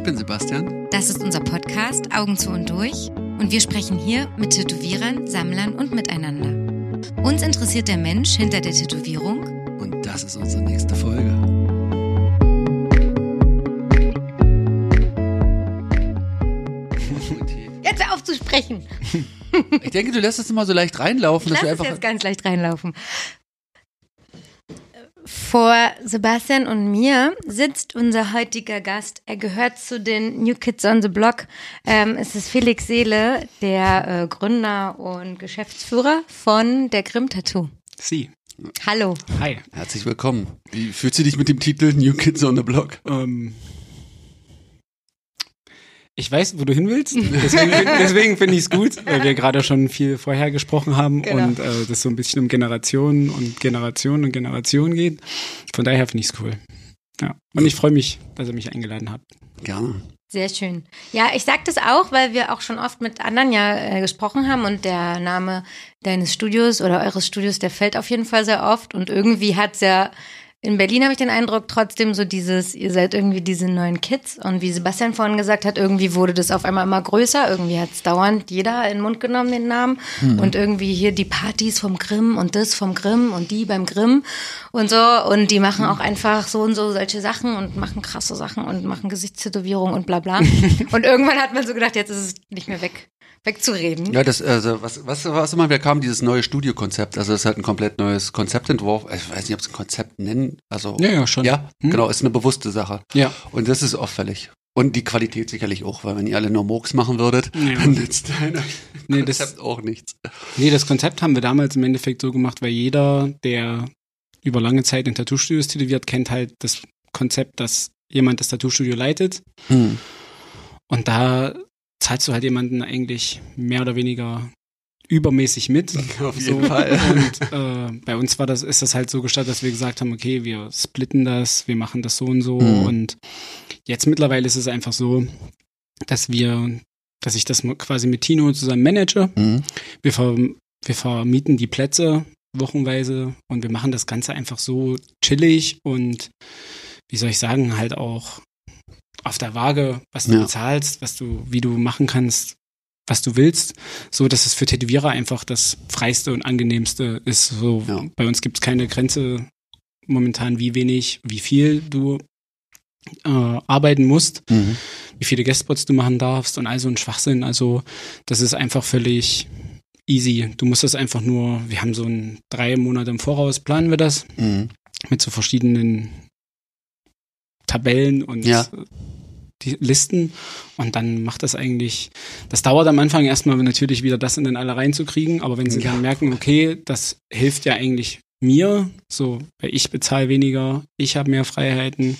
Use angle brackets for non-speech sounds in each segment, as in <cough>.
Ich bin Sebastian. Das ist unser Podcast Augen zu und durch und wir sprechen hier mit Tätowierern, Sammlern und miteinander. Uns interessiert der Mensch hinter der Tätowierung Und das ist unsere nächste Folge. <laughs> Jetzt hör auf zu sprechen. Ich denke, du lässt es immer so leicht reinlaufen, dass Lass wir es einfach. jetzt ganz leicht reinlaufen. Vor Sebastian und mir sitzt unser heutiger Gast. Er gehört zu den New Kids on the Block. Ähm, es ist Felix Seele, der äh, Gründer und Geschäftsführer von der Grimm Tattoo. Sie. Hallo. Hi. Herzlich willkommen. Wie fühlst du dich mit dem Titel New Kids on the Block? Ähm, ich weiß, wo du hin willst. <laughs> Deswegen, deswegen finde ich es gut, weil wir gerade schon viel vorher gesprochen haben Genau. und äh, das so ein bisschen um Generationen und Generationen und Generationen geht. Von daher finde ich es cool. Ja. Und ich freue mich, dass ihr mich eingeladen habt. Gerne. Sehr schön. Ja, ich sag das auch, weil wir auch schon oft mit anderen ja äh, gesprochen haben und der Name deines Studios oder eures Studios, der fällt auf jeden Fall sehr oft und irgendwie hat's ja in Berlin habe ich den Eindruck trotzdem so dieses, ihr seid irgendwie diese neuen Kids. Und wie Sebastian vorhin gesagt hat, irgendwie wurde das auf einmal immer größer, irgendwie hat's dauernd jeder in den Mund genommen, den Namen. Und irgendwie hier die Partys vom Grimm und das vom Grimm und die beim Grimm und so. Und die machen auch einfach so und so solche Sachen und machen krasse Sachen und machen Gesichtstätowierungen und bla bla. <laughs> Und irgendwann hat man so gedacht, jetzt ist es nicht mehr weg, wegzureden. Ja, das, also, was, was, was immer wieder kam, dieses neue Studiokonzept. Also, es ist halt ein komplett neues Konzeptentwurf. Ich weiß nicht, ob es ein Konzept nennen. Also, Ja, ja, schon. Ja, Hm? genau, ist eine bewusste Sache. Ja. Und das ist auffällig. Und die Qualität sicherlich auch, weil wenn ihr alle nur Murks machen würdet, Ja. dann nützt dein Nee, das- Konzept auch nichts. Nee, das Konzept haben wir damals im Endeffekt so gemacht, weil jeder, der über lange Zeit in Tattoo-Studios tätowiert, kennt halt das Konzept, dass jemand das Tattoo-Studio leitet Hm. Und da zahlst du halt jemanden eigentlich mehr oder weniger übermäßig mit. <laughs> Auf So, jeden Fall. Und äh, bei uns war das, ist das halt so gestaltet, dass wir gesagt haben, okay, wir splitten das, wir machen das so und so. Mhm. Und jetzt mittlerweile ist es einfach so, dass wir, dass ich das quasi mit Tino zusammen manage. Hm. Wir, ver, wir vermieten die Plätze wochenweise und wir machen das Ganze einfach so chillig und wie soll ich sagen, halt auch auf der Waage, was du Ja. bezahlst, was du, wie du machen kannst, was du willst, so dass es für Tätowierer einfach das freiste und angenehmste ist. So Ja. bei uns gibt es keine Grenze momentan, wie wenig, wie viel du äh, arbeiten musst Mhm. wie viele Guestspots du machen darfst und all so ein Schwachsinn. Also das ist einfach völlig easy. Du musst das einfach nur, wir haben so ein drei Monate im Voraus, planen wir das Mhm. mit so verschiedenen Tabellen und Ja. die Listen und dann macht das eigentlich, das dauert am Anfang erstmal natürlich wieder das in den alle reinzukriegen, aber wenn sie Ja. dann merken, okay, das hilft ja eigentlich mir, so, weil ich bezahle weniger, ich habe mehr Freiheiten,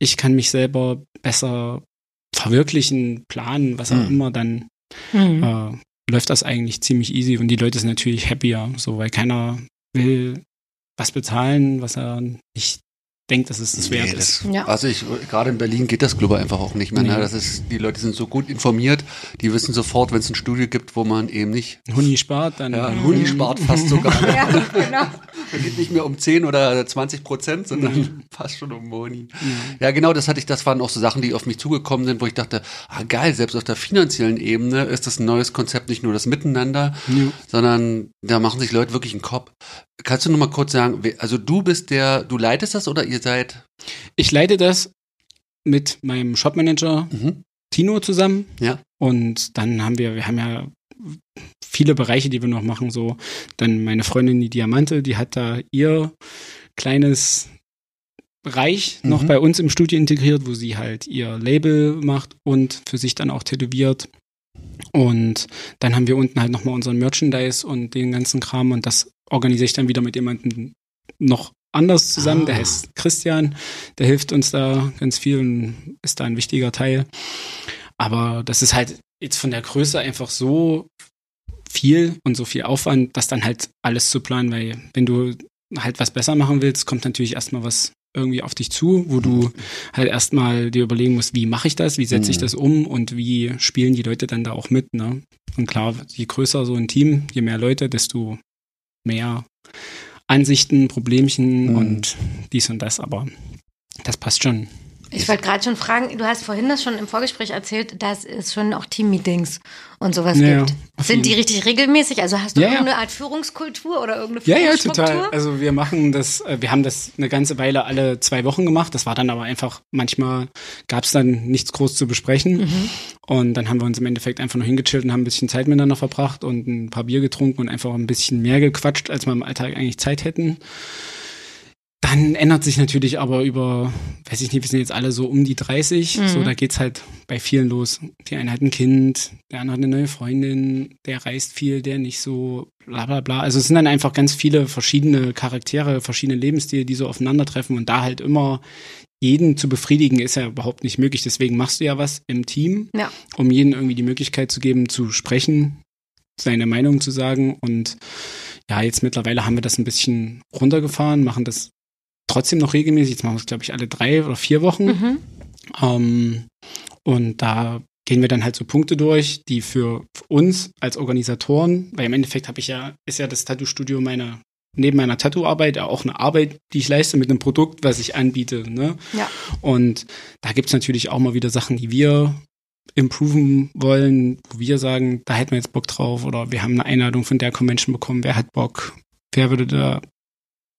ich kann mich selber besser verwirklichen, planen, was auch Mhm. immer, dann Mhm. äh, läuft das eigentlich ziemlich easy und die Leute sind natürlich happier, so, weil keiner will was bezahlen, was er nicht denkt, dass es das wert Nee, ist. das, Ja. Also ich, gerade in Berlin geht das, glaube ich, einfach auch nicht mehr. Ne? Nee. Das ist, die Leute sind so gut informiert, die wissen sofort, wenn es ein Studio gibt, wo man eben nicht, Huni spart, dann ja, ein Huni spart fast sogar. <laughs> Ja, genau. Da <laughs> geht nicht mehr um 10 oder 20 Prozent, sondern <laughs> fast schon um Moni. Ja, genau, das hatte ich, das waren auch so Sachen, die auf mich zugekommen sind, wo ich dachte, ah geil, selbst auf der finanziellen Ebene ist das ein neues Konzept, nicht nur das Miteinander, Ja. sondern da machen sich Leute wirklich einen Kopf. Kannst du noch mal kurz sagen, also du bist der, du leitest das oder ihr seid? Ich leite das mit meinem Shopmanager Mhm. Tino zusammen. Ja. Und dann haben wir, wir haben ja viele Bereiche, die wir noch machen. So, dann meine Freundin, die Diamante, die hat da ihr kleines Bereich noch Mhm. bei uns im Studio integriert, wo sie halt ihr Label macht und für sich dann auch tätowiert. Und dann haben wir unten halt nochmal unseren Merchandise und den ganzen Kram und das organisiere ich dann wieder mit jemandem noch anders zusammen. Der Ah. heißt Christian, der hilft uns da ganz viel und ist da ein wichtiger Teil. Aber das ist halt jetzt von der Größe einfach so viel und so viel Aufwand, das dann halt alles zu planen, weil wenn du halt was besser machen willst, kommt natürlich erstmal was irgendwie auf dich zu, wo du halt erstmal dir überlegen musst, wie mache ich das, wie setze ich Mhm. das um und wie spielen die Leute dann da auch mit, ne? Und klar, je größer so ein Team, je mehr Leute, desto mehr Ansichten, Problemchen Mhm. und dies und das, aber das passt schon. Ich wollte gerade schon fragen, du hast vorhin das schon im Vorgespräch erzählt, dass es schon auch Teammeetings und sowas Ja, gibt. Sind die richtig regelmäßig? Also hast du Ja, ja. irgendeine Art Führungskultur oder irgendeine Ja, ja, Führungsstruktur? total. Also wir machen das, äh, wir haben das eine ganze Weile alle zwei Wochen gemacht. Das war dann aber einfach, manchmal gab es dann nichts groß zu besprechen. Und dann haben wir uns im Endeffekt einfach nur hingechillt und haben ein bisschen Zeit miteinander verbracht und ein paar Bier getrunken und einfach ein bisschen mehr gequatscht, als wir im Alltag eigentlich Zeit hätten. Dann ändert sich natürlich aber über, weiß ich nicht, wir sind jetzt alle so um die 30, Mhm. so da geht's halt bei vielen los. Die eine hat ein Kind, der andere hat eine neue Freundin, der reist viel, der nicht so, bla bla bla. Also es sind dann einfach ganz viele verschiedene Charaktere, verschiedene Lebensstile, die so aufeinandertreffen und da halt immer jeden zu befriedigen, ist ja überhaupt nicht möglich. Deswegen machst du ja was im Team, Ja. um jedem irgendwie die Möglichkeit zu geben, zu sprechen, seine Meinung zu sagen. Und ja, jetzt mittlerweile haben wir das ein bisschen runtergefahren, machen das trotzdem noch regelmäßig. Jetzt machen wir es, glaube ich, alle drei oder vier Wochen. Mhm. Ähm, und da gehen wir dann halt so Punkte durch, die für uns als Organisatoren, weil im Endeffekt habe ich ja, ist ja das Tattoo-Studio meine, neben meiner Tattoo-Arbeit ja auch eine Arbeit, die ich leiste mit einem Produkt, was ich anbiete. Ne? Ja. Und da gibt's natürlich auch mal wieder Sachen, die wir improven wollen, wo wir sagen, da hätten wir jetzt Bock drauf oder wir haben eine Einladung von der Convention bekommen, wer hat Bock, wer würde da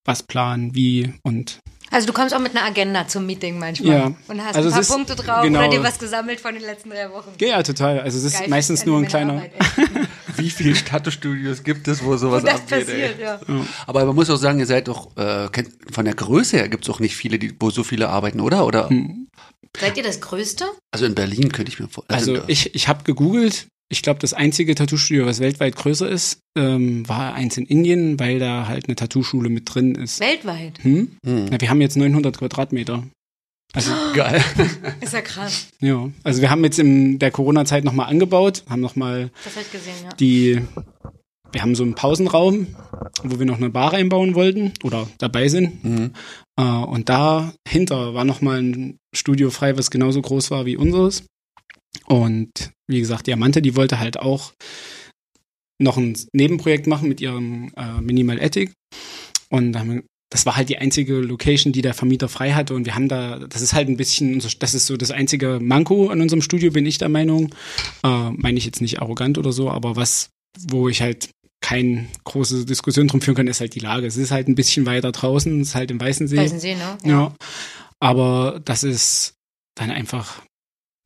was planen, wie und Also du kommst auch mit einer Agenda zum Meeting manchmal Ja. und hast Also ein paar ist- Punkte drauf genau. oder dir was gesammelt von den letzten drei Wochen. ja, total. Also es ist Geil, meistens das nur ein kleiner. Arbeit. <laughs> Wie viele Tattoo-Studios gibt es, wo sowas Und das abgeht? passiert, ja. Aber man muss auch sagen, ihr seid doch, äh, von der Größe her gibt es auch nicht viele, die, wo so viele arbeiten, oder? Oder Hm. Seid ihr das Größte? also in Berlin könnte ich mir vorstellen. Also ich, ich habe gegoogelt. Ich glaube, das einzige Tattoo-Studio, was weltweit größer ist, ähm, war eins in Indien, weil da halt eine Tattoo-Schule mit drin ist. Weltweit. Hm? Hm. Na, wir haben jetzt 900 Quadratmeter. Also <gasps> Geil. Ist ja krass. ja, also wir haben jetzt in der Corona-Zeit nochmal angebaut, haben nochmal ich gesehen, ja. die, wir haben so einen Pausenraum, wo wir noch eine Bar einbauen wollten oder dabei sind. Mhm. Äh, und dahinter war nochmal ein Studio frei, was genauso groß war wie unseres. Und wie gesagt, Diamante, die wollte halt auch noch ein Nebenprojekt machen mit ihrem äh, Minimal Attic. Und haben das war halt die einzige Location, die der Vermieter frei hatte. Und wir haben da, das ist halt ein bisschen, das ist so das einzige Manko an unserem Studio, bin ich der Meinung. Äh, meine ich jetzt nicht arrogant oder so, aber was, wo ich halt keine große Diskussion drum führen kann, ist halt die Lage. Es ist halt ein bisschen weiter draußen, es ist halt im Weißensee. Weißensee, ne? Ja. Aber das ist dann einfach,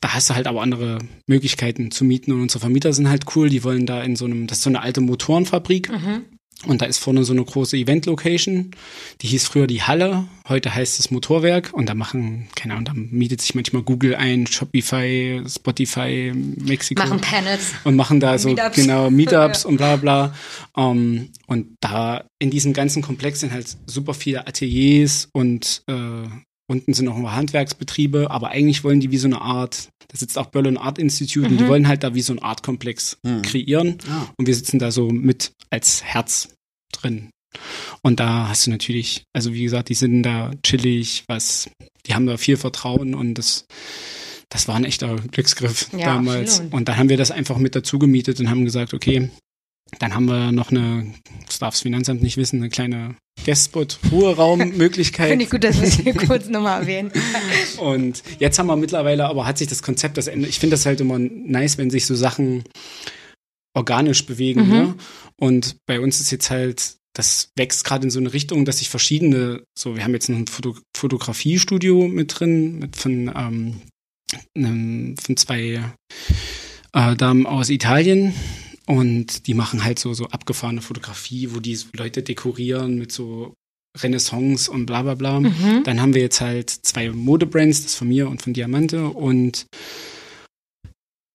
da hast du halt aber andere Möglichkeiten zu mieten und unsere Vermieter sind halt cool, die wollen da in so einem, das ist so eine alte Motorenfabrik Mhm. und da ist vorne so eine große Event-Location, die hieß früher die Halle, heute heißt es Motorwerk und da machen, keine Ahnung, da mietet sich manchmal Google ein, Shopify, Spotify, Mexiko Machen Panels. und machen da so Meetups. genau Meetups <laughs> und bla bla. Ähm, und da in diesem ganzen Komplex sind halt super viele Ateliers und äh, unten sind auch immer Handwerksbetriebe, aber eigentlich wollen die wie so eine Art, da sitzt auch Berlin Art Institute und die Mhm. wollen halt da wie so ein Artkomplex Mhm. kreieren Ah. und wir sitzen da so mit als Herz drin. Und da hast du natürlich, also wie gesagt, die sind da chillig, was, die haben da viel Vertrauen und das, das war ein echter Glücksgriff Ja, damals. absolut. Und dann haben wir das einfach mit dazu gemietet und haben gesagt, okay, dann haben wir noch eine, das darf das Finanzamt nicht wissen, eine kleine Guestspot-Ruheraummöglichkeit. Finde ich gut, dass wir es hier kurz nochmal erwähnen. <laughs> Und jetzt haben wir mittlerweile, aber hat sich das Konzept, das Ende, ich finde das halt immer nice, wenn sich so Sachen organisch bewegen. Mhm. Ne? Und bei uns ist jetzt halt, das wächst gerade in so eine Richtung, dass sich verschiedene, so, wir haben jetzt noch ein Foto Fotografiestudio mit drin, mit von, ähm, einem, von zwei äh, Damen aus Italien. Und die machen halt so, so abgefahrene Fotografie, wo die Leute dekorieren mit so Renaissance und bla bla bla. Mhm. Dann haben wir jetzt halt zwei Modebrands, das von mir und von Diamante und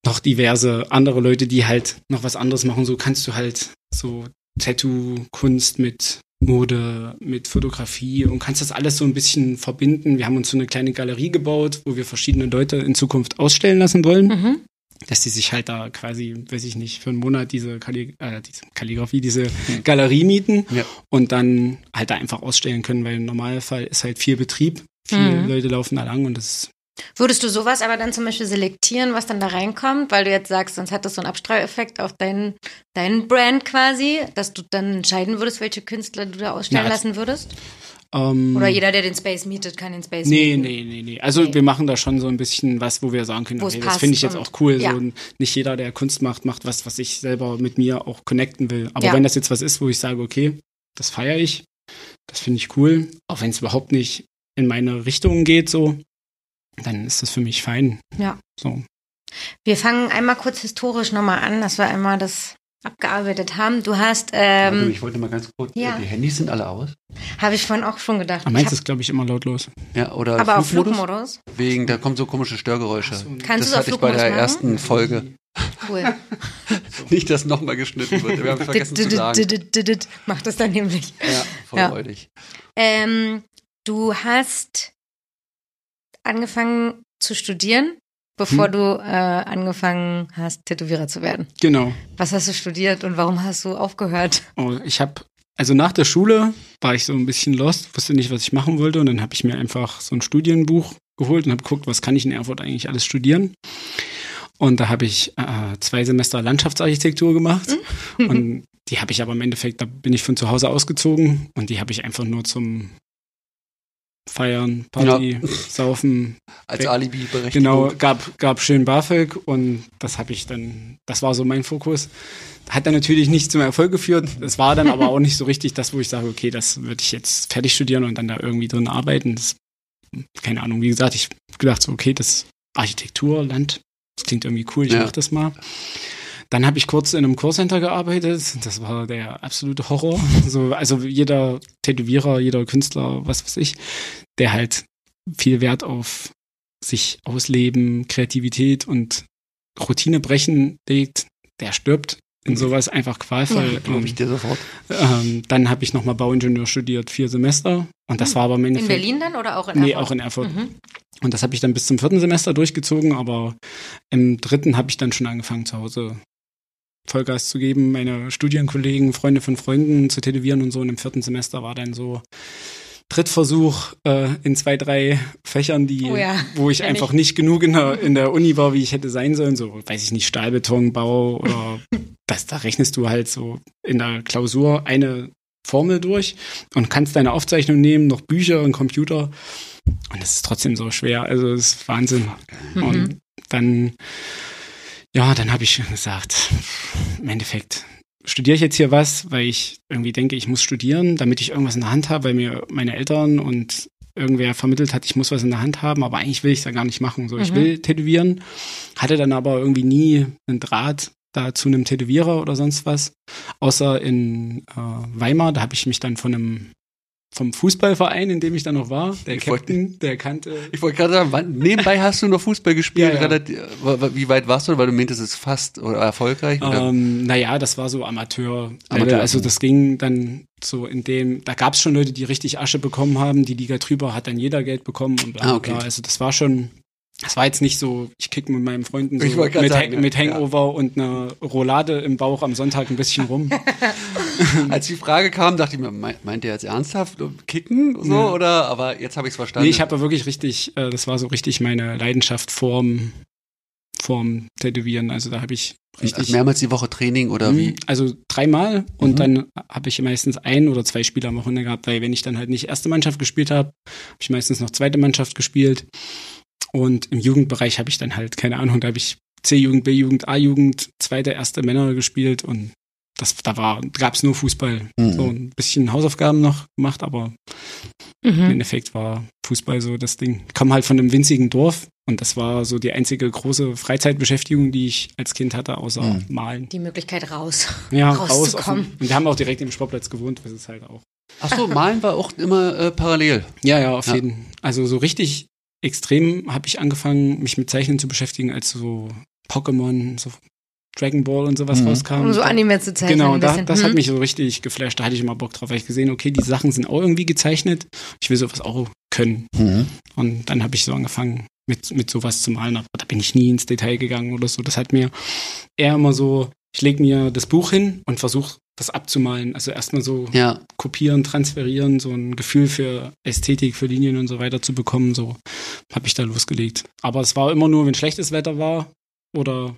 noch diverse andere Leute, die halt noch was anderes machen. So kannst du halt so Tattoo-Kunst mit Mode, mit Fotografie und kannst das alles so ein bisschen verbinden. Wir haben uns so eine kleine Galerie gebaut, wo wir verschiedene Leute in Zukunft ausstellen lassen wollen, Mhm. Dass die sich halt da quasi, weiß ich nicht, für einen Monat diese, Kalli äh, diese Kalligrafie, diese Galerie mieten Ja. und dann halt da einfach ausstellen können, weil im Normalfall ist halt viel Betrieb, viele Mhm. Leute laufen da lang und das Würdest du sowas aber dann zum Beispiel selektieren, was dann da reinkommt, weil du jetzt sagst, sonst hat das so einen Abstreueffekt auf deinen, deinen Brand quasi, dass du dann entscheiden würdest, welche Künstler du da ausstellen Na, lassen würdest? Ähm, Oder jeder, der den Space mietet, kann den Space Nee, mieten. nee, nee, nee. Also Nee. wir machen da schon so ein bisschen was, wo wir sagen können, okay, das finde ich jetzt auch cool. ja. So, nicht jeder, der Kunst macht, macht was, was ich selber mit mir auch connecten will. Aber Ja. wenn das jetzt was ist, wo ich sage, okay, das feiere ich, das finde ich cool, auch wenn es überhaupt nicht in meine Richtung geht, so, dann ist das für mich fein. Ja. So. Wir fangen einmal kurz historisch nochmal an, dass wir einmal das abgearbeitet haben. Du hast, ähm, ich wollte mal ganz kurz, ja. die Handys sind alle aus. habe ich vorhin auch schon gedacht. Aber meins Ich ist, glaube ich, immer lautlos. Ja, oder aber auf Flugmodus. Wegen, da kommen so komische Störgeräusche. So. Kannst das du auf hatte ich bei der machen? ersten Folge. Cool. <laughs> Nicht, dass nochmal geschnitten wird. Wir haben vergessen zu sagen. Macht das dann nämlich. Ja, voll Ja. Ähm, du hast angefangen zu studieren, bevor Hm. du äh, angefangen hast, Tätowierer zu werden. Genau. Was hast du studiert und warum hast du aufgehört? Oh, ich habe, also nach der Schule war ich so ein bisschen lost, wusste nicht, was ich machen wollte und dann habe ich mir einfach so ein Studienbuch geholt und habe geguckt, was kann ich in Erfurt eigentlich alles studieren. Und da habe ich äh, zwei Semester Landschaftsarchitektur gemacht und die habe ich aber im Endeffekt, da bin ich von zu Hause ausgezogen und die habe ich einfach nur zum Feiern, Party, <laughs> Saufen, Als Okay. Alibi-Berechtigung. Genau, gab, gab schön BAföG und das habe ich dann, das war so mein Fokus. Hat dann natürlich nicht zum Erfolg geführt. Es war dann aber <laughs> auch nicht so richtig das, wo ich sage, okay, das würde ich jetzt fertig studieren und dann da irgendwie drin arbeiten. Das, keine Ahnung, wie gesagt, ich gedacht so, okay, das Architektur, Land, das klingt irgendwie cool, ich Ja. mach das mal. Dann habe ich kurz in einem Callcenter gearbeitet. Das war der absolute Horror. So, also jeder Tätowierer, jeder Künstler, was weiß ich, der halt viel Wert auf sich ausleben, Kreativität und Routine brechen legt, der stirbt in sowas einfach qualvoll. Glaube ich dir sofort. Ähm, dann habe ich nochmal Bauingenieur studiert, vier Semester. Und das war aber im In Endeffekt. Berlin dann oder auch in Nee, Erfurt? auch in Erfurt. Mhm. Und das habe ich dann bis zum vierten Semester durchgezogen, aber im dritten habe ich dann schon angefangen, zu Hause Vollgas zu geben, meine Studienkollegen, Freunde von Freunden zu tätowieren und so. Und im vierten Semester war dann so Drittversuch äh, in zwei, drei Fächern, die, Oh ja, wo ich einfach ich. nicht genug in der, in der Uni war, wie ich hätte sein sollen. So, weiß ich nicht, Stahlbetonbau oder <laughs> das, da rechnest du halt so in der Klausur eine Formel durch und kannst deine Aufzeichnung nehmen, noch Bücher und Computer. Und es ist trotzdem so schwer. Also es ist Wahnsinn. Mhm. Und dann, ja, dann habe ich gesagt, im Endeffekt studiere ich jetzt hier was, weil ich irgendwie denke, ich muss studieren, damit ich irgendwas in der Hand habe, weil mir meine Eltern und irgendwer vermittelt hat, ich muss was in der Hand haben, aber eigentlich will ich es ja gar nicht machen. So, ich Mhm. will tätowieren, hatte dann aber irgendwie nie einen Draht da zu einem Tätowierer oder sonst was, außer in äh, Weimar, da habe ich mich dann von einem vom Fußballverein, in dem ich dann noch war, der Ich wollte- Captain, der kannte Ich wollte gerade sagen, wann, nebenbei hast du noch Fußball gespielt. Ja, ja. Wie weit warst du? Weil du meintest, es ist fast oder erfolgreich. Oder? Ähm, naja, das war so Amateur. Amateur. Also das ging dann so in dem, da gab es schon Leute, die richtig Asche bekommen haben. Die Liga drüber hat dann jeder Geld bekommen und bla, Ah, okay. bla. Also das war schon, das war jetzt nicht so, ich kick mit meinen Freunden so wollte mit, sagen, Ha- mit ja. Hangover und einer Roulade im Bauch am Sonntag ein bisschen rum. <laughs> <laughs> Als die Frage kam, dachte ich mir, meint, der jetzt ernsthaft kicken? So, Ja. oder? Aber jetzt habe ich es verstanden. nee, ich habe wirklich richtig, äh, das war so richtig meine Leidenschaft vorm, vorm Tätowieren. Also da habe ich richtig. also mehrmals die Woche Training oder wie? Mhm, Also dreimal und Mhm. dann habe ich meistens ein oder zwei Spieler am Wochenende gehabt, weil wenn ich dann halt nicht erste Mannschaft gespielt habe, habe ich meistens noch zweite Mannschaft gespielt. Und im Jugendbereich habe ich dann halt, keine Ahnung, da habe ich C-Jugend, B-Jugend, A-Jugend, zweite, erste Männer gespielt und das, da war, gab es nur Fußball. Mhm. So ein bisschen Hausaufgaben noch gemacht, aber im Mhm. Endeffekt war Fußball so das Ding. Ich komme halt von einem winzigen Dorf und das war so die einzige große Freizeitbeschäftigung, die ich als Kind hatte, außer Mhm. Malen. Die Möglichkeit raus. Ja, raus. Rauszukommen. dem, und wir haben auch direkt im Sportplatz gewohnt, das ist halt auch. Ach so, Malen war auch immer äh, parallel. Ja, ja, auf Ja. jeden. Also so richtig extrem habe ich angefangen, mich mit Zeichnen zu beschäftigen, als so Pokémon, so Dragon Ball und sowas Mhm. rauskam. Um so Anime zu zeichnen. Genau, ein da, das hat Hm. mich so richtig geflasht. Da hatte ich immer Bock drauf, weil ich gesehen, okay, die Sachen sind auch irgendwie gezeichnet. Ich will sowas auch können. Und dann habe ich so angefangen, mit, mit sowas zu malen. Aber da bin ich nie ins Detail gegangen oder so. Das hat mir eher immer so, ich lege mir das Buch hin und versuche das abzumalen. Also erstmal so Ja, kopieren, transferieren, so ein Gefühl für Ästhetik, für Linien und so weiter zu bekommen. So habe ich da losgelegt. Aber es war immer nur, wenn schlechtes Wetter war oder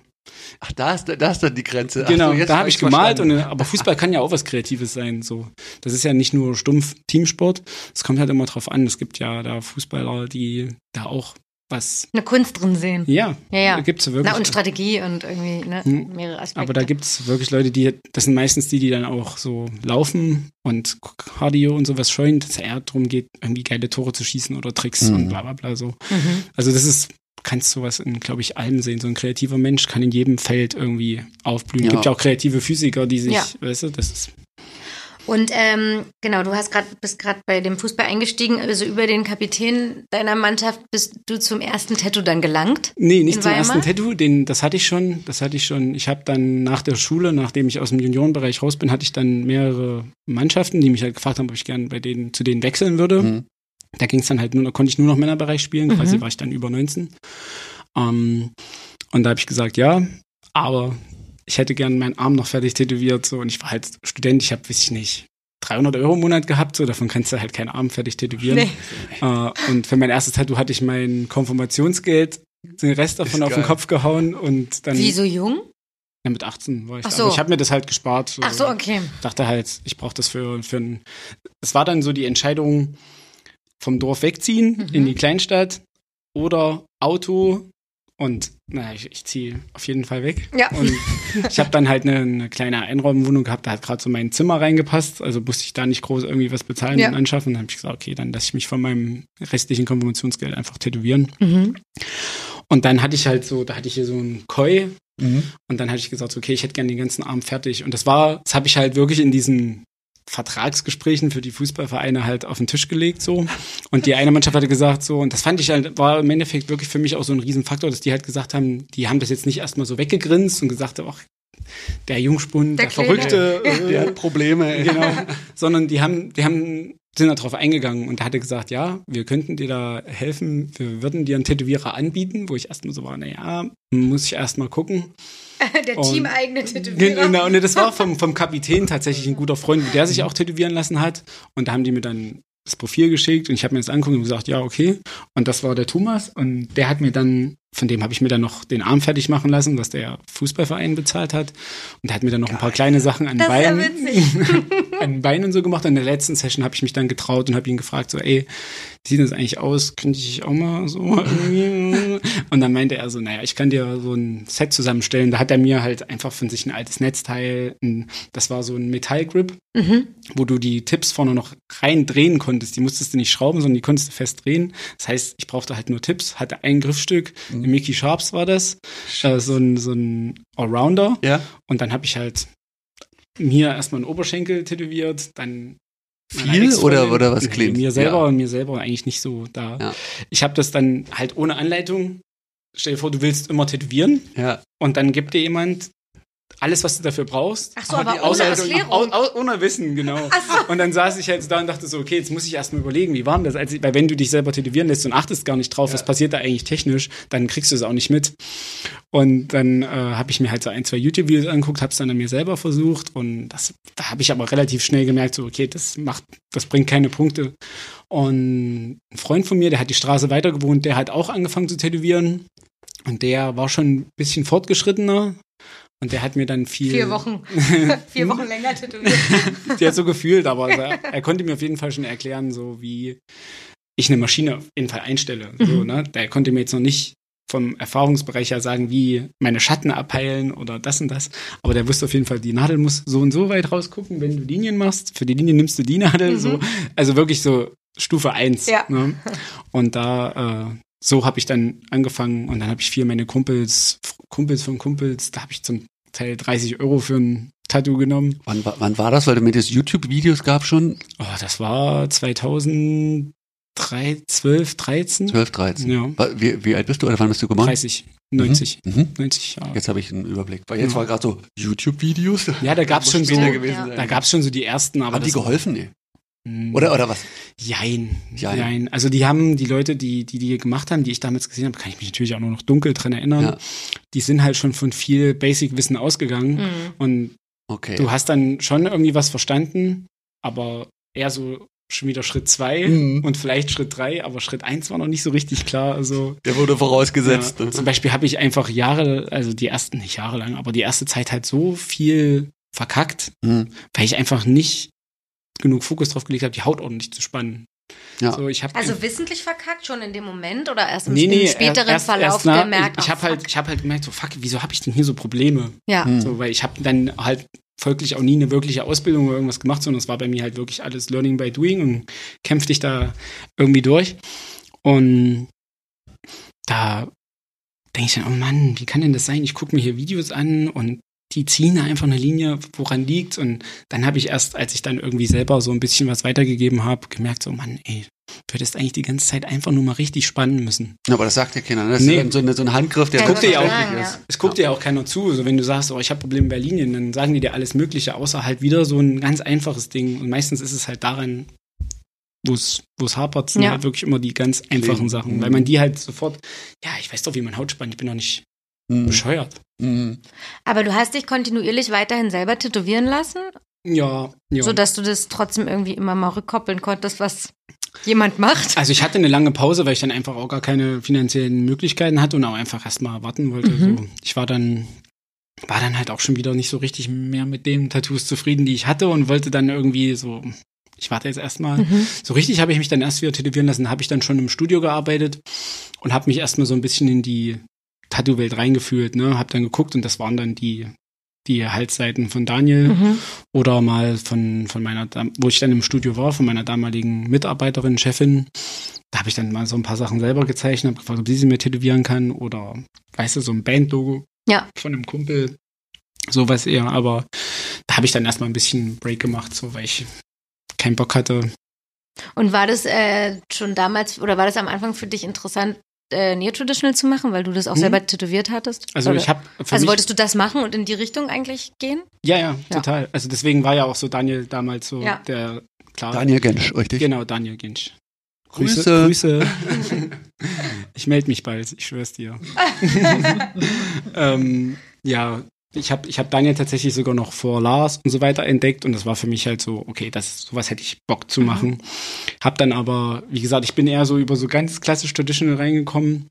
Ach, da ist, da ist dann die Grenze. Ach Genau, so, da habe ich gemalt. Und, verstanden. aber Fußball kann ja auch was Kreatives sein. So, das ist ja nicht nur stumpf Teamsport. Es kommt halt immer drauf an. Es gibt ja da Fußballer, die da auch was. Eine Kunst drin sehen. Ja, Ja, ja. da gibt's wirklich. Na, und Strategie und irgendwie ne, Hm. mehrere Aspekte. aber da gibt's wirklich Leute, die, das sind meistens die, die dann auch so laufen und Cardio und sowas scheuen, dass es eher darum geht, irgendwie geile Tore zu schießen oder Tricks Mhm. und bla bla bla so. Mhm. Also das ist, kannst sowas in, glaube ich, allem sehen. So ein kreativer Mensch kann in jedem Feld irgendwie aufblühen. Ja. Gibt ja auch kreative Physiker, die sich, Ja. weißt du, das ist. Und ähm, genau, du hast gerade bist gerade bei dem Fußball eingestiegen, also über den Kapitän deiner Mannschaft bist du zum ersten Tattoo dann gelangt. Nee, nicht zum Weimar? ersten Tattoo, den, das hatte ich schon, das hatte ich schon. Ich habe dann nach der Schule, nachdem ich aus dem Juniorenbereich raus bin, hatte ich dann mehrere Mannschaften, die mich halt gefragt haben, ob ich gerne bei denen, zu denen wechseln würde. Mhm. Da ging es dann halt nur, da konnte ich nur noch Männerbereich spielen, Mhm. quasi war ich dann über 19. Ähm, und da habe ich gesagt, ja, aber ich hätte gern meinen Arm noch fertig tätowiert, so, und ich war halt Student, ich habe, weiß ich nicht, 300 Euro im Monat gehabt, so, davon kannst du halt keinen Arm fertig tätowieren. Nee. Äh, und für mein erstes Tattoo hatte ich mein Konfirmationsgeld, den Rest davon Ist auf den. Kopf gehauen und dann. Wie so jung? Ja, mit 18 war ich Ach da. so. Aber ich habe mir das halt gespart. So. Ach so, okay. Dachte halt, ich brauche das für, für ein. Es war dann so die Entscheidung vom Dorf wegziehen Mhm. in die Kleinstadt oder Auto und naja, ich, ich ziehe auf jeden Fall weg. Ja. Und ich habe dann halt eine, eine kleine Einraumwohnung gehabt, da hat gerade so mein Zimmer reingepasst, also musste ich da nicht groß irgendwie was bezahlen Ja. und anschaffen. Dann habe ich gesagt, okay, dann lasse ich mich von meinem restlichen Konfirmationsgeld einfach tätowieren. Mhm. Und dann hatte ich halt so, da hatte ich hier so einen Koi Mhm. und dann hatte ich gesagt, okay, ich hätte gerne den ganzen Abend fertig. Und das war, das habe ich halt wirklich in diesen Vertragsgesprächen für die Fußballvereine halt auf den Tisch gelegt so. Und die eine Mannschaft hatte gesagt so, und das fand ich halt, war im Endeffekt wirklich für mich auch so ein Riesenfaktor, dass die halt gesagt haben, die haben das jetzt nicht erstmal so weggegrinst und gesagt, ach, der Jungspund, Der der. Verrückte, Der äh, hat Probleme. genau, sondern die haben, die haben, sind da drauf eingegangen und da hat er gesagt, ja, wir könnten dir da helfen, wir würden dir einen Tätowierer anbieten, wo ich erstmal so war, naja, muss ich erstmal gucken. <laughs> Der Und- teameigene Tätowierer. Genau, und das war vom, vom Kapitän tatsächlich ein guter Freund, der sich auch tätowieren lassen hat. Und da haben die mir dann das Profil geschickt und ich habe mir das angeguckt und gesagt, ja, okay. Und das war der Thomas und der hat mir dann, von dem habe ich mir dann noch den Arm fertig machen lassen, was der Fußballverein bezahlt hat. Und der hat mir dann noch ein paar kleine Sachen an Das ja Beinen, witzig. <laughs> an Beinen und so gemacht. Und in der letzten Session habe ich mich dann getraut und habe ihn gefragt, so, ey, wie sieht das eigentlich aus? Könnte ich auch mal so irgendwie? Und dann meinte er so, naja, ich kann dir so ein Set zusammenstellen. Da hat er mir halt einfach von sich ein altes Netzteil, ein, das war so ein Metallgrip, Mhm. wo du die Tipps vorne noch rein drehen konntest. Die musstest du nicht schrauben, sondern die konntest du fest drehen. Das heißt, ich brauchte halt nur Tipps, hatte ein Griffstück, Mhm. Mickey Sharps war das, äh, so ein, so ein Allrounder. Ja. Und dann habe ich halt mir erstmal einen Oberschenkel tätowiert, dann Viel Ex-Freundin- oder, oder was clean? Mir selber Ja. und mir selber eigentlich nicht so da. Ja. Ich habe das dann halt ohne Anleitung. Stell dir vor, du willst immer tätowieren Ja. und dann gibt dir jemand alles, was du dafür brauchst. Ach so, aber die ohne Erklärung. Au, au, ohne Wissen, genau. Und dann saß ich halt so da und dachte so, okay, jetzt muss ich erstmal überlegen, wie war denn das? Als ich, weil wenn du dich selber tätowieren lässt und achtest gar nicht drauf, was passiert da eigentlich technisch, dann kriegst du es auch nicht mit. Und dann äh, habe ich mir halt so ein, zwei YouTube-Videos angeguckt, habe es dann an mir selber versucht und das, da habe ich aber relativ schnell gemerkt, so, okay, das macht, das bringt keine Punkte. Und ein Freund von mir, der hat die Straße weiter gewohnt, der hat auch angefangen zu tätowieren. Und der war schon ein bisschen fortgeschrittener. Und der hat mir dann viel. Vier Wochen. <laughs> Vier Wochen länger tätowiert. <laughs> Der hat so gefühlt, aber er, er konnte mir auf jeden Fall schon erklären, so wie ich eine Maschine auf jeden Fall einstelle. So, ne? Der konnte mir jetzt noch nicht vom Erfahrungsbereich her sagen, wie meine Schatten abheilen oder das und das. Aber der wusste auf jeden Fall, die Nadel muss so und so weit rausgucken, wenn du Linien machst. Für die Linie nimmst du die Nadel. So, also wirklich so Stufe eins. Ja. Ne? Und da, äh, so habe ich dann angefangen und dann habe ich viel meine Kumpels, Kumpels von Kumpels, da habe ich zum Teil 30 Euro für ein Tattoo genommen. Wann, wa- wann war das? Weil du mir das YouTube-Videos gab schon? Oh, das war 2003, 12, 13? 12, 13. Ja. Wie, wie alt bist du oder wann bist du geboren? 30, 90, Mhm. 90 Jahre. Jetzt habe ich einen Überblick. Weil jetzt Ja. war gerade so YouTube-Videos. Ja, da gab's <laughs> Muss schon so, ja. schon so die ersten, aber Haben die geholfen? Nee. Hm, Oder, oder was? Jein, Jein. jein. Also die haben, die Leute, die, die die gemacht haben, die ich damals gesehen habe, kann ich mich natürlich auch nur noch dunkel dran erinnern, Ja. die sind halt schon von viel Basic-Wissen ausgegangen Mhm. und Okay. du hast dann schon irgendwie was verstanden, aber eher so schon wieder Schritt zwei Mhm. und vielleicht Schritt drei, aber Schritt eins war noch nicht so richtig klar. Also Der wurde vorausgesetzt. ja, zum Beispiel habe ich einfach Jahre, also die ersten, nicht jahrelang, aber die erste Zeit halt so viel verkackt, Mhm. weil ich einfach nicht genug Fokus drauf gelegt habe, die Haut ordentlich zu spannen. Ja. So, Also wissentlich verkackt schon in dem Moment oder erst im, nee, nee, im späteren erst, Verlauf erst nach, gemerkt? Ich, ich habe halt, ich habe halt gemerkt, so fuck, wieso habe ich denn hier so Probleme? Ja. Mhm. So, weil ich habe dann halt folglich auch nie eine wirkliche Ausbildung oder irgendwas gemacht, sondern es war bei mir halt wirklich alles Learning by Doing und kämpfte ich da irgendwie durch. Und da denke ich dann, oh Mann, wie kann denn das sein? Ich gucke mir hier Videos an und die ziehen einfach eine Linie, woran liegt. Und dann habe ich erst, als ich dann irgendwie selber so ein bisschen was weitergegeben habe, gemerkt, so Mann, ey, du hättest eigentlich die ganze Zeit einfach nur mal richtig spannen müssen. Ja, aber das sagt ja keiner. ne? Das Nee. ist so, eine, so ein Handgriff, der Ja, guck dir ja auch- sagen, ist. Es guckt dir ja auch keiner zu. Also wenn du sagst, oh, ich habe Probleme bei Linien, dann sagen die dir alles Mögliche, außer halt wieder so ein ganz einfaches Ding. Und meistens ist es halt daran, wo es hapert, sind Ja. halt wirklich immer die ganz einfachen. Sachen. Mhm. Weil man die halt sofort, ja, ich weiß doch, wie man Haut spannt, ich bin doch nicht Mhm. bescheuert. Mhm. Aber du hast dich kontinuierlich weiterhin selber tätowieren lassen, Ja, ja. sodass du das trotzdem irgendwie immer mal rückkoppeln konntest, was jemand macht. Also ich hatte eine lange Pause, weil ich dann einfach auch gar keine finanziellen Möglichkeiten hatte und auch einfach erstmal warten wollte. Mhm. So, ich war dann war dann halt auch schon wieder nicht so richtig mehr mit den Tattoos zufrieden, die ich hatte und wollte dann irgendwie so ich warte jetzt erstmal. Mhm. So richtig habe ich mich dann erst wieder tätowieren lassen, habe ich dann schon im Studio gearbeitet und habe mich erstmal so ein bisschen in die Tattoo-Welt reingefühlt, ne, habe dann geguckt und das waren dann die die Halsseiten von Daniel Mhm. oder mal von, von meiner, wo ich dann im Studio war, von meiner damaligen Mitarbeiterin, Chefin. Da habe ich dann mal so ein paar Sachen selber gezeichnet, habe gefragt, ob sie sie mir tätowieren kann oder, weißt du, so ein Bandlogo Ja. von einem Kumpel, sowas eher. Aber da habe ich dann erstmal ein bisschen Break gemacht, so weil ich keinen Bock hatte. Und war das äh, schon damals oder war das am Anfang für dich interessant, äh, Neo-Traditional zu machen, weil du das auch Mhm. selber tätowiert hattest? Also Oder- ich habe Also wolltest du das machen und in die Richtung eigentlich gehen? ja, ja, Ja. total. Also deswegen war ja auch so Daniel damals so Ja. der, klar. Daniel Gensch, richtig? Genau, Daniel Ginsch. Grüße. Grüße. <laughs> ich melde mich bald, ich schwör's dir. <laughs> <laughs> ähm, ja, ich habe ich hab Daniel tatsächlich sogar noch vor Lars und so weiter entdeckt und das war für mich halt so, okay, das sowas hätte ich Bock zu machen. Hab dann aber, wie gesagt, ich bin eher so über so ganz klassisch Traditional reingekommen.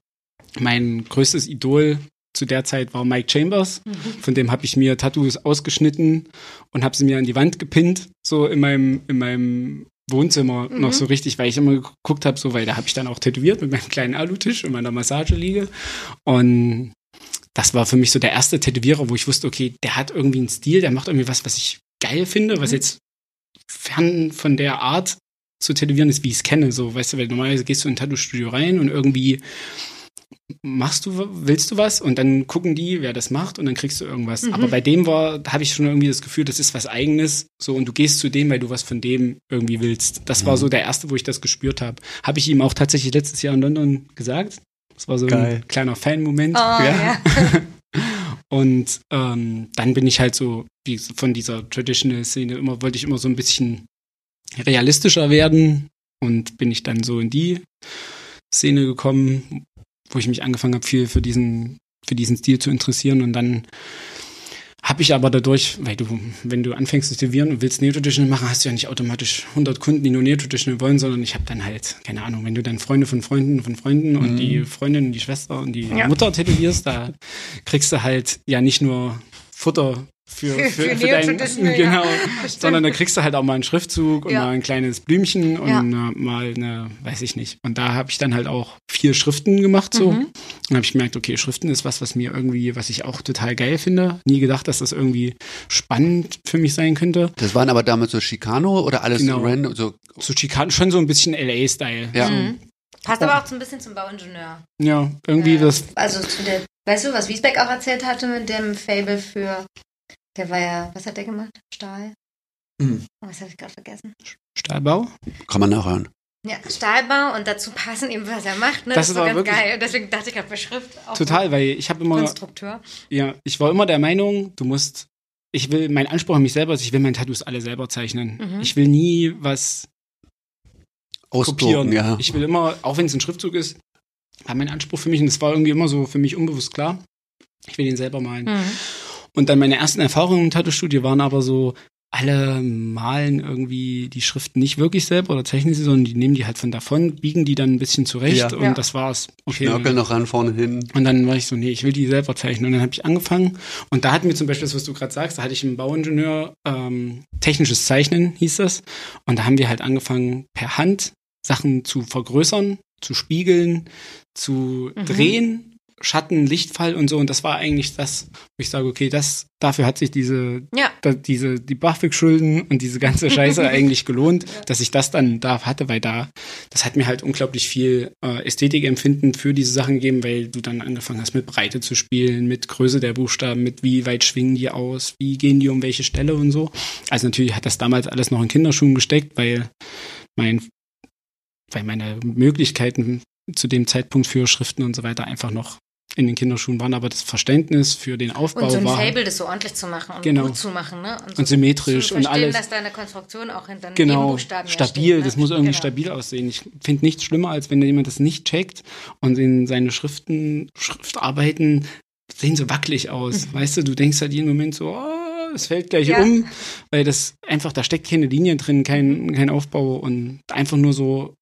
Mein größtes Idol zu der Zeit war Mike Chambers. Von dem habe ich mir Tattoos ausgeschnitten und habe sie mir an die Wand gepinnt, so in meinem, in meinem Wohnzimmer Mhm. noch so richtig, weil ich immer geguckt habe, so, weil da habe ich dann auch tätowiert mit meinem kleinen Alutisch und meiner Massageliege. Und das war für mich so der erste Tätowierer, wo ich wusste, okay, der hat irgendwie einen Stil, der macht irgendwie was, was ich geil finde, was Mhm. jetzt fern von der Art zu tätowieren ist, wie ich es kenne. So, weißt du, weil normalerweise gehst du in ein Tattoo-Studio rein und irgendwie machst du, willst du was und dann gucken die, wer das macht und dann kriegst du irgendwas. Mhm. Aber bei dem war, da habe ich schon irgendwie das Gefühl, das ist was eigenes, so und du gehst zu dem, weil du was von dem irgendwie willst. Das war Mhm. so der erste, wo ich das gespürt habe. Habe ich ihm auch tatsächlich letztes Jahr in London gesagt. Das war so Geil. ein kleiner Fan-Moment. Oh, ja. <laughs> Und ähm, dann bin ich halt so wie von dieser Traditional-Szene immer, wollte ich immer so ein bisschen realistischer werden und bin ich dann so in die Szene gekommen, wo ich mich angefangen habe, viel für diesen, für diesen Stil zu interessieren und dann habe ich aber dadurch, weil du, wenn du anfängst zu tätowieren und willst Neo-Traditional machen, hast du ja nicht automatisch 100 Kunden, die nur Neo-Traditional wollen, sondern ich habe dann halt, keine Ahnung, wenn du dann Freunde von Freunden von Freunden und Mhm. die Freundin und die Schwester und die Ja. Mutter tätowierst, da kriegst du halt ja nicht nur Futter für, Für- für, für dein, Neo-Traditional, ja. genau, sondern da kriegst du halt auch mal einen Schriftzug und Ja. mal ein kleines Blümchen und Ja. äh, mal eine, weiß ich nicht. Und da habe ich dann halt auch vier Schriften gemacht so. Mhm. Dann habe ich gemerkt, okay, Schriften ist was, was mir irgendwie, was ich auch total geil finde. Nie gedacht, dass das irgendwie spannend für mich sein könnte. Das waren aber damals so Chicano oder alles Genau. random? So, So Chicago, schon so ein bisschen LA-Style. Ja. Mhm. Passt aber auch so ein bisschen zum Bauingenieur. Ja, irgendwie Äh, das, Also zu der, weißt du, was Wiesbeck auch erzählt hatte mit dem Fable für, der war ja, was hat der gemacht? Stahl? Mhm. Oh, was habe ich gerade vergessen? Stahlbau. kann man nachhören. Ja, Stahlbau und dazu passen eben, was er macht. Ne? Das ist war so ganz wirklich- geil. Und deswegen dachte ich gerade bei Schrift auch Total, weil ich habe immer, Konstrukteur. ja, ich war immer der Meinung, du musst, ich will, mein Anspruch an mich selber ist, ich will meine Tattoos alle selber zeichnen. Mhm. Ich will nie was kopieren. ja. Ich will immer, auch wenn es ein Schriftzug ist, war mein Anspruch für mich, und das war irgendwie immer so für mich unbewusst klar, ich will den selber malen. Mhm. Und dann meine ersten Erfahrungen im Tattoo-Studio waren aber so, alle malen irgendwie die Schriften nicht wirklich selber oder zeichnen sie, sondern die nehmen die halt von davon, biegen die dann ein bisschen zurecht Ja. und Ja. das war's. Okay. Schnörkel noch ran, vorne hin. Und dann war ich so, nee, ich will die selber zeichnen. Und dann habe ich angefangen. Und da hatten wir zum Beispiel das, was du gerade sagst, da hatte ich einen Bauingenieur, ähm, technisches Zeichnen hieß das. Und da haben wir halt angefangen, per Hand Sachen zu vergrößern, zu spiegeln, zu Mhm. drehen, Schatten, Lichtfall und so. Und das war eigentlich das, wo ich sage, okay, das, dafür hat sich diese Ja. da, diese, die BAföG-Schulden und diese ganze <laughs> Scheiße eigentlich gelohnt, dass ich das dann da hatte, weil da, das hat mir halt unglaublich viel äh, Ästhetikempfinden für diese Sachen gegeben, weil du dann angefangen hast, mit Breite zu spielen, mit Größe der Buchstaben, mit wie weit schwingen die aus, wie gehen die um welche Stelle und so. Also natürlich hat das damals alles noch in Kinderschuhen gesteckt, weil mein, weil meine Möglichkeiten zu dem Zeitpunkt für Schriften und so weiter einfach noch in den Kinderschuhen waren, aber das Verständnis für den Aufbau Und so ein war Fable, das so ordentlich zu machen und Genau. gut zu machen, ne? so Und symmetrisch zu und alles. dass da eine Konstruktion auch hinter den Genau, Nebenbuchstaben ja stabil, steht, ne? das muss irgendwie Genau. stabil aussehen. Ich finde nichts schlimmer, als wenn jemand das nicht checkt und in seine Schriften, Schriftarbeiten sehen so wackelig aus. Weißt du, du denkst halt jeden Moment so, oh, es fällt gleich Ja. um, weil das einfach, da steckt keine Linie drin, kein, kein Aufbau und einfach nur so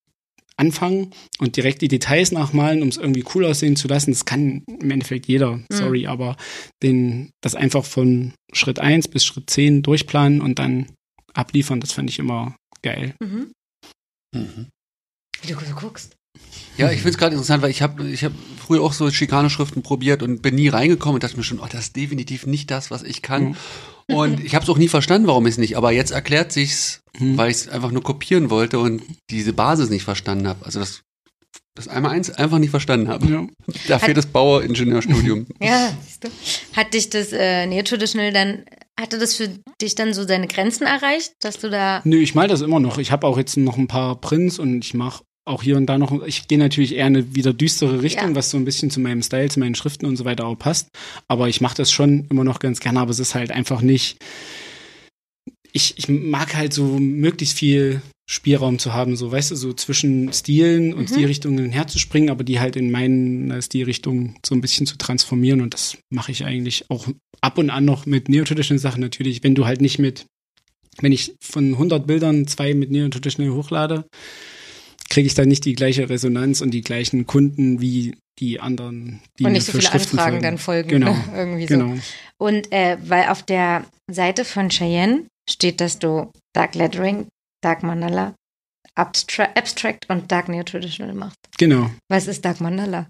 anfangen und direkt die Details nachmalen, um es irgendwie cool aussehen zu lassen. Das kann im Endeffekt jeder, sorry, aber den, das einfach von Schritt 1 bis Schritt 10 durchplanen und dann abliefern, das fand ich immer geil. Mhm. Mhm. Wie du so guckst. Ja, ich finde es gerade interessant, weil ich habe ich hab früher auch so Schikaneschriften probiert und bin nie reingekommen und dachte mir schon, oh, das ist definitiv nicht das, was ich kann. Mhm. Und ich habe es auch nie verstanden, warum ich es nicht. Aber jetzt erklärt sich's, Mhm. weil ich es einfach nur kopieren wollte und diese Basis nicht verstanden habe. Also das, das einmal eins einfach nicht verstanden habe. Ja. Dafür Hat- das Baueringenieurstudium. <laughs> Ja, siehst du. Hat dich das äh, Neo-Traditional dann, hatte das für dich dann so seine Grenzen erreicht, dass du da. Nö, ich mal das immer noch. Ich habe auch jetzt noch ein paar Prints und ich mache auch hier und da noch, ich gehe natürlich eher eine wieder düstere Richtung, Ja. was so ein bisschen zu meinem Style, zu meinen Schriften und so weiter auch passt. Aber ich mache das schon immer noch ganz gerne, aber es ist halt einfach nicht. Ich, ich mag halt so möglichst viel Spielraum zu haben, so weißt du, so zwischen Stilen und Mhm. Stilrichtungen herzuspringen, aber die halt in meine Stilrichtung so ein bisschen zu transformieren und das mache ich eigentlich auch ab und an noch mit neotraditional Sachen natürlich, wenn du halt nicht mit wenn ich von 100 Bildern zwei mit Neo-Traditional hochlade, kriege ich dann nicht die gleiche Resonanz und die gleichen Kunden wie die anderen, die und nicht so viele Anfragen folgen. dann folgen. Genau. Ne? <laughs> Irgendwie so. Genau. Und äh, weil auf der Seite von Cheyenne steht, dass du Dark Lettering, Dark Mandala, Abstra Abstract und Dark Neo-Traditional machst. Genau. Was ist Dark Mandala?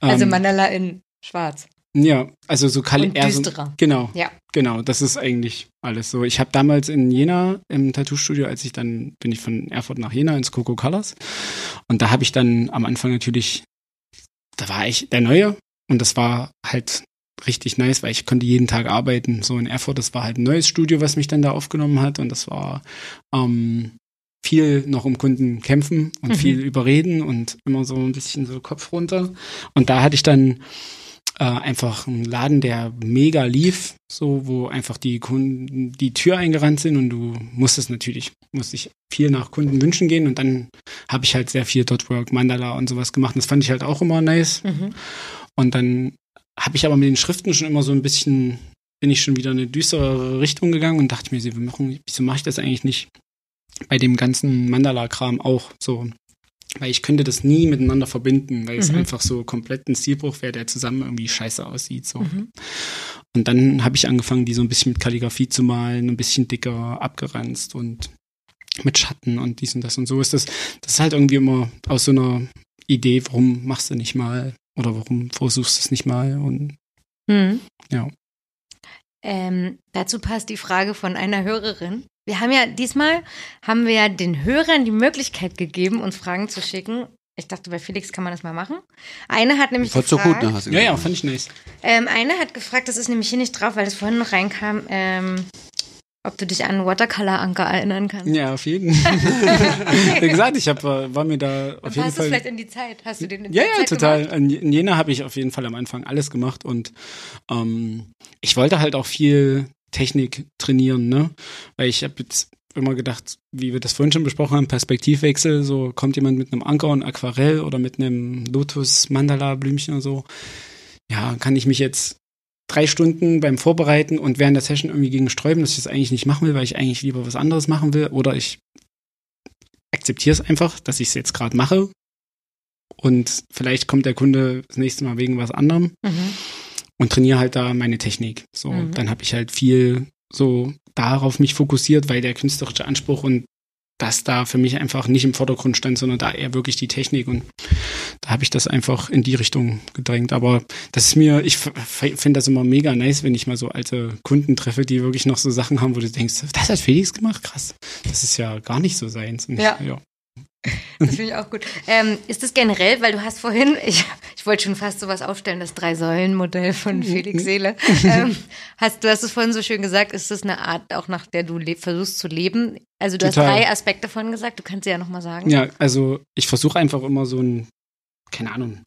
Also Ähm, Mandala in schwarz. Ja, also so Und eher so. Genau. Ja. Genau, das ist eigentlich alles so. Ich habe damals in Jena im Tattoo-Studio, als ich dann bin ich von Erfurt nach Jena ins Coco Colors und da habe ich dann am Anfang natürlich, da war ich der Neue und das war halt richtig nice, weil ich konnte jeden Tag arbeiten. So in Erfurt, das war halt ein neues Studio, was mich dann da aufgenommen hat und das war ähm, viel noch um Kunden kämpfen und Mhm. viel überreden und immer so ein bisschen so Kopf runter. Und da hatte ich dann äh, einfach einen Laden, der mega lief, so wo einfach die Kunden die Tür eingerannt sind und du musstest natürlich, musste ich viel nach Kunden wünschen gehen und dann habe ich halt sehr viel Dotwork, Mandala und sowas gemacht. Und das fand ich halt auch immer nice. Mhm. Und dann habe ich aber mit den Schriften schon immer so ein bisschen, bin ich schon wieder in eine düstere Richtung gegangen und dachte mir, wieso mache ich das eigentlich nicht bei dem ganzen Mandala-Kram auch so? Weil ich könnte das nie miteinander verbinden, weil es Mhm. einfach so komplett ein Stilbruch wäre, der zusammen irgendwie scheiße aussieht. So. Mhm. Und dann habe ich angefangen, die so ein bisschen mit Kalligrafie zu malen, ein bisschen dicker, abgeranzt und mit Schatten und dies und das und so ist das. Das ist halt irgendwie immer aus so einer Idee, warum machst du nicht mal oder warum versuchst du es nicht mal und Mhm. Ja. Ähm, dazu passt die Frage von einer Hörerin. Wir haben ja diesmal haben wir ja den Hörern die Möglichkeit gegeben, uns Fragen zu schicken. Ich dachte, bei Felix kann man das mal machen. Eine hat nämlich Voll so gefragt, gut, ne? Hast du ja, ja, fand ich nice. ähm, eine hat gefragt, das ist nämlich hier nicht drauf, weil das vorhin noch reinkam, ähm, ob du dich an Watercolor Anker erinnern kannst. Ja, auf jeden Fall. <laughs> Wie gesagt, ich hab, war mir da auf Und jeden passt das Fall. vielleicht in die Zeit? Hast du den in Ja, ja, Zeit total. Gemacht? In in Jena habe ich auf jeden Fall am Anfang alles gemacht und ähm, ich wollte halt auch viel Technik trainieren, ne? Weil ich habe jetzt immer gedacht, wie wir das vorhin schon besprochen haben, Perspektivwechsel, so kommt jemand mit einem Anker und Aquarell oder mit einem Lotus Mandala Blümchen oder so. Ja, kann ich mich jetzt drei Stunden beim Vorbereiten und während der Session irgendwie gegen sträuben, dass ich das eigentlich nicht machen will, weil ich eigentlich lieber was anderes machen will. Oder ich akzeptiere es einfach, dass ich es jetzt gerade mache. Und vielleicht kommt der Kunde das nächste Mal wegen was anderem Mhm. Und trainiere halt da meine Technik. So, Mhm. dann habe ich halt viel so darauf mich fokussiert, weil der künstlerische Anspruch und das da für mich einfach nicht im Vordergrund stand, sondern da eher wirklich die Technik und da habe ich das einfach in die Richtung gedrängt. Aber das ist mir, ich finde das immer mega nice, wenn ich mal so alte Kunden treffe, die wirklich noch so Sachen haben, wo du denkst, das hat Felix gemacht, krass. Das ist ja gar nicht so seins. Und Ja. Ich, ja. <laughs> Das finde ich auch gut. Ähm, ist das generell, weil du hast vorhin, <laughs> ich, ich wollte schon fast sowas aufstellen, das Drei-Säulen-Modell von Felix Seele. <laughs> ähm, hast, du hast es vorhin so schön gesagt, ist das eine Art, auch nach der du versuchst zu leben? Also du Total. hast drei Aspekte von gesagt, du kannst sie ja nochmal sagen. Ja, also ich versuche einfach immer so ein, keine Ahnung,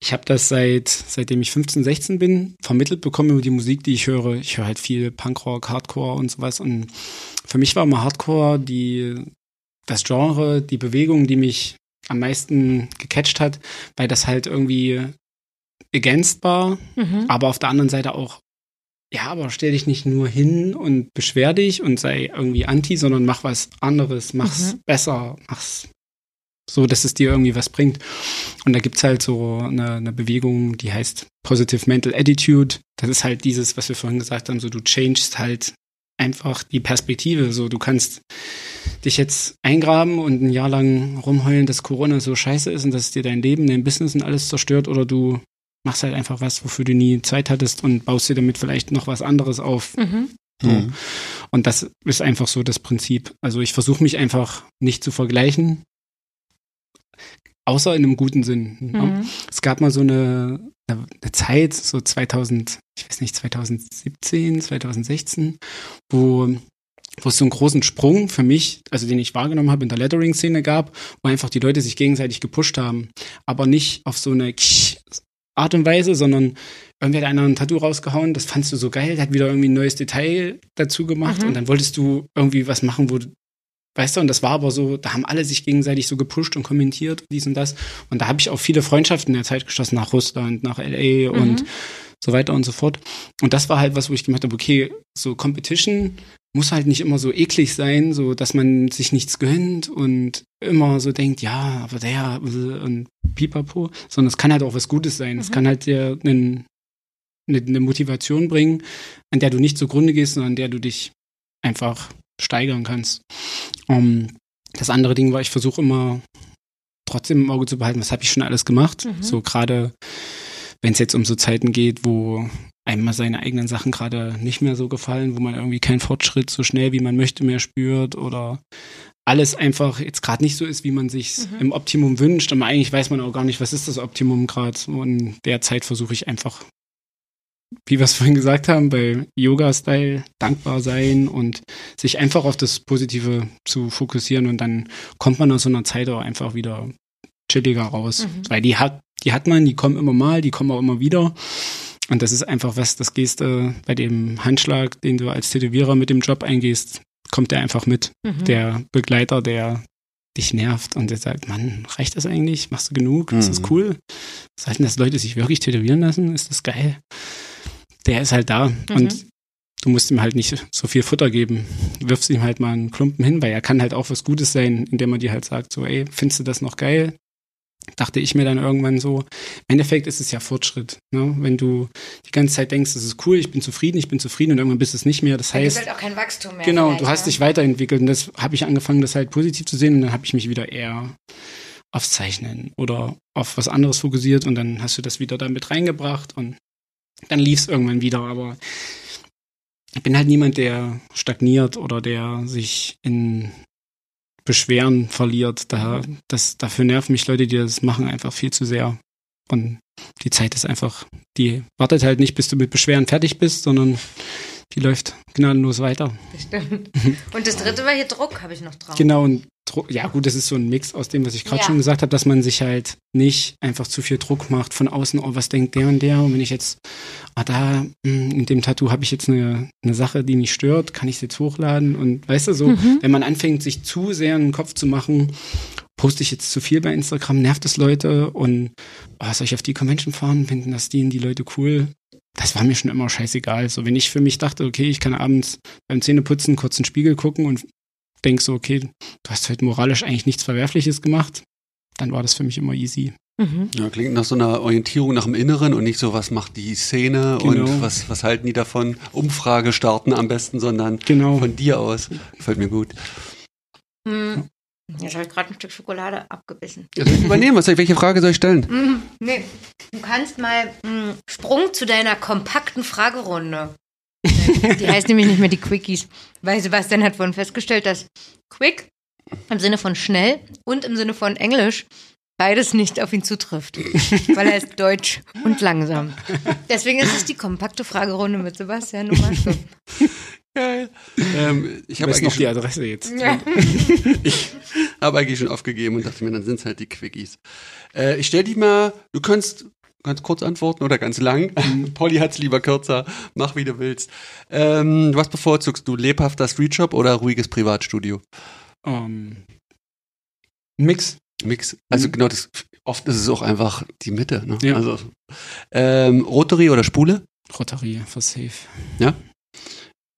ich habe das seit, seitdem ich 15, 16 bin, vermittelt bekommen über die Musik, die ich höre. Ich höre halt viel Punkrock, Hardcore und sowas. Und für mich war immer Hardcore die, das Genre, die Bewegung, die mich am meisten gecatcht hat, weil das halt irgendwie against war, Mhm. aber auf der anderen Seite auch, ja, aber stell dich nicht nur hin und beschwer dich und sei irgendwie anti, sondern mach was anderes, mach's Mhm. besser, mach's so, dass es dir irgendwie was bringt. Und da gibt's halt so eine, eine Bewegung, die heißt Positive Mental Attitude. Das ist halt dieses, was wir vorhin gesagt haben, so du changest halt einfach die Perspektive. So, du kannst dich jetzt eingraben und ein Jahr lang rumheulen, dass Corona so scheiße ist und dass es dir dein Leben, dein Business und alles zerstört oder du machst halt einfach was, wofür du nie Zeit hattest und baust dir damit vielleicht noch was anderes auf. Mhm. So. Mhm. Und das ist einfach so das Prinzip. Also ich versuche mich einfach nicht zu vergleichen, außer in einem guten Sinn. ne? Mhm. Es gab mal so eine, eine Zeit, so 2000, ich weiß nicht, 2017, 2016, wo wo es so einen großen Sprung für mich, also den ich wahrgenommen habe in der Lettering-Szene gab, wo einfach die Leute sich gegenseitig gepusht haben. Aber nicht auf so eine Art und Weise, sondern irgendwie hat einer ein Tattoo rausgehauen, das fandst du so geil, der hat wieder irgendwie ein neues Detail dazu gemacht Mhm. und dann wolltest du irgendwie was machen, wo du, weißt du, und das war aber so, da haben alle sich gegenseitig so gepusht und kommentiert, dies und das. Und da habe ich auch viele Freundschaften in der Zeit geschlossen, nach Russland, nach LA und Mhm. so weiter und so fort. Und das war halt was, wo ich gemerkt habe, okay, so Competition muss halt nicht immer so eklig sein, so dass man sich nichts gönnt und immer so denkt, ja, aber der und pipapo, sondern es kann halt auch was Gutes sein. Es Mhm. kann halt dir einen, eine, eine Motivation bringen, an der du nicht zugrunde gehst, sondern an der du dich einfach steigern kannst. Um, das andere Ding war, ich versuche immer trotzdem im Auge zu behalten, was habe ich schon alles gemacht. Mhm. So gerade, wenn es jetzt um so Zeiten geht, wo einem mal seine eigenen Sachen gerade nicht mehr so gefallen, wo man irgendwie keinen Fortschritt so schnell, wie man möchte, mehr spürt oder alles einfach jetzt gerade nicht so ist, wie man sich Mhm. im Optimum wünscht. Aber eigentlich weiß man auch gar nicht, was ist das Optimum gerade. Und derzeit versuche ich einfach, wie wir es vorhin gesagt haben, bei Yoga-Style dankbar sein und sich einfach auf das Positive zu fokussieren und dann kommt man aus so einer Zeit auch einfach wieder chilliger raus. Mhm. Weil die hat, die hat man, die kommen immer mal, die kommen auch immer wieder. Und das ist einfach was, das gehst du bei dem Handschlag, den du als Tätowierer mit dem Job eingehst, kommt der einfach mit. Mhm. Der Begleiter, der dich nervt und der sagt, Mann, reicht das eigentlich? Machst du genug? Ist das Mhm. cool? Sollten das Leute sich wirklich tätowieren lassen? Ist das geil? Der ist halt da und du musst ihm halt nicht so viel Futter geben. Du wirfst ihm halt mal einen Klumpen hin, weil er kann halt auch was Gutes sein, indem er dir halt sagt, so, ey, findest du das noch geil? Dachte ich mir dann irgendwann so. Im Endeffekt ist es ja Fortschritt. Ne? Wenn du die ganze Zeit denkst, das ist cool, ich bin zufrieden, ich bin zufrieden und irgendwann bist du es nicht mehr. Das heißt, halt auch kein Wachstum mehr. Genau, du hast ne? dich weiterentwickelt und das habe ich angefangen, das halt positiv zu sehen und dann habe ich mich wieder eher aufs Zeichnen oder auf was anderes fokussiert und dann hast du das wieder da mit reingebracht und dann lief es irgendwann wieder, aber ich bin halt niemand, der stagniert oder der sich in Beschweren verliert. Da, das, dafür nerven mich Leute, die das machen, einfach viel zu sehr. Und die Zeit ist einfach, die wartet halt nicht, bis du mit Beschweren fertig bist, sondern die läuft gnadenlos weiter. Bestimmt. Und das dritte war hier Druck, habe ich noch drauf. Genau, und ja gut, das ist so ein Mix aus dem, was ich gerade Ja. schon gesagt habe, dass man sich halt nicht einfach zu viel Druck macht von außen, oh, was denkt der und der? Und wenn ich jetzt, ah, da, mh, in dem Tattoo habe ich jetzt eine, eine Sache, die mich stört, kann ich es jetzt hochladen? Und weißt du, so, Mhm. wenn man anfängt, sich zu sehr in den Kopf zu machen, poste ich jetzt zu viel bei Instagram, nervt es Leute und oh, soll ich auf die Convention fahren? Finden das die und die Leute cool? das war mir schon immer scheißegal. So, wenn ich für mich dachte, okay, ich kann abends beim Zähneputzen kurz in den Spiegel gucken und denk so, okay, du hast heute moralisch eigentlich nichts Verwerfliches gemacht, dann war das für mich immer easy. Mhm. Ja, klingt nach so einer Orientierung nach dem Inneren und nicht so, was macht die Szene Genau. und was, was halten die davon? Umfrage starten am besten, sondern Genau. von dir aus. Gefällt mir gut. Hm. Jetzt habe ich gerade ein Stück Schokolade abgebissen. Ja, übernehmen? Was, soll ich- welche Frage soll ich stellen? Mhm. Nee, du kannst mal hm, Sprung zu deiner kompakten Fragerunde. Die heißt nämlich nicht mehr die Quickies, weil Sebastian hat vorhin festgestellt, dass Quick im Sinne von schnell und im Sinne von Englisch beides nicht auf ihn zutrifft, weil er ist deutsch und langsam. Deswegen ist es die kompakte Fragerunde mit Sebastian Numaschke. Geil. Ähm, ich habe noch eigentlich, die schon- Adresse jetzt. Ja. ich hab eigentlich schon aufgegeben und dachte mir, dann sind es halt die Quickies. Äh, ich stell die mal, du kannst ganz kurz antworten oder ganz lang. <laughs> Polly hat's lieber kürzer. Mach, wie du willst. Ähm, was bevorzugst du? Lebhafter Streetshop oder ruhiges Privatstudio? Ähm, ein Mix. Mix. Also Mhm. genau, das, oft ist es auch einfach die Mitte. Ne? Ja. Also, ähm, Rotary oder Spule? Rotary for safe.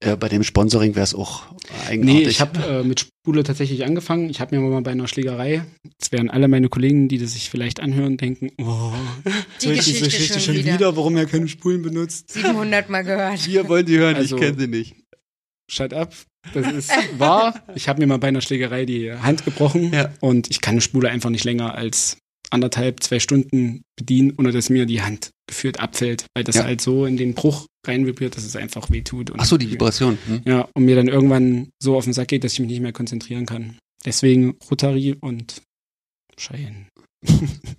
Äh, bei dem Sponsoring wäre es auch eigenartig. Nee, ich habe äh, mit Spule tatsächlich angefangen. Ich habe mir mal bei einer Schlägerei, jetzt werden alle meine Kollegen, die das sich vielleicht anhören, denken, oh, Die soll ich Geschichte, diese Geschichte schon schon wieder. wieder, warum er keine Spulen benutzt. 700 Mal gehört. Wir wollen sie hören, Also- ich kenne sie nicht. Shut up. Das ist wahr. Ich habe mir mal bei einer Schlägerei die Hand gebrochen Ja. und ich kann eine Spule einfach nicht länger als anderthalb, zwei Stunden bedienen, ohne dass mir die Hand gefühlt abfällt, weil das Ja. halt so in den Bruch reinvibriert, dass es einfach wehtut. Und Ach so, die Vibration. Hm? Ja, und mir dann irgendwann so auf den Sack geht, dass ich mich nicht mehr konzentrieren kann. Deswegen Rotary und Cheyenne. <laughs>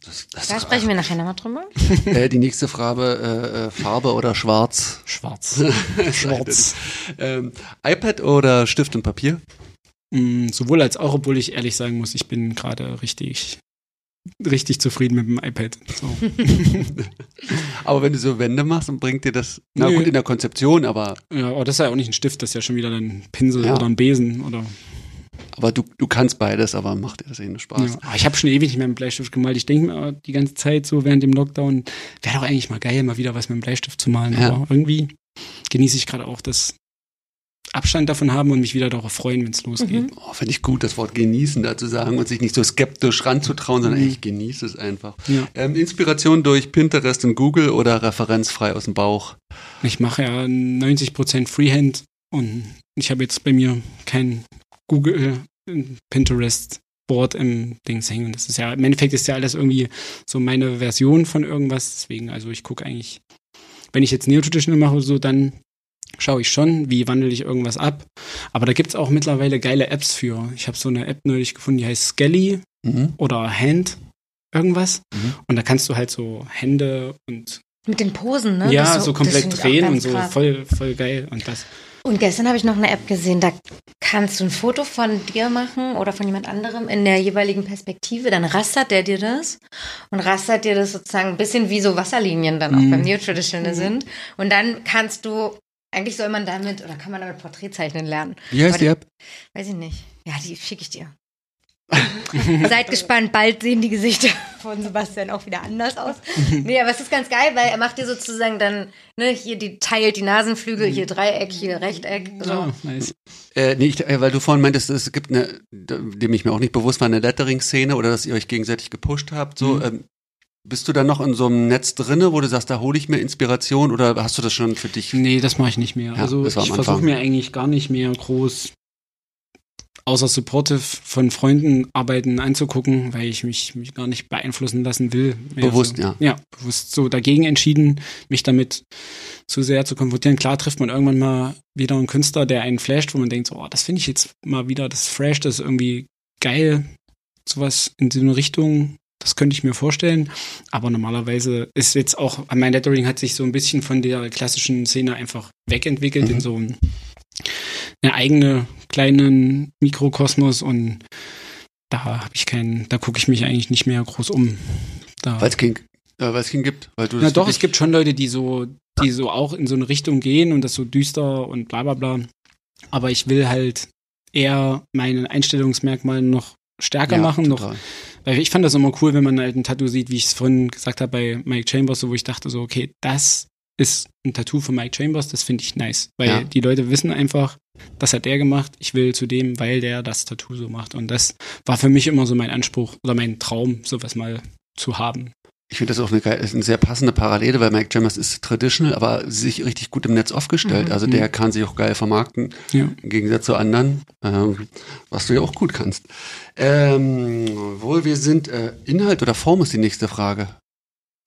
Das, das Da sprechen wir nachher nochmal drüber. <laughs> äh, die nächste Frage, äh, äh, Farbe oder Schwarz? Schwarz. <laughs> Schwarz. ähm, iPad oder Stift und Papier? Mm, sowohl als auch, obwohl ich ehrlich sagen muss, ich bin gerade richtig, richtig zufrieden mit dem iPad. So. <laughs> Aber wenn du so Wände machst, dann bringt dir das, na Nö. gut, in der Konzeption, aber, ja, aber das ist ja auch nicht ein Stift, das ist ja schon wieder ein Pinsel Ja. oder ein Besen oder. aber du, du kannst beides, aber macht dir das eh nur Spaß. Ja. Ich habe schon ewig nicht mehr mit Bleistift gemalt. Ich denke mir die ganze Zeit so während dem Lockdown, wäre doch eigentlich mal geil, mal wieder was mit dem Bleistift zu malen. Ja. Aber irgendwie genieße ich gerade auch das Abstand davon haben und mich wieder darauf freuen, wenn es losgeht. Mhm. Oh, Finde ich gut, das Wort genießen da zu sagen und sich nicht so skeptisch ranzutrauen, sondern Mhm. ich genieße es einfach. Ja. Ähm, Inspiration durch Pinterest und Google oder referenzfrei aus dem Bauch? Ich mache ja 90% Freehand und ich habe jetzt bei mir kein Google, äh, Pinterest Board im Dings hängen. Das ist ja, im Endeffekt ist ja alles irgendwie so meine Version von irgendwas. Deswegen, also ich gucke eigentlich, wenn ich jetzt Neo-Traditional mache oder so, dann schaue ich schon, wie wandle ich irgendwas ab. Aber da gibt's auch mittlerweile geile Apps für. Ich habe so eine App neulich gefunden, die heißt Skelly Mhm. oder Hand irgendwas. Mhm. Und da kannst du halt so Hände und Mit den Posen, ne? ja, so, das komplett drehen und so krass. voll, voll geil. Und das Und gestern habe ich noch eine App gesehen, da kannst du ein Foto von dir machen oder von jemand anderem in der jeweiligen Perspektive, dann rastert der dir das und rastert dir das sozusagen ein bisschen wie so Wasserlinien dann auch Mhm. beim Neo-Traditional sind. Und dann kannst du, eigentlich soll man damit oder kann man damit Porträt zeichnen lernen. Wie heißt die App? Weiß ich nicht. Ja, die schicke ich dir. <laughs> Seid gespannt, bald sehen die Gesichter von Sebastian auch wieder anders aus. <laughs> Nee, aber es ist ganz geil, weil er macht dir sozusagen dann, ne, hier die teilt die Nasenflügel, hier Dreieck, hier Rechteck. So. Ja, nice. Äh, nee, ich, äh, weil du vorhin meintest, es gibt eine, dem ich mir auch nicht bewusst war, eine Lettering-Szene oder dass ihr euch gegenseitig gepusht habt. So, Mhm. ähm, bist du da noch in so einem Netz drinne, wo du sagst, da hole ich mir Inspiration oder hast du das schon für dich? Nee, das mache ich nicht mehr. Ja, also ich versuche mir eigentlich gar nicht mehr groß außer supportive von Freunden arbeiten anzugucken, weil ich mich, mich gar nicht beeinflussen lassen will. Bewusst, so, ja. Ja, bewusst so dagegen entschieden, mich damit zu sehr zu konfrontieren. Klar trifft man irgendwann mal wieder einen Künstler, der einen flasht, wo man denkt, so, oh, das finde ich jetzt mal wieder, das Fresh, das ist irgendwie geil, sowas in so eine Richtung, das könnte ich mir vorstellen. Aber normalerweise ist jetzt auch, mein Lettering hat sich so ein bisschen von der klassischen Szene einfach wegentwickelt Mhm. in so ein, eine eigene kleinen Mikrokosmos und da habe ich keinen, da gucke ich mich eigentlich nicht mehr groß um. Weil es keinen äh, keinen gibt. Weil du Na das doch, wirklich- es gibt schon Leute, die so, die so auch in so eine Richtung gehen und das so düster und bla bla bla. Aber ich will halt eher meine Einstellungsmerkmale noch stärker Ja, machen, noch total. Weil ich fand das immer cool, wenn man halt ein Tattoo sieht, wie ich es vorhin gesagt habe bei Mike Chambers, so wo ich dachte so, okay, das ist ein Tattoo von Mike Chambers, das finde ich nice. Weil Ja. die Leute wissen einfach, das hat der gemacht, ich will zu dem, weil der das Tattoo so macht. Und das war für mich immer so mein Anspruch oder mein Traum, sowas mal zu haben. Ich finde das auch eine, eine sehr passende Parallele, weil Mike Jammers ist traditional, aber sich richtig gut im Netz aufgestellt. Mhm. Also der kann sich auch geil vermarkten, Ja. im Gegensatz zu anderen, ähm, was du ja auch gut kannst. Ähm, wohl, wir sind äh, Inhalt oder Form ist die nächste Frage.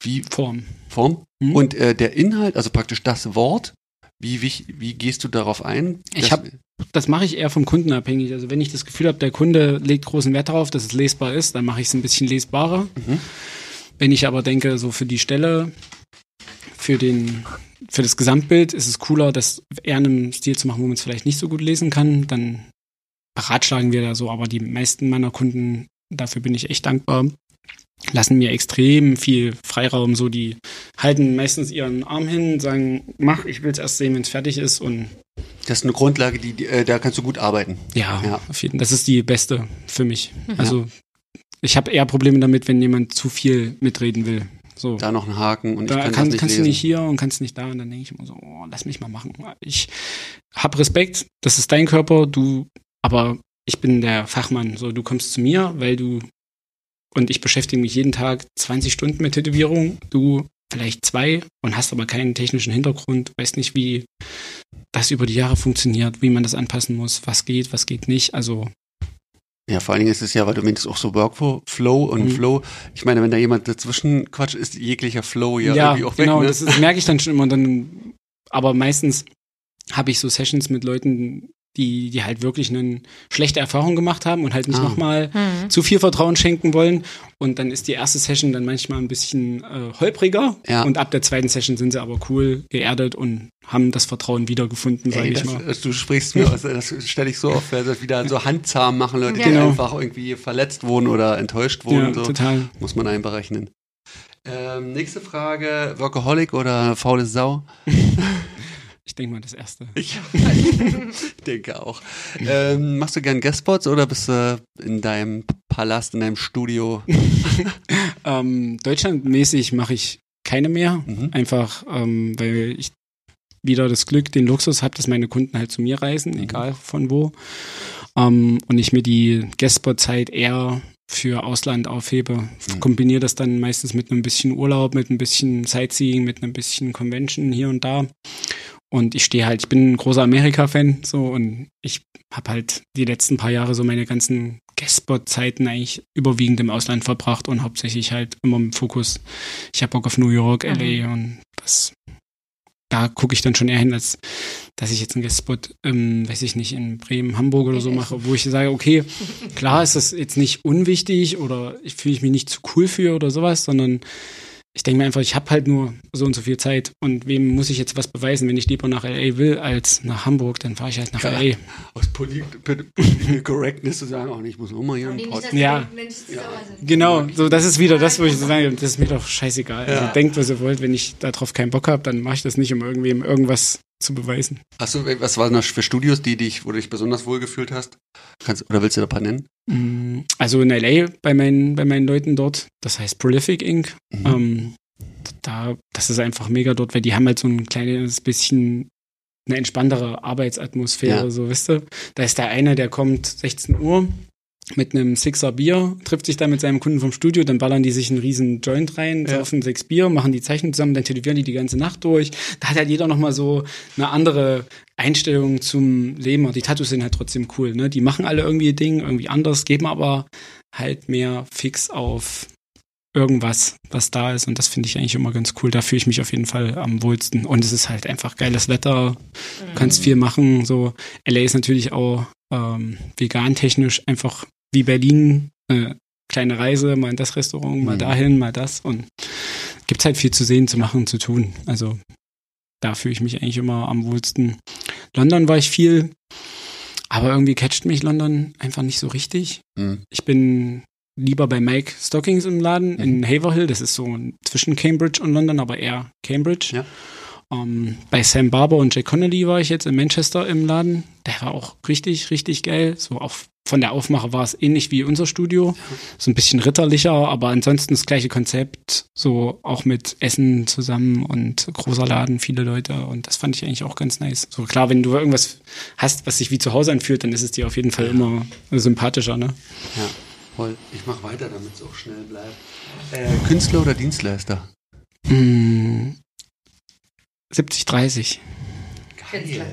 Wie Form. Form? Mhm. Und äh, der Inhalt, also praktisch das Wort, wie, wie, wie gehst du darauf ein? Ich Das- hab- Das mache ich eher vom Kunden abhängig. Also wenn ich das Gefühl habe, der Kunde legt großen Wert darauf, dass es lesbar ist, dann mache ich es ein bisschen lesbarer. Mhm. Wenn ich aber denke, so für die Stelle, für den, für das Gesamtbild ist es cooler, das eher in einem Stil zu machen, wo man es vielleicht nicht so gut lesen kann, dann beratschlagen wir da so. Aber die meisten meiner Kunden, dafür bin ich echt dankbar, lassen mir extrem viel Freiraum. So, die halten meistens ihren Arm hin, sagen, mach, ich will es erst sehen, wenn es fertig ist und Das ist eine Grundlage, die, die, äh, da kannst du gut arbeiten. ja, Ja. auf jeden Das ist die beste für mich. Also ich habe eher Probleme damit, wenn jemand zu viel mitreden will. So. Da noch ein Haken und ich Da kann kann, das nicht kannst lesen. du nicht hier und kannst nicht da. Und dann denke ich immer so, oh, lass mich mal machen. Ich habe Respekt, das ist dein Körper, du, aber ich bin der Fachmann. So, du kommst zu mir, weil du und ich beschäftige mich jeden Tag 20 Stunden mit Tätowierung. Du vielleicht zwei und hast aber keinen technischen Hintergrund, weißt nicht, wie das über die Jahre funktioniert, wie man das anpassen muss, was geht, was geht nicht. Also Ja, vor allen Dingen ist es ja, weil du meinst auch so Workflow, Flow und Mhm. Flow. Ich meine, wenn da jemand dazwischen quatscht, ist jeglicher Flow ja, ja, irgendwie auch genau, weg. Ne? das, ist, merke ich dann schon immer. Dann, aber meistens habe ich so Sessions mit Leuten, die, die halt wirklich eine schlechte Erfahrung gemacht haben und halt nicht Ah. nochmal Mhm. zu viel Vertrauen schenken wollen. Und dann ist die erste Session dann manchmal ein bisschen äh, holpriger. Ja. Und ab der zweiten Session sind sie aber cool, geerdet und haben das Vertrauen wiedergefunden, sage ich das, mal. du sprichst mir <laughs> aus, das stelle ich so oft, weil das wieder so handzahm machen, Leute, die Ja. Genau. einfach irgendwie verletzt wurden oder enttäuscht Ja, wurden. so. total. Muss man einberechnen. Ähm, nächste Frage, Workaholic oder faule Sau? <laughs> Ich denke mal das erste. Ich denke auch. Ähm, machst du gern Guestspots oder bist du in deinem Palast, in deinem Studio? <laughs> Ähm, Deutschlandmäßig mache ich keine mehr. Mhm. Einfach, ähm, weil ich wieder das Glück, den Luxus habe, dass meine Kunden halt zu mir reisen, egal von wo. Ähm, und ich mir die Guestspot-Zeit eher für Ausland aufhebe. Mhm. Kombiniere das dann meistens mit einem bisschen Urlaub, mit ein bisschen Sightseeing, mit einem bisschen Convention hier und da. Und ich stehe halt, ich bin ein großer Amerika-Fan, so, und ich habe halt die letzten paar Jahre so meine ganzen Guestspot-Zeiten eigentlich überwiegend im Ausland verbracht und hauptsächlich halt immer im Fokus. Ich habe Bock auf New York, Mhm. LA und das, da gucke ich dann schon eher hin, als dass ich jetzt einen Guestspot, ähm, weiß ich nicht, in Bremen, Hamburg oder so In mache, wo ich sage, okay, klar ist das jetzt nicht unwichtig oder ich fühle mich nicht zu cool für oder sowas, sondern ich denke mir einfach, ich habe halt nur so und so viel Zeit und wem muss ich jetzt was beweisen, wenn ich lieber nach LA will als nach Hamburg, dann fahre ich halt nach Ja. LA. Aus Polit Political Correctness zu sagen, oh, nee, ich muss auch mal hier einen Pod. Ja. Genau, so das ist wieder das, wo ich so sage, das ist mir doch scheißegal. Ja. Also denkt, was ihr wollt, wenn ich darauf keinen Bock habe, dann mache ich das nicht, um irgendwem irgendwas zu beweisen. Achso, was waren das für Studios, die dich, wo du dich besonders wohl gefühlt hast? Kannst, oder willst du da ein paar nennen? Mm, Also in LA bei meinen, bei meinen Leuten dort, das heißt Prolific Inc. Mhm. Ähm, da, das ist einfach mega dort, weil die haben halt so ein kleines bisschen eine entspanntere Arbeitsatmosphäre, Ja. so wisst ihr. Da ist der eine, der kommt 16 Uhr mit einem Sixer Bier, trifft sich da mit seinem Kunden vom Studio, dann ballern die sich einen riesen Joint rein, Ja. saufen sechs Bier, machen die Zeichen zusammen, dann tätowieren die die ganze Nacht durch. Da hat halt jeder nochmal so eine andere Einstellung zum Leben. Und die Tattoos sind halt trotzdem cool, ne? Die machen alle irgendwie ihr Ding, irgendwie anders, geben aber halt mehr fix auf irgendwas, was da ist. Und das finde ich eigentlich immer ganz cool. Da fühle ich mich auf jeden Fall am wohlsten. Und es ist halt einfach geiles Wetter. Du kannst viel machen. So, LA ist natürlich auch ähm, vegan-technisch einfach wie Berlin. Äh, kleine Reise, mal in das Restaurant, mal Mhm. dahin, mal das. Und gibt's halt viel zu sehen, zu machen, zu tun. Also da fühle ich mich eigentlich immer am wohlsten. London war ich viel, aber irgendwie catcht mich London einfach nicht so richtig. Mhm. Ich bin lieber bei Mike Stockings im Laden Mhm. in Haverhill. Das ist so zwischen Cambridge und London, aber eher Cambridge. Ja. Ähm, bei Sam Barber und Jay Connolly war ich jetzt in Manchester im Laden. Der war auch richtig, richtig geil. So auch von der Aufmache war es ähnlich wie unser Studio. So ein bisschen ritterlicher, aber ansonsten das gleiche Konzept. So auch mit Essen zusammen und großer Laden, viele Leute. Und das fand ich eigentlich auch ganz nice. So klar, wenn du irgendwas hast, was sich wie zu Hause anfühlt, dann ist es dir auf jeden Fall immer sympathischer, ne? Ja, voll. Ich mache weiter, damit es auch schnell bleibt. Äh, Künstler oder Dienstleister? Mm, 70, 30. Künstler.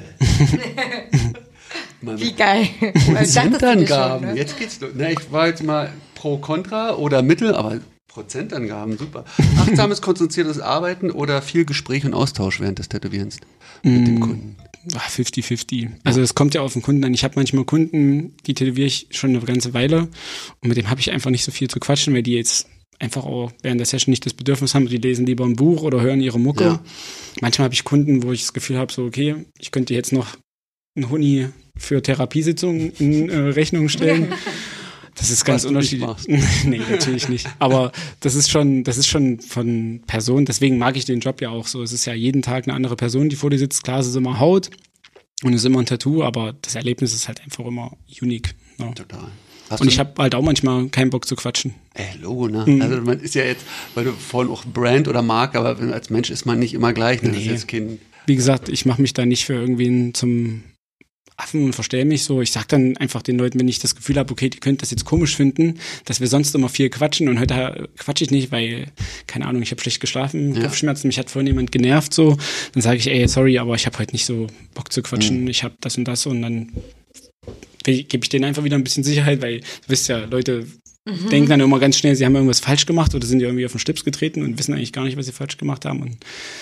Mann. Wie geil. <laughs> Prozentangaben. ne? Jetzt geht's los. Na, ich war jetzt mal pro, contra oder mittel, aber Prozentangaben, super. Achtsames, konzentriertes Arbeiten oder viel Gespräch und Austausch während des Tätowierens mit dem Kunden. Ah, 50-50. Also es kommt ja auf den Kunden an. Ich habe manchmal Kunden, die tätowiere ich schon eine ganze Weile und mit dem habe ich einfach nicht so viel zu quatschen, weil die jetzt einfach auch während der Session nicht das Bedürfnis haben, die lesen lieber ein Buch oder hören ihre Mucke. Ja. Manchmal habe ich Kunden, wo ich das Gefühl habe, so okay, ich könnte jetzt noch einen Huni für Therapiesitzungen in äh, Rechnung stellen. <laughs> Das ist ganz unterschiedlich. <laughs> nee, natürlich nicht. Aber das ist schon, das ist schon von Person. Deswegen mag ich den Job ja auch so. Es ist ja jeden Tag eine andere Person, die vor dir sitzt. Klar, es ist immer Haut und es ist immer ein Tattoo, aber das Erlebnis ist halt einfach immer unique. Ja. Total. Hast Und ich habe halt auch manchmal keinen Bock zu quatschen. Ey, Logo, ne? Mhm. Also man ist ja jetzt, weil du vorhin auch Brand oder Marke, aber als Mensch ist man nicht immer gleich. Ne? Das ist Nee. jetzt kein, Wie gesagt, ich mache mich da nicht für irgendwen zum Affen und verstell mich so. Ich sag dann einfach den Leuten, wenn ich das Gefühl habe, okay, die könnten das jetzt komisch finden, dass wir sonst immer viel quatschen und heute quatsche ich nicht, weil, keine Ahnung, ich habe schlecht geschlafen, Ja. Kopfschmerzen, mich hat vorhin jemand genervt so. Dann sage ich, ey, sorry, aber ich habe heute nicht so Bock zu Mhm. quatschen, ich habe das und das und dann gebe ich denen einfach wieder ein bisschen Sicherheit, weil du wisst ja, Leute denken dann immer ganz schnell, sie haben irgendwas falsch gemacht oder sind irgendwie auf den Stips getreten und wissen eigentlich gar nicht, was sie falsch gemacht haben. Und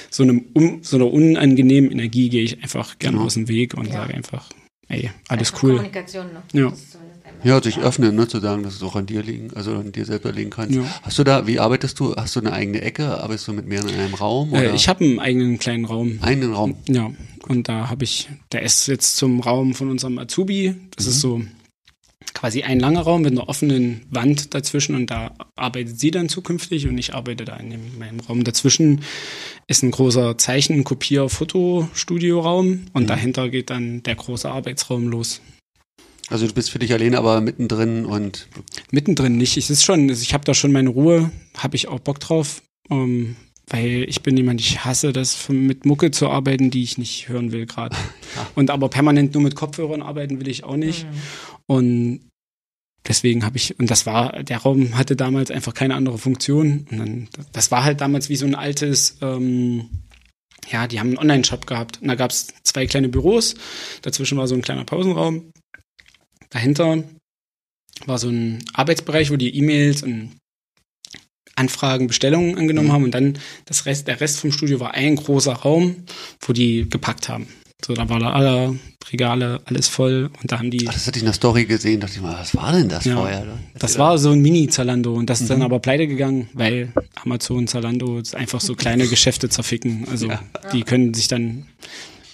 so, einem, um, so einer unangenehmen Energie gehe ich einfach gerne Genau. aus dem Weg und Ja. sage einfach, ey, alles Einfach cool. Kommunikation noch. Ja. Ja, sich öffnen, ne? Zu sagen, dass es auch an dir liegen, also an dir selber liegen kannst. Ja. Hast du da, wie arbeitest du? Hast du eine eigene Ecke? Arbeitest du mit mehreren in einem Raum? Äh, ich habe einen eigenen kleinen Raum. einen Raum. Ja, und da habe ich, der ist jetzt zum Raum von unserem Azubi. Das ist so quasi ein langer Raum mit einer offenen Wand dazwischen und da arbeitet sie dann zukünftig und ich arbeite da in dem, meinem Raum. Dazwischen ist ein großer Zeichen-, Kopier-, Fotostudioraum und dahinter geht dann der große Arbeitsraum los. Also du bist für dich alleine, aber mittendrin und Mittendrin nicht. Es ist schon, ich habe da schon meine Ruhe, habe ich auch Bock drauf. Ähm, weil ich bin jemand, ich hasse das, mit Mucke zu arbeiten, die ich nicht hören will gerade. <laughs> Und aber permanent nur mit Kopfhörern arbeiten will ich auch nicht. Und deswegen habe ich, und das war, der Raum hatte damals einfach keine andere Funktion. Und dann, das war halt damals wie so ein altes, ähm, ja, die haben einen Online-Shop gehabt. Und da gab es zwei kleine Büros, dazwischen war so ein kleiner Pausenraum. Dahinter war so ein Arbeitsbereich, wo die E-Mails und Anfragen, Bestellungen angenommen Mhm. haben und dann das Rest, der Rest vom Studio war ein großer Raum, wo die gepackt haben. So, da war da alle Regale, alles voll und da haben die, Ach, das hatte ich in der Story gesehen, dachte ich mal, was war denn das Ja. vorher? das war so ein Mini-Zalando und das ist Mhm. dann aber pleite gegangen, weil Amazon, Zalando einfach so kleine <laughs> Geschäfte zerficken. Also Ja. die können sich dann,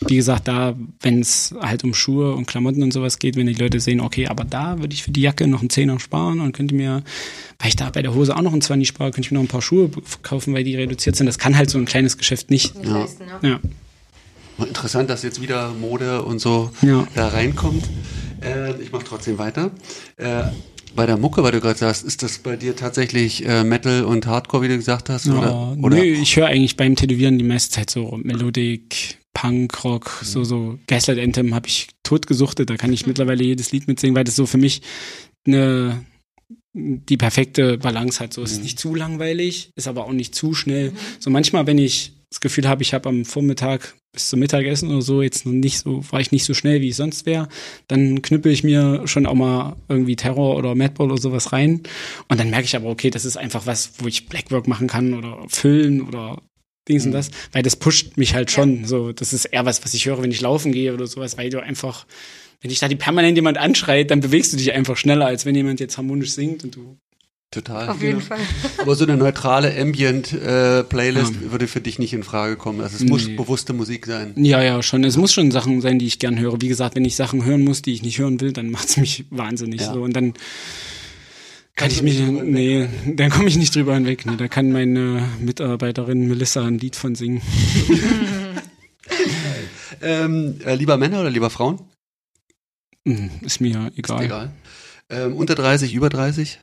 wie gesagt, da, wenn es halt um Schuhe und Klamotten und sowas geht, wenn die Leute sehen, okay, aber da würde ich für die Jacke noch einen Zehner sparen und könnte mir, weil ich da bei der Hose auch noch einen Zwanni spare, könnte ich mir noch ein paar Schuhe kaufen, weil die reduziert sind. Das kann halt so ein kleines Geschäft nicht. Nicht Ja. leisten, ne? Ja. Interessant, dass jetzt wieder Mode und so Ja. da reinkommt. Äh, ich mache trotzdem weiter. Äh, bei der Mucke, weil du gerade sagst, ist das bei dir tatsächlich äh, Metal und Hardcore, wie du gesagt hast? Ja, Oder, nö, ich höre eigentlich beim Tätowieren die meiste Zeit so Melodic, Punk, Rock, Mhm. so, so Gaslight Anthem habe ich totgesuchtet. Da kann ich mittlerweile jedes Lied mitsingen, weil das so für mich eine die perfekte Balance hat. So es ist Mhm. nicht zu langweilig, ist aber auch nicht zu schnell. So manchmal, wenn ich das Gefühl habe, ich habe am Vormittag bis zum Mittagessen oder so jetzt noch nicht so, war ich nicht so schnell, wie ich sonst wäre, dann knüppel ich mir schon auch mal irgendwie Terror oder Madball oder sowas rein. Und dann merke ich aber, okay, das ist einfach was, wo ich Blackwork machen kann oder füllen oder Dings und das, weil das pusht mich halt schon. So, das ist eher was, was ich höre, wenn ich laufen gehe oder sowas, weil du einfach, wenn dich da die permanent jemand anschreit, dann bewegst du dich einfach schneller, als wenn jemand jetzt harmonisch singt und du. total. Auf jeden Fall. <laughs> Aber so eine neutrale Ambient-Playlist würde für dich nicht in Frage kommen. Also es muss Nee. bewusste Musik sein. Ja, ja, schon. Es muss schon Sachen sein, die ich gern höre. Wie gesagt, wenn ich Sachen hören muss, die ich nicht hören will, dann macht's mich wahnsinnig. Ja. So. Und dann kann ich mich, nee, dann komme ich nicht drüber hinweg. Nee, da kann meine Mitarbeiterin Melissa ein Lied von singen. <laughs> Ähm, äh, lieber Männer oder lieber Frauen? Hm, Ist mir egal. Ist egal. Ähm, unter 30, über 30?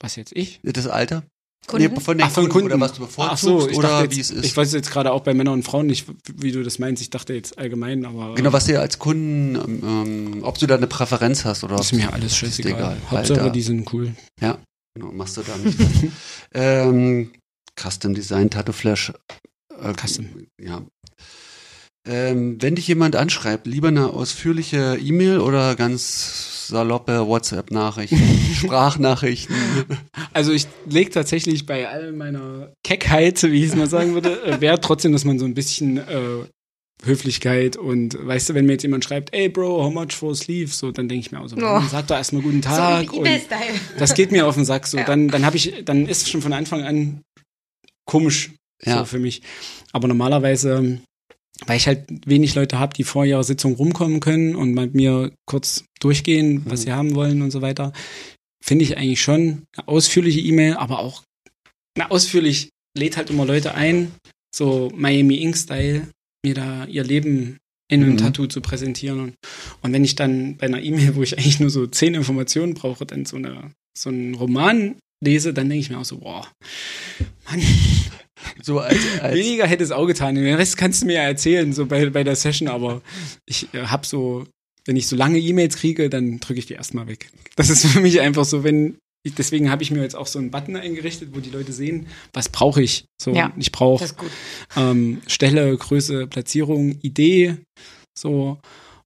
Was jetzt ich? Das Alter? Kunden? Nee, von den Ach, von Kunden, Kunden. oder was du bevorzugst so, ich oder dachte wie jetzt, es ist. Ich weiß jetzt gerade auch bei Männern und Frauen nicht, wie du das meinst. Ich dachte jetzt allgemein, aber genau, was dir als Kunden, ähm, ähm, ob du da eine Präferenz hast oder ist mir alles scheißegal. egal. Hauptsache, Alter. die sind cool. Ja, genau, machst du da nicht. <laughs> ähm, Custom Design Tattoo Flash. Äh, Custom. Ja. Ähm, wenn dich jemand anschreibt, lieber eine ausführliche E-Mail oder ganz saloppe WhatsApp-Nachrichten, <laughs> Sprachnachrichten. Also ich lege tatsächlich bei all meiner Keckheit, wie ich es mal sagen würde, äh, Wert trotzdem, dass man so ein bisschen äh, Höflichkeit und weißt du, wenn mir jetzt jemand schreibt, ey Bro, how much for a sleeve? So, dann denke ich mir auch so, Oh. Sag doch erstmal guten So Tag. wie und das geht mir auf den Sack so. Ja. Dann, dann habe ich, dann ist schon von Anfang an komisch Ja. so für mich. Aber normalerweise, weil ich halt wenig Leute habe, die vor ihrer Sitzung rumkommen können und mit mir kurz durchgehen, was Mhm. sie haben wollen und so weiter, finde ich eigentlich schon eine ausführliche E-Mail, aber auch eine ausführlich lädt halt immer Leute ein, so Miami Ink Style, mir da ihr Leben in einem Mhm. Tattoo zu präsentieren. Und, und wenn ich dann bei einer E-Mail, wo ich eigentlich nur so zehn Informationen brauche, dann so, eine, so einen Roman lese, dann denke ich mir auch so, boah, Mann, So als, als weniger hätte es auch getan. Den Rest kannst du mir ja erzählen, so bei, bei der Session, aber ich äh, hab so, wenn ich so lange E-Mails kriege, dann drücke ich die erstmal weg. Das ist für mich einfach so, wenn, ich, deswegen habe ich mir jetzt auch so einen Button eingerichtet, wo die Leute sehen, was brauche ich. So, Ja, ich brauche ähm, Stelle, Größe, Platzierung, Idee, so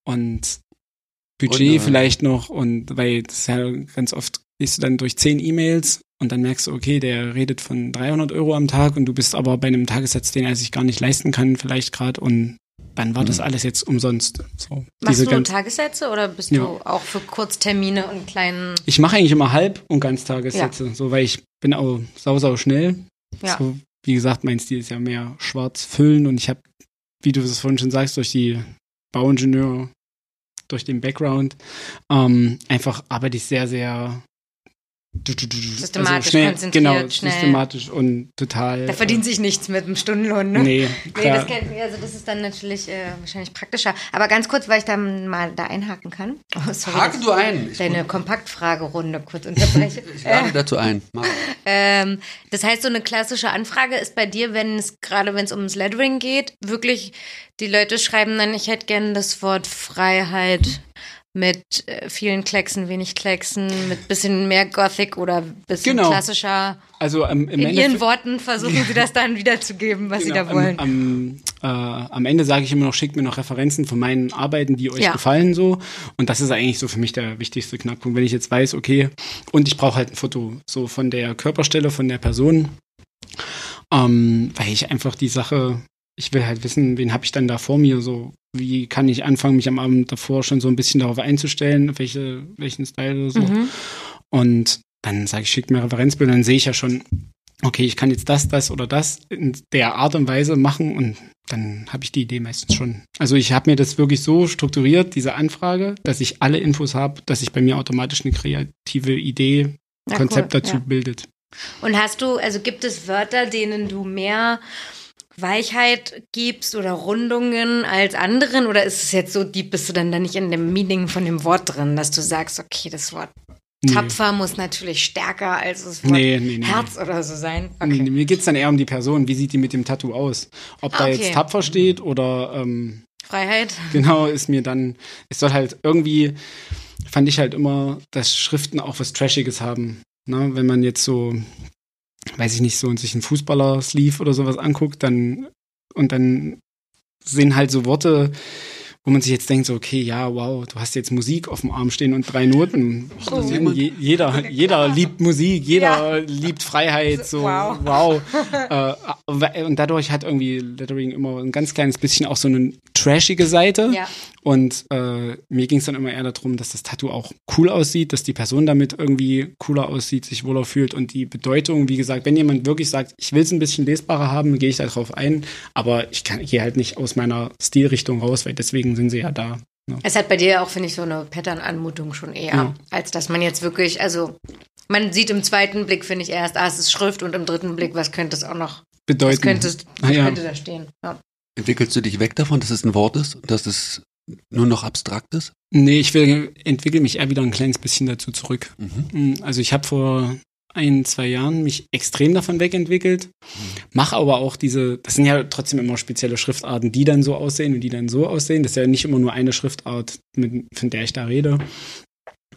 und Budget Und, äh, vielleicht noch und weil das ist ja ganz oft gehst du dann durch zehn E-Mails und dann merkst du, okay, der redet von 300 Euro am Tag und du bist aber bei einem Tagessatz, den er sich gar nicht leisten kann, vielleicht gerade und dann war das Mhm. alles jetzt umsonst. So, Machst du ganz- Tagessätze oder bist Ja. du auch für Kurztermine und kleinen. ich mache eigentlich immer Halb- und Ganztagessätze, so weil ich bin auch sau, sau schnell. Ja. So, wie gesagt, mein Stil ist ja mehr schwarz füllen und ich habe, wie du es vorhin schon sagst, durch die Bauingenieur, durch den Background, ähm, einfach arbeite ich sehr, sehr Systematisch, schnell, konzentriert, genau, schnell. systematisch und total. Da verdient sich nichts mit dem Stundenlohn, ne? Nee, Nee, das, kennt, also das ist dann natürlich äh, wahrscheinlich praktischer. Aber ganz kurz, weil ich da mal da einhaken kann. Oh, sorry, Haken dass du ein. Deine Kompaktfragerunde kurz unterbreche. <laughs> ich lade äh, dazu ein. <laughs> Ähm, das heißt, so eine klassische Anfrage ist bei dir, wenn es gerade wenn es ums Lettering geht, wirklich die Leute schreiben dann, ich hätte gerne das Wort Freiheit mit äh, vielen Klecksen, wenig Klecksen, mit bisschen mehr Gothic oder bisschen Genau. klassischer. Also ähm, im In Endeffekt- ihren Worten versuchen sie das dann wiederzugeben, was sie Genau, da wollen. Am, am, äh, am Ende sage ich immer noch, schickt mir noch Referenzen von meinen Arbeiten, die euch Ja. gefallen so. Und das ist eigentlich so für mich der wichtigste Knackpunkt, wenn ich jetzt weiß, okay, und ich brauche halt ein Foto so von der Körperstelle, von der Person, ähm, weil ich einfach die Sache, ich will halt wissen, wen habe ich dann da vor mir, so wie kann ich anfangen, mich am Abend davor schon so ein bisschen darauf einzustellen, welche, welchen Style oder so. Mhm. Und dann sage ich, schickt mir Referenzbilder, dann sehe ich ja schon, okay, ich kann jetzt das, das oder das in der Art und Weise machen und dann habe ich die Idee meistens schon. Also ich habe mir das wirklich so strukturiert, diese Anfrage, dass ich alle Infos habe, dass sich bei mir automatisch eine kreative Idee, Ja, Konzept cool, dazu ja. bildet. Und hast du, also gibt es Wörter, denen du mehr Weichheit gibst oder Rundungen als anderen? Oder ist es jetzt so deep, bist du dann da nicht in dem Meaning von dem Wort drin, dass du sagst, okay, das Wort Nee. tapfer muss natürlich stärker als das Wort Nee, nee. Herz oder so sein? Nee, Okay. Mir geht's dann eher um die Person, wie sieht die mit dem Tattoo aus? Ob da Ah, okay. jetzt tapfer steht oder ähm, Freiheit? genau ist mir dann, es soll halt irgendwie, fand ich halt immer, dass Schriften auch was Trashiges haben. Ne? Wenn man jetzt so, weiß ich nicht, so sich einen Fußballer-Sleeve oder sowas anguckt, dann und dann sind halt so Worte, wo man sich jetzt denkt, so, okay, ja, wow, du hast jetzt Musik auf dem Arm stehen und drei Noten. Oh. Je, jeder, jeder liebt Musik, jeder liebt Freiheit, so, Wow. wow. <laughs> äh, und dadurch hat irgendwie Lettering immer ein ganz kleines bisschen auch so eine trashige Seite. Ja. Und äh, mir ging es dann immer eher darum, dass das Tattoo auch cool aussieht, dass die Person damit irgendwie cooler aussieht, sich wohler fühlt und die Bedeutung, wie gesagt, wenn jemand wirklich sagt, ich will es ein bisschen lesbarer haben, gehe ich da drauf ein, aber ich kann gehe halt nicht aus meiner Stilrichtung raus, weil deswegen sind sie ja da. Ne? Es hat bei dir auch, finde ich, so eine Pattern-Anmutung schon eher, Ja. als dass man jetzt wirklich, also man sieht im zweiten Blick, finde ich erst, ah, es ist Schrift und im dritten Blick, was könnte es auch noch, was Bedeuten. könnte, es- Ah, was ja. könnte da stehen? Ja. Entwickelst du dich weg davon, dass es ein Wort ist und dass es nur noch abstrakt ist? Nee, ich will, entwickle mich eher wieder ein kleines bisschen dazu zurück. Mhm. Mm, Also ich habe vor ein, zwei Jahren mich extrem davon wegentwickelt, mache aber auch diese, das sind ja trotzdem immer spezielle Schriftarten, die dann so aussehen und die dann so aussehen. Das ist ja nicht immer nur eine Schriftart, mit, von der ich da rede.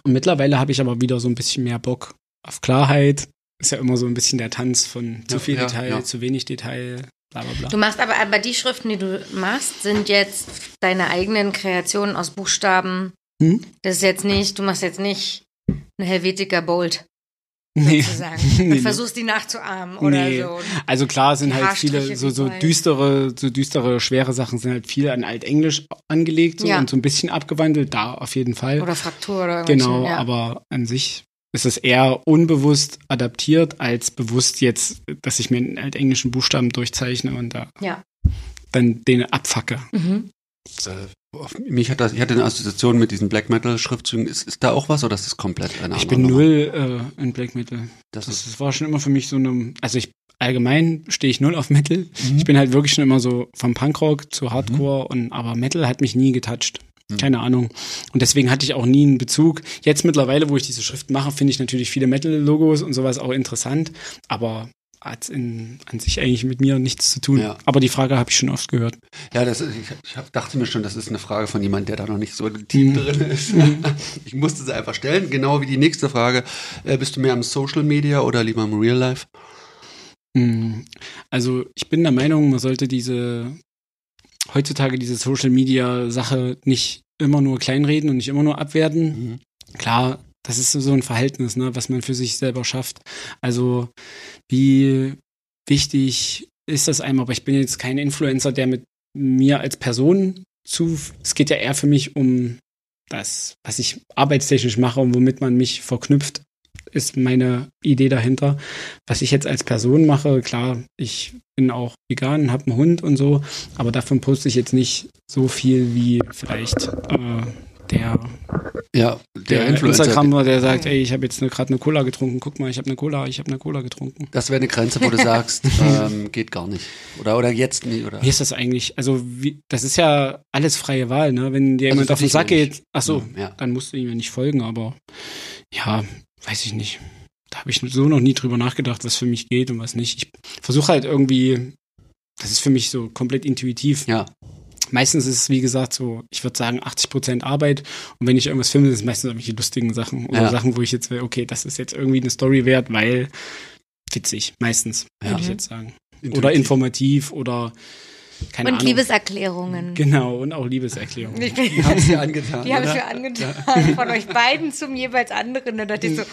Und mittlerweile habe ich aber wieder so ein bisschen mehr Bock auf Klarheit. Ist ja immer so ein bisschen der Tanz von zu Ja, viel ja, Detail, ja. zu wenig Detail, bla bla bla. Du machst aber, aber die Schriften, die du machst, sind jetzt deine eigenen Kreationen aus Buchstaben. Hm? Das ist jetzt nicht, du machst jetzt nicht eine Helvetica Bold, Nee. <laughs> sozusagen. Nee, Und versuchst die nachzuahmen oder Nee. so. Also klar sind halt viele so, so düstere, so düstere, schwere Sachen sind halt viel an Altenglisch angelegt so, Ja. und so ein bisschen abgewandelt, da auf jeden Fall. Oder Fraktur oder irgendwelche, genau, ja. aber an sich ist es eher unbewusst adaptiert, als bewusst jetzt, dass ich mir einen altenglischen Buchstaben durchzeichne und da Ja. dann den abfacke. Mhm. Äh, mich hat das, ich hatte eine Assoziation mit diesen Black Metal Schriftzügen. Ist, ist da auch was oder ist das komplett eine Ich andere bin Nummer? null äh, in Black Metal. Das Das, ist, das war schon immer für mich so eine, also ich allgemein stehe ich null auf Metal. Mhm. Ich bin halt wirklich schon immer so vom Punkrock zu Hardcore und aber Metal hat mich nie getoucht. Mhm. Keine Ahnung. Und deswegen hatte ich auch nie einen Bezug. Jetzt mittlerweile, wo ich diese Schrift mache, finde ich natürlich viele Metal-Logos und sowas auch interessant, aber hat in, an sich eigentlich mit mir nichts zu tun. Ja. Aber die Frage habe ich schon oft gehört. ja, das ist, ich, ich dachte mir schon, das ist eine Frage von jemandem, der da noch nicht so tief Mhm. drin ist. <laughs> Ich musste sie einfach stellen, genau wie die nächste Frage. Äh, bist du mehr im Social Media oder lieber im Real Life? Hm, Also ich bin der Meinung, man sollte diese heutzutage diese Social Media Sache nicht immer nur kleinreden und nicht immer nur abwerten. Mhm. Klar, das ist so ein Verhältnis, ne, was man für sich selber schafft. Also wie wichtig ist das einem, aber ich bin jetzt kein Influencer, der mit mir als Person zu, es geht ja eher für mich um das, was ich arbeitstechnisch mache und womit man mich verknüpft, ist meine Idee dahinter. Was ich jetzt als Person mache, klar, ich bin auch vegan, habe einen Hund und so, aber davon poste ich jetzt nicht so viel wie vielleicht äh, der, Ja, der, der, Influencer. Instagrammer, der sagt, ey, ich habe jetzt gerade eine Cola getrunken, guck mal, ich habe eine Cola, ich habe eine Cola getrunken. Das wäre eine Grenze, wo du <laughs> sagst, ähm, geht gar nicht. Oder, oder jetzt nicht. Oder? Wie ist das eigentlich? Also, wie, das ist ja alles freie Wahl, ne? Wenn dir Also jemand auf den Sack geht, ach so, ja. dann musst du ihm ja nicht folgen, aber ja, weiß ich nicht. Da habe ich so noch nie drüber nachgedacht, was für mich geht und was nicht. Ich versuche halt irgendwie, das ist für mich so komplett intuitiv. Ja. Meistens ist es, wie gesagt, so, ich würde sagen, 80 Prozent Arbeit. Und wenn ich irgendwas filme, sind es meistens irgendwelche lustigen Sachen. Oder Ja. Sachen, wo ich jetzt will, okay, das ist jetzt irgendwie eine Story wert, weil witzig, meistens, Ja. würde ich jetzt sagen. Intuitiv. Oder informativ oder keine Und Ahnung. Liebeserklärungen. Genau, und auch Liebeserklärungen. Ich bin, Die haben es <laughs> dir angetan. die habe ich oder? mir angetan <laughs> von euch beiden zum jeweils anderen. Da dachte ich so,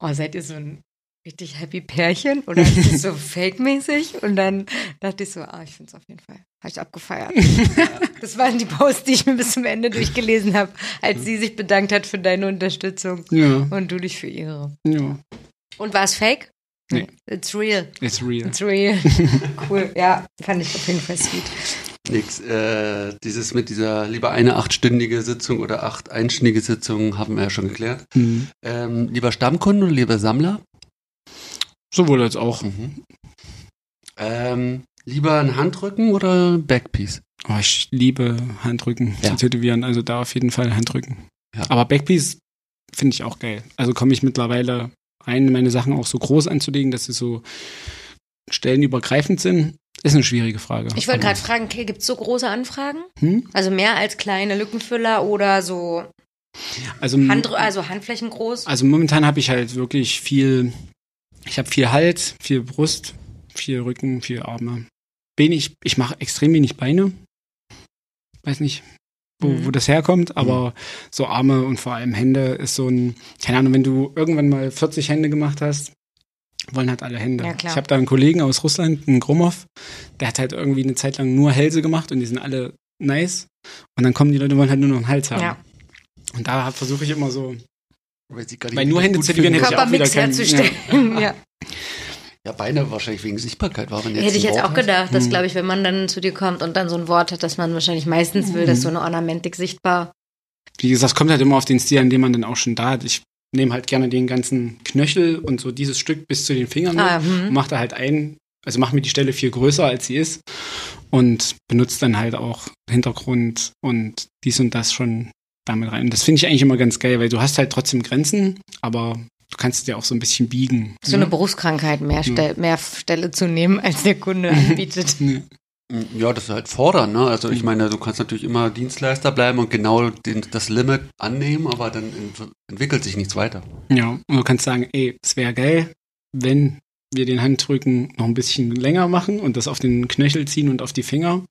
oh, seid ihr so ein richtig happy Pärchen oder ist das so <laughs> fake-mäßig? Und dann dachte ich so, ah, ich finde es auf jeden Fall. Habe ich abgefeiert. Das waren die Posts, die ich mir bis zum Ende durchgelesen habe, als sie sich bedankt hat für deine Unterstützung Ja, und du dich für ihre. ja, Und war es fake? Nee. It's real. it's real. It's real. <laughs> cool. Ja, fand ich auf jeden Fall sweet. Nix. Äh, dieses mit dieser lieber eine achtstündige Sitzung oder acht einstündige Sitzungen haben wir ja schon geklärt. Hm. Ähm, lieber Stammkunde oder lieber Sammler? Sowohl als auch. Mhm. Ähm, lieber ein Handrücken oder Backpiece? Oh, ich liebe Handrücken Ja. zu tätowieren, also da auf jeden Fall Handrücken. Ja. Aber Backpiece finde ich auch geil. Also komme ich mittlerweile rein, meine Sachen auch so groß anzulegen, dass sie so stellenübergreifend sind. Ist eine schwierige Frage. Ich wollte gerade fragen, okay, gibt es so große Anfragen? Hm? Also mehr als kleine Lückenfüller oder so Also, Hand, also Handflächen groß? also momentan habe ich halt wirklich viel, ich habe viel Hals, viel Brust, viel Rücken, viel Arme. Wenig, ich mache extrem wenig Beine. Weiß nicht, wo, Mhm. wo das herkommt, aber so Arme und vor allem Hände ist so ein, keine Ahnung, wenn du irgendwann mal 40 Hände gemacht hast, wollen halt alle Hände. Ja. Ich habe da einen Kollegen aus Russland, einen Gromov, der hat halt irgendwie eine Zeit lang nur Hälse gemacht und die sind alle nice. Und dann kommen die Leute, wollen halt nur noch einen Hals haben. Ja. Und da versuche ich immer so, Weil, sie gar nicht Weil nur Hände finden. hätte ich auch wieder keinen- herzustellen. Ja. <laughs> <laughs> Ja, Beine wahrscheinlich wegen Sichtbarkeit war. Wenn jetzt Hätte ich jetzt Wort auch hast. gedacht, dass, Hm. glaube ich, wenn man dann zu dir kommt und dann so ein Wort hat, dass man wahrscheinlich meistens will, dass Hm. so eine Ornamentik sichtbar. wie gesagt, es kommt halt immer auf den Stil, an dem man dann auch schon da hat. Ich nehme halt gerne den ganzen Knöchel und so dieses Stück bis zu den Fingern Ah, und hm. mache da halt ein, also mache mir die Stelle viel größer, als sie ist. und benutzt dann halt auch Hintergrund und dies und das schon damit rein. Und das finde ich eigentlich immer ganz geil, weil du hast halt trotzdem Grenzen, aber du kannst dir auch so ein bisschen biegen. So eine Berufskrankheit, mehr, Stell, mehr Stelle zu nehmen, als der Kunde anbietet. <laughs> Ja, das ist halt fordern, ne? Also ich meine, du kannst natürlich immer Dienstleister bleiben und genau den, das Limit annehmen, aber dann ent entwickelt sich nichts weiter. Ja, und du kannst sagen, ey, es wäre geil, wenn wir den Handrücken noch ein bisschen länger machen und das auf den Knöchel ziehen und auf die Finger.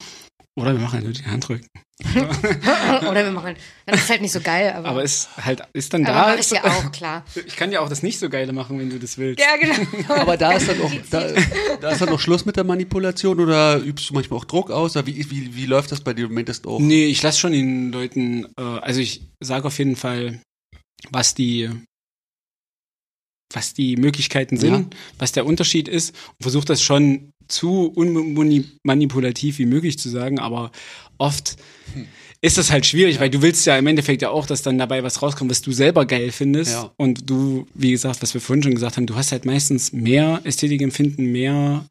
Oder wir machen halt nur den Handrücken. <laughs> Oder wir machen, das ist halt nicht so geil, aber. Aber es halt ist dann aber da. mach ich ja auch, klar. <laughs> Ich kann ja auch das nicht so geile machen, wenn du das willst. Ja, genau. <laughs> Aber da ist dann auch, da, da ist dann auch Schluss mit der Manipulation oder übst du manchmal auch Druck aus? Oder wie, wie, wie läuft das bei dir? Du meintest auch. Nee, ich lasse schon den Leuten, äh, also ich sage auf jeden Fall, was die was die Möglichkeiten sind, Ja. was der Unterschied ist und versuche das schon zu unmanipulativ wie möglich zu sagen, aber oft ist das halt schwierig, weil du willst ja im Endeffekt ja auch, dass dann dabei was rauskommt, was du selber geil findest Ja. und du, wie gesagt, was wir vorhin schon gesagt haben, du hast halt meistens mehr Ästhetikempfinden, mehr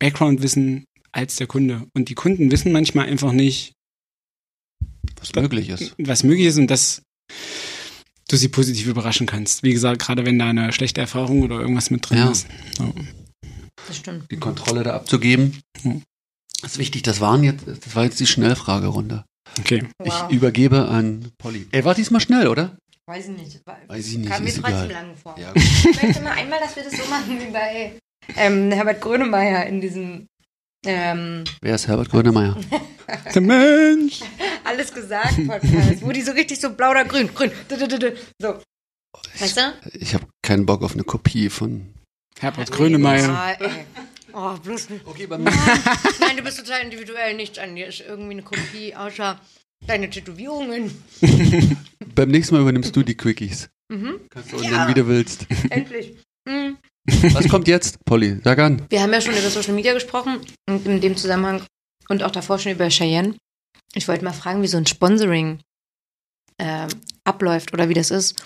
Background-Wissen als der Kunde und die Kunden wissen manchmal einfach nicht, was möglich ist. was möglich ist und dass du sie positiv überraschen kannst. Wie gesagt, gerade wenn da eine schlechte Erfahrung oder irgendwas mit drin Ja. ist. Ja. Das stimmt. Die Kontrolle da abzugeben. Hm. Das ist wichtig. Das waren jetzt, das war jetzt die Schnellfragerunde. Okay. Wow. Ich übergebe an Polly. Er war diesmal schnell, oder? Weiß ich nicht. Weiß ich nicht, Kam mir trotzdem egal. lang vor. Ja, Ich möchte mal einmal, dass wir das so machen wie bei ähm, Herbert Grönemeyer in diesem ähm, Wer ist Herbert Grönemeyer? <laughs> Der Mensch! Alles gesagt Podcast, wo die so richtig so blau oder grün, grün, so. Weißt du? Ich habe keinen Bock auf eine Kopie von. Herbert Grönemeyer. Ey. Oh, bloß nicht. Okay, beim Nein, nein, du bist total individuell. Nichts an dir ist irgendwie eine Kopie, außer deine Tätowierungen. <laughs> Beim nächsten Mal übernimmst du die Quickies. Mhm, Kannst du Ja. du willst. endlich. Mhm. <laughs> Was kommt jetzt, Polly? Sag an. Wir haben ja schon über Social Media gesprochen und in dem Zusammenhang und auch davor schon über Cheyenne. Ich wollte mal fragen, wie so ein Sponsoring ähm, abläuft oder wie das ist.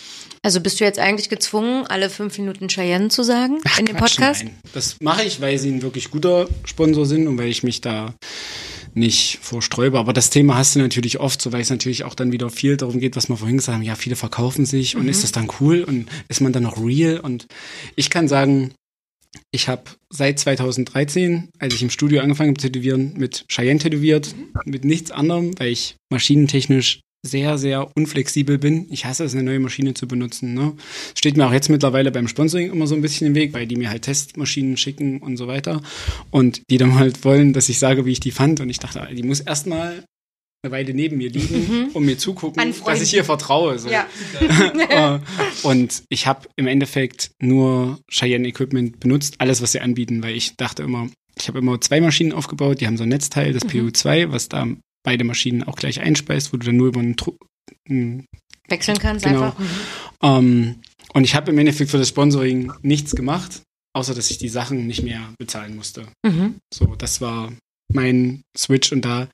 Also bist du jetzt eigentlich gezwungen, alle fünf Minuten Cheyenne zu sagen in dem Quatsch, Podcast? nein. Das mache ich, weil sie ein wirklich guter Sponsor sind und weil ich mich da nicht vorsträube. Aber das Thema hast du natürlich oft, so weil es natürlich auch dann wieder viel darum geht, was wir vorhin gesagt haben. Ja, viele verkaufen sich und ist das dann cool und ist man dann noch real? Und ich kann sagen, ich habe seit 2013, als ich im Studio angefangen habe zu tätowieren, mit Cheyenne tätowiert, mit nichts anderem, weil ich maschinentechnisch sehr, sehr unflexibel bin. Ich hasse es, eine neue Maschine zu benutzen. Ne? Steht mir auch jetzt mittlerweile beim Sponsoring immer so ein bisschen im Weg, weil die mir halt Testmaschinen schicken und so weiter. Und die dann halt wollen, dass ich sage, wie ich die fand. Und ich dachte, die muss erstmal eine Weile neben mir liegen und mir zugucken, dass ich ihr vertraue. So. Ja. <laughs> Äh, und ich habe im Endeffekt nur Cheyenne Equipment benutzt, alles, was sie anbieten, weil ich dachte immer, ich habe immer zwei Maschinen aufgebaut, die haben so ein Netzteil, das PU2, was da beide Maschinen auch gleich einspeist, wo du dann nur über einen, Tru- einen Wechseln kannst Genau. einfach. Mhm. ähm, und ich habe im Endeffekt für das Sponsoring nichts gemacht, außer dass ich die Sachen nicht mehr bezahlen musste. Mhm. So, das war mein Switch und da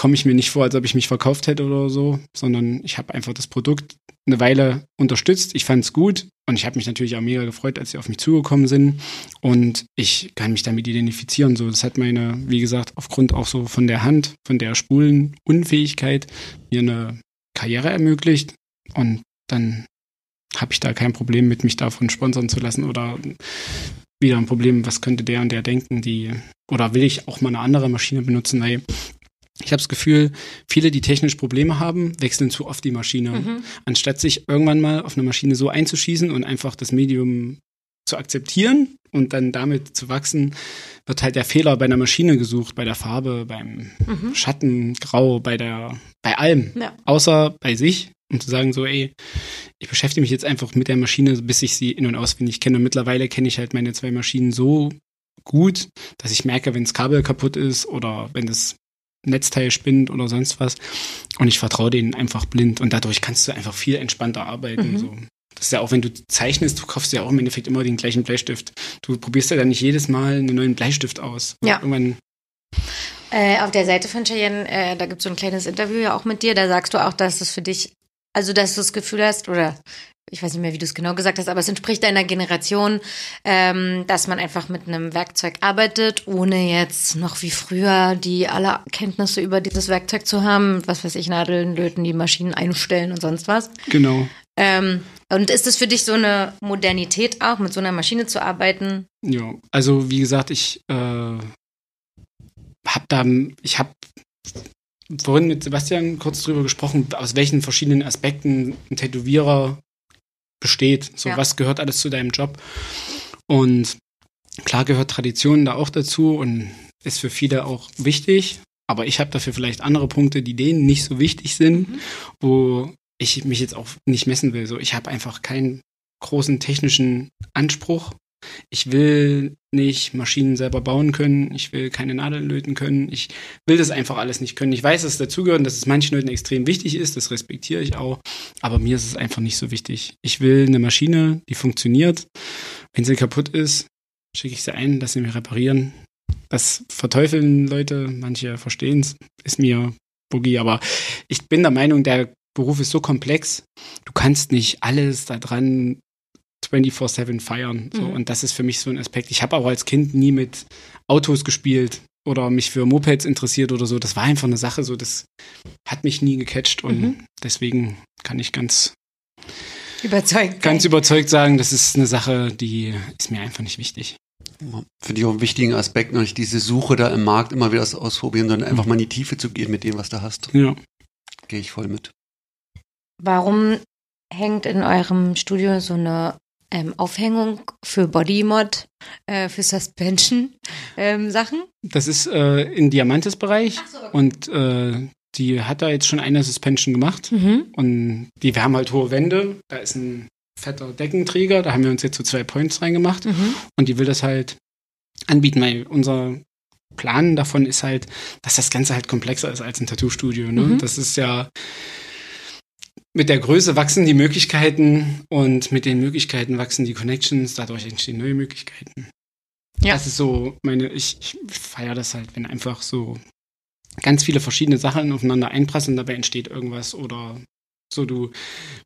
komme ich mir nicht vor, als ob ich mich verkauft hätte oder so, sondern ich habe einfach das Produkt eine Weile unterstützt. Ich fand es gut und ich habe mich natürlich auch mega gefreut, als sie auf mich zugekommen sind und ich kann mich damit identifizieren. So, das hat meine, wie gesagt, aufgrund auch so von der Hand, von der Spulenunfähigkeit mir eine Karriere ermöglicht und dann habe ich da kein Problem mit, mich davon sponsern zu lassen oder wieder ein Problem, was könnte der und der denken, die oder will ich auch mal eine andere Maschine benutzen, weil ich habe das Gefühl, viele, die technisch Probleme haben, wechseln zu oft die Maschine, Mhm. anstatt sich irgendwann mal auf eine Maschine so einzuschießen und einfach das Medium zu akzeptieren und dann damit zu wachsen, wird halt der Fehler bei einer Maschine gesucht, bei der Farbe, beim Mhm. Schatten, Grau, bei der, bei allem, Ja. außer bei sich, um zu sagen so, ey, ich beschäftige mich jetzt einfach mit der Maschine, bis ich sie in- und auswendig kenne. Und mittlerweile kenne ich halt meine zwei Maschinen so gut, dass ich merke, wenn das Kabel kaputt ist oder wenn das Netzteil spinnt oder sonst was. Und ich vertraue denen einfach blind. Und dadurch kannst du einfach viel entspannter arbeiten. Mhm. So. Das ist ja auch, wenn du zeichnest, du kaufst ja auch im Endeffekt immer den gleichen Bleistift. Du probierst ja dann nicht jedes Mal einen neuen Bleistift aus. Ja. Irgendwann, Äh, auf der Seite von Cheyenne, äh, da gibt es so ein kleines Interview ja auch mit dir, da sagst du auch, dass es für dich, also dass du das Gefühl hast, oder ich weiß nicht mehr, wie du es genau gesagt hast, aber es entspricht deiner Generation, ähm, dass man einfach mit einem Werkzeug arbeitet, ohne jetzt noch wie früher die alle Kenntnisse über dieses Werkzeug zu haben, was weiß ich, Nadeln, Löten, die Maschinen einstellen und sonst was. Genau. Ähm, und ist es für dich so eine Modernität auch, mit so einer Maschine zu arbeiten? Ja, also wie gesagt, ich äh, habe da, ich habe vorhin mit Sebastian kurz drüber gesprochen, aus welchen verschiedenen Aspekten ein Tätowierer besteht. So, Ja. was gehört alles zu deinem Job? Und klar gehört Tradition da auch dazu und ist für viele auch wichtig. Aber ich habe dafür vielleicht andere Punkte, die denen nicht so wichtig sind, wo ich mich jetzt auch nicht messen will. So, ich habe einfach keinen großen technischen Anspruch. Ich will nicht Maschinen selber bauen können. Ich will keine Nadeln löten können. Ich will das einfach alles nicht können. Ich weiß, dass es dazugehört und dass es manchen Leuten extrem wichtig ist. Das respektiere ich auch. Aber mir ist es einfach nicht so wichtig. Ich will eine Maschine, die funktioniert. Wenn sie kaputt ist, schicke ich sie ein, lasse sie mir reparieren. Das verteufeln Leute. Manche verstehen es. Ist mir Boogie. Aber ich bin der Meinung, der Beruf ist so komplex. Du kannst nicht alles da dran 24-7 feiern. So. Mhm. Und das ist für mich so ein Aspekt. Ich habe auch als Kind nie mit Autos gespielt oder mich für Mopeds interessiert oder so. Das war einfach eine Sache, so das hat mich nie gecatcht und Mhm. deswegen kann ich ganz, Überzeugt. ganz überzeugt sagen, das ist eine Sache, die ist mir einfach nicht wichtig. Finde ich auch einen wichtigen Aspekt, noch nicht diese Suche da im Markt immer wieder das ausprobieren, sondern einfach mal in die Tiefe zu gehen mit dem, was du hast. Ja. Gehe ich voll mit. Warum hängt in eurem Studio so eine ähm, Aufhängung für Bodymod, äh, für Suspension ähm, Sachen? Das ist äh, im Diamantes-Bereich so, okay. und äh, die hat da jetzt schon eine Suspension gemacht Mhm. und die, wir haben halt hohe Wände, da ist ein fetter Deckenträger, da haben wir uns jetzt so zwei Points reingemacht Mhm. und die will das halt anbieten, weil unser Plan davon ist halt, dass das Ganze halt komplexer ist als ein Tattoo-Studio. Ne? Mhm. Das ist ja mit der Größe wachsen die Möglichkeiten und mit den Möglichkeiten wachsen die Connections, dadurch entstehen neue Möglichkeiten. Ja. Das ist so meine, ich, ich feiere das halt, wenn einfach so ganz viele verschiedene Sachen aufeinander einprasseln, dabei entsteht irgendwas oder so, du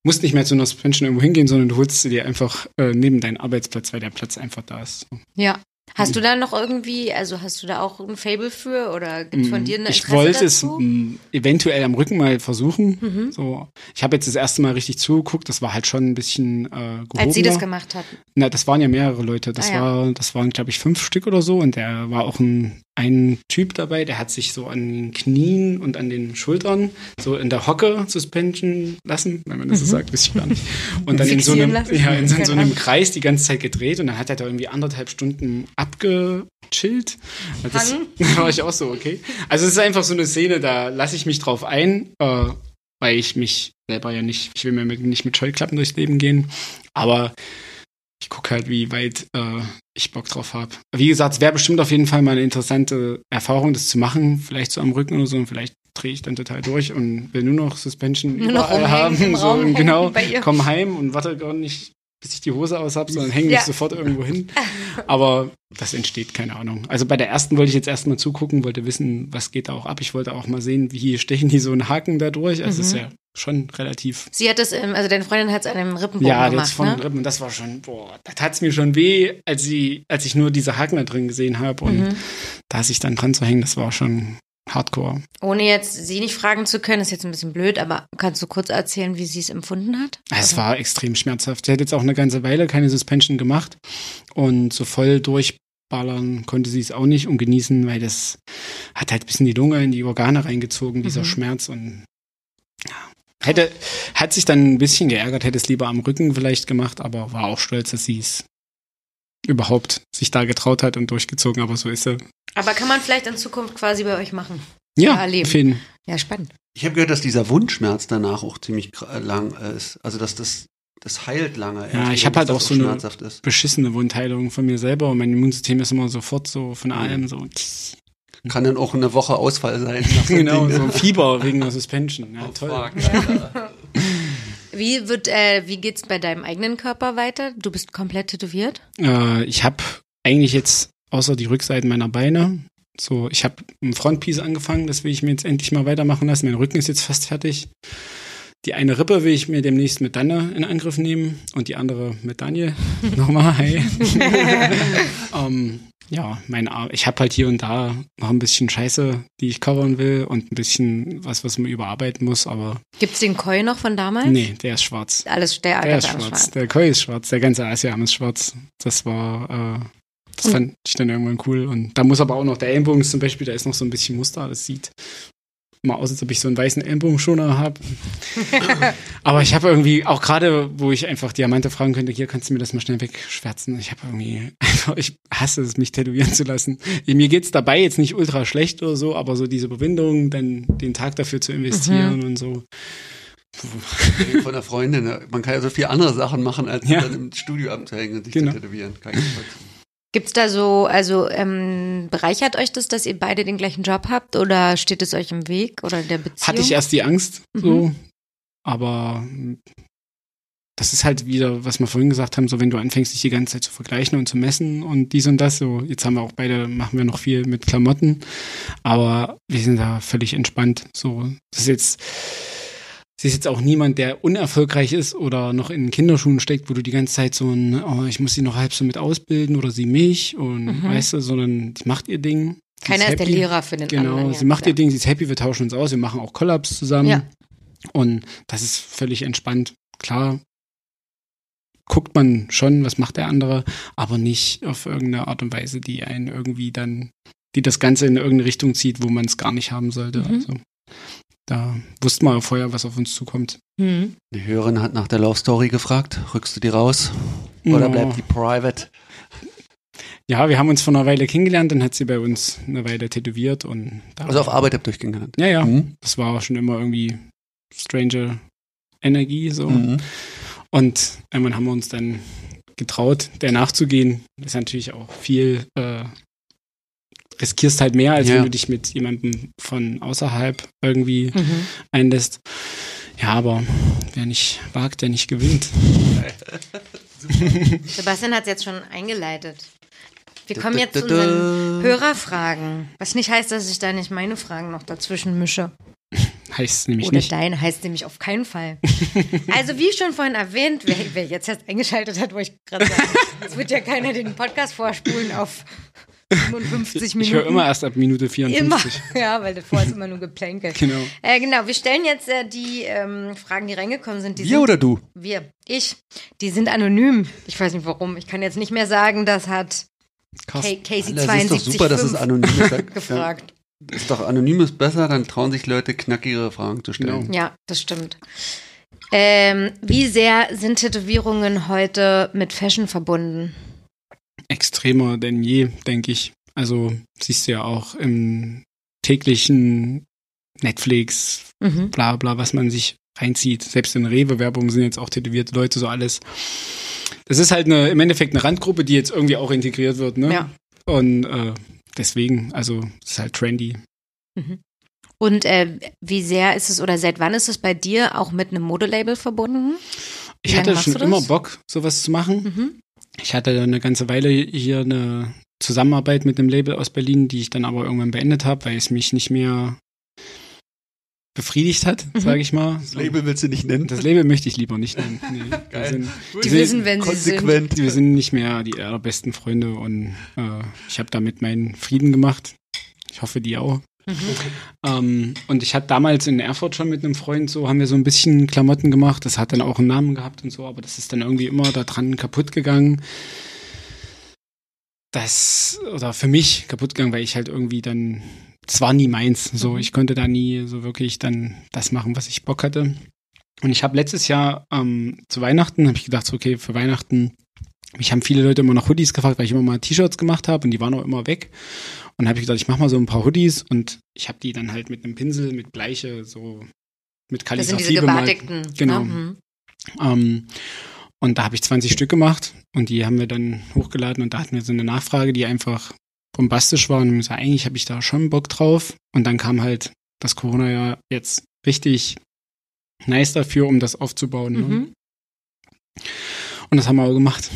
musst nicht mehr zu einer Suspension irgendwo hingehen, sondern du holst sie dir einfach äh, neben deinen Arbeitsplatz, weil der Platz einfach da ist. So. Ja. Hast du da noch irgendwie, also hast du da auch ein Fable für oder gibt von dir eine Mm, ich wollte es dazu? m, eventuell am Rücken mal versuchen. Mhm. So, ich habe jetzt das erste Mal richtig zugeguckt. Das war halt schon ein bisschen äh, gehobener. Als sie das gemacht hat. Na, das waren ja mehrere Leute. Das Ah, ja. war, das waren glaube ich fünf Stück oder so. Und der war auch ein ein Typ dabei, der hat sich so an den Knien und an den Schultern so in der Hocke suspension lassen, wenn man das so sagt, weiß ich gar nicht. Und dann in so einem, ja, in so, in so Keine einem. Kreis die ganze Zeit gedreht und dann hat er da irgendwie anderthalb Stunden abgechillt. Das, <laughs> war ich auch so, okay. Also es ist einfach so eine Szene, da lasse ich mich drauf ein, äh, weil ich mich selber ja nicht, ich will mir mit, nicht mit Scheuklappen durchs Leben gehen, aber gucke halt, wie weit äh, ich Bock drauf habe. Wie gesagt, es wäre bestimmt auf jeden Fall mal eine interessante Erfahrung, das zu machen, vielleicht so am Rücken oder so und vielleicht drehe ich dann total durch und will nur noch Suspension Nur noch überall im haben. So, Raum genau, komm heim und warte gar nicht, bis ich die Hose aus habe, sondern hänge mich Ja. sofort irgendwo hin. <laughs> Aber das entsteht, keine Ahnung. Also bei der ersten wollte ich jetzt erstmal zugucken, wollte wissen, was geht da auch ab. Ich wollte auch mal sehen, wie stechen die so einen Haken da durch. Also es ist Mhm. ja schon relativ Sie hat das, ähm, also deine Freundin hat es an einem Rippenbogen ja, gemacht, jetzt von den ne? Rippen. Und das war schon, boah, da tat's mir schon weh, als, sie, als ich nur diese Haken da drin gesehen habe. Und Mhm. da sich dann dran zu hängen, das war schon hardcore. Ohne jetzt sie nicht fragen zu können, ist jetzt ein bisschen blöd, aber kannst du kurz erzählen, wie sie es empfunden hat? Es war extrem schmerzhaft. Sie hat jetzt auch eine ganze Weile keine Suspension gemacht. Und so voll durchballern konnte sie es auch nicht und genießen, weil das hat halt ein bisschen die Lunge in die Organe reingezogen, dieser Mhm. Schmerz. Und ja, hätte, hat sich dann ein bisschen geärgert, hätte es lieber am Rücken vielleicht gemacht, aber war auch stolz, dass sie es überhaupt sich da getraut hat und durchgezogen, aber so ist er. Aber kann man vielleicht in Zukunft quasi bei euch machen? Ja, erleben. jeden Ja, spannend. Ich habe gehört, dass dieser Wundschmerz danach auch ziemlich lang ist. Also dass das, das heilt lange. Ja, ich hab bis halt auch so eine- ist. beschissene Wundheilung von mir selber und mein Immunsystem ist immer sofort so von allem so. Kann dann auch eine Woche Ausfall sein. <laughs> genau, Ding. so Fieber wegen der Suspension. Ja, Oh, toll. fuck. <laughs> Wie wird, äh, wie geht's bei deinem eigenen Körper weiter? Du bist komplett tätowiert? Äh, ich habe eigentlich jetzt außer die Rückseiten meiner Beine, so ich habe ein Frontpiece angefangen, das will ich mir jetzt endlich mal weitermachen lassen. Mein Rücken ist jetzt fast fertig. Die eine Rippe will ich mir demnächst mit Danne in Angriff nehmen und die andere mit Daniel. <laughs> Nochmal, hi. <laughs> ähm, ja, mein Ar ich habe halt hier und da noch ein bisschen Scheiße, die ich covern will und ein bisschen was, was man überarbeiten muss, aber. Gibt's den Koi noch von damals? Nee, der ist schwarz. Alles, der, der ist schwarz. schwarz. Der Koi ist schwarz, der ganze Asiam ist schwarz. Das war, äh, das fand ich dann irgendwann cool. Und da muss aber auch noch der Ellenbogen zum Beispiel, da ist noch so ein bisschen Muster, das sieht mal aus, als ob ich so einen weißen Ellbogenschoner habe. <laughs> Aber ich habe irgendwie, auch gerade, wo ich einfach Diamante fragen könnte, hier kannst du mir das mal schnell wegschwärzen. Ich habe irgendwie einfach, <laughs> ich hasse es, mich tätowieren zu lassen. Mir geht's dabei jetzt nicht ultra schlecht oder so, aber so diese Überwindung, dann den Tag dafür zu investieren mhm. und so. Von der Freundin, ne? man kann ja so viele andere Sachen machen, als ja. dann im Studio abzuhängen und sich genau. zu tätowieren. Kann ich Gibt's da so, also ähm, bereichert euch das, dass ihr beide den gleichen Job habt oder steht es euch im Weg oder in der Beziehung? Hatte ich erst die Angst, mhm. so, aber das ist halt wieder, was wir vorhin gesagt haben, so wenn du anfängst, dich die ganze Zeit zu vergleichen und zu messen und dies und das, so jetzt haben wir auch beide, machen wir noch viel mit Klamotten, aber wir sind da völlig entspannt. So, das ist jetzt sie ist jetzt auch niemand, der unerfolgreich ist oder noch in Kinderschuhen steckt, wo du die ganze Zeit so ein, oh, ich muss sie noch halb so mit ausbilden oder sie mich und mhm. weißt du, sondern sie macht ihr Ding. Keiner ist, ist der Lehrer für den genau, anderen. Genau, sie macht ihr Ding, sie ist happy, wir tauschen uns aus, wir machen auch Collabs zusammen. Ja. Und das ist völlig entspannt. Klar, guckt man schon, was macht der andere, aber nicht auf irgendeine Art und Weise, die einen irgendwie dann, die das Ganze in irgendeine Richtung zieht, wo man es gar nicht haben sollte. Mhm. Also da wussten wir vorher, was auf uns zukommt. Mhm. Die Hörerin hat nach der Love Story gefragt. Rückst du die raus? Oder bleibt die private? Ja, wir haben uns vor einer Weile kennengelernt, dann hat sie bei uns eine Weile tätowiert und Also auf Arbeit habt ihr euch kennengelernt? Ja, ja. Mhm. Das war schon immer irgendwie strange Energie so. Mhm. Und irgendwann haben wir uns dann getraut, der nachzugehen. Das ist natürlich auch viel äh, riskierst halt mehr, als ja. wenn du dich mit jemandem von außerhalb irgendwie mhm. einlässt. Ja, aber wer nicht wagt, der nicht gewinnt. <laughs> Sebastian hat es jetzt schon eingeleitet. Wir kommen jetzt zu unseren Hörerfragen. Was nicht heißt, dass ich da nicht meine Fragen noch dazwischen mische. Heißt nämlich Oder nicht. Oder deine heißt nämlich auf keinen Fall. <laughs> also wie schon vorhin erwähnt, wer, wer jetzt erst eingeschaltet hat, wo ich gerade sage, es wird ja keiner den Podcast vorspulen auf 55 Minuten. Ich höre immer erst ab Minute 54. Immer, <laughs> ja, weil davor ist immer nur geplänkelt. <laughs> Genau. Äh, genau, wir stellen jetzt äh, die ähm, Fragen, die reingekommen sind. Die wir sind, oder du? Wir. Ich. Die sind anonym. Ich weiß nicht warum. Ich kann jetzt nicht mehr sagen, das hat Casey 72 Das ist doch super, dass es anonym ist. <laughs> gefragt. Ja, ist doch anonym ist besser, dann trauen sich Leute knackigere Fragen zu stellen. Genau. Ja, das stimmt. Ähm, wie sehr sind Tätowierungen heute mit Fashion verbunden? Extremer denn je, denke ich. Also siehst du ja auch im täglichen Netflix, mhm. bla bla, was man sich reinzieht. Selbst in Rewe-Werbung sind jetzt auch tätowierte Leute, so alles. Das ist halt eine, im Endeffekt eine Randgruppe, die jetzt irgendwie auch integriert wird, ne? Ja. Und äh, deswegen, also es ist halt trendy. Mhm. Und äh, wie sehr ist es oder seit wann ist es bei dir auch mit einem Modelabel verbunden? Wie ich hatte schon immer Bock, sowas zu machen. Mhm. Ich hatte eine ganze Weile hier eine Zusammenarbeit mit einem Label aus Berlin, die ich dann aber irgendwann beendet habe, weil es mich nicht mehr befriedigt hat, mhm. sage ich mal. Das Label willst du nicht nennen? Das Label möchte ich lieber nicht nennen. Nee, <laughs> wir sind, die wissen, wenn konsequent. sie sind. Wir sind nicht mehr die allerbesten Freunde und äh, ich habe damit meinen Frieden gemacht. Ich hoffe, die auch. Mhm. Ähm, und ich hatte damals in Erfurt schon mit einem Freund so, haben wir so ein bisschen Klamotten gemacht. Das hat dann auch einen Namen gehabt und so, aber das ist dann irgendwie immer da dran kaputt gegangen. Das, oder für mich kaputt gegangen, weil ich halt irgendwie dann, es war nie meins. So, mhm. ich konnte da nie so wirklich dann das machen, was ich Bock hatte. Und ich habe letztes Jahr ähm, zu Weihnachten, habe ich gedacht, so, okay, für Weihnachten mich haben viele Leute immer nach Hoodies gefragt, weil ich immer mal T-Shirts gemacht habe und die waren auch immer weg. Und habe ich gesagt, ich mache mal so ein paar Hoodies und ich habe die dann halt mit einem Pinsel, mit Bleiche, so mit Kalligrafie Das sind diese gebartigten. Ne? Genau. Mhm. Ähm, und da habe ich 20 Stück gemacht und die haben wir dann hochgeladen und da hatten wir so eine Nachfrage, die einfach bombastisch war und ich gesagt, eigentlich habe ich da schon Bock drauf. Und dann kam halt das Corona ja jetzt richtig nice dafür, um das aufzubauen. Ne? Mhm. Ne? Und das haben wir auch gemacht.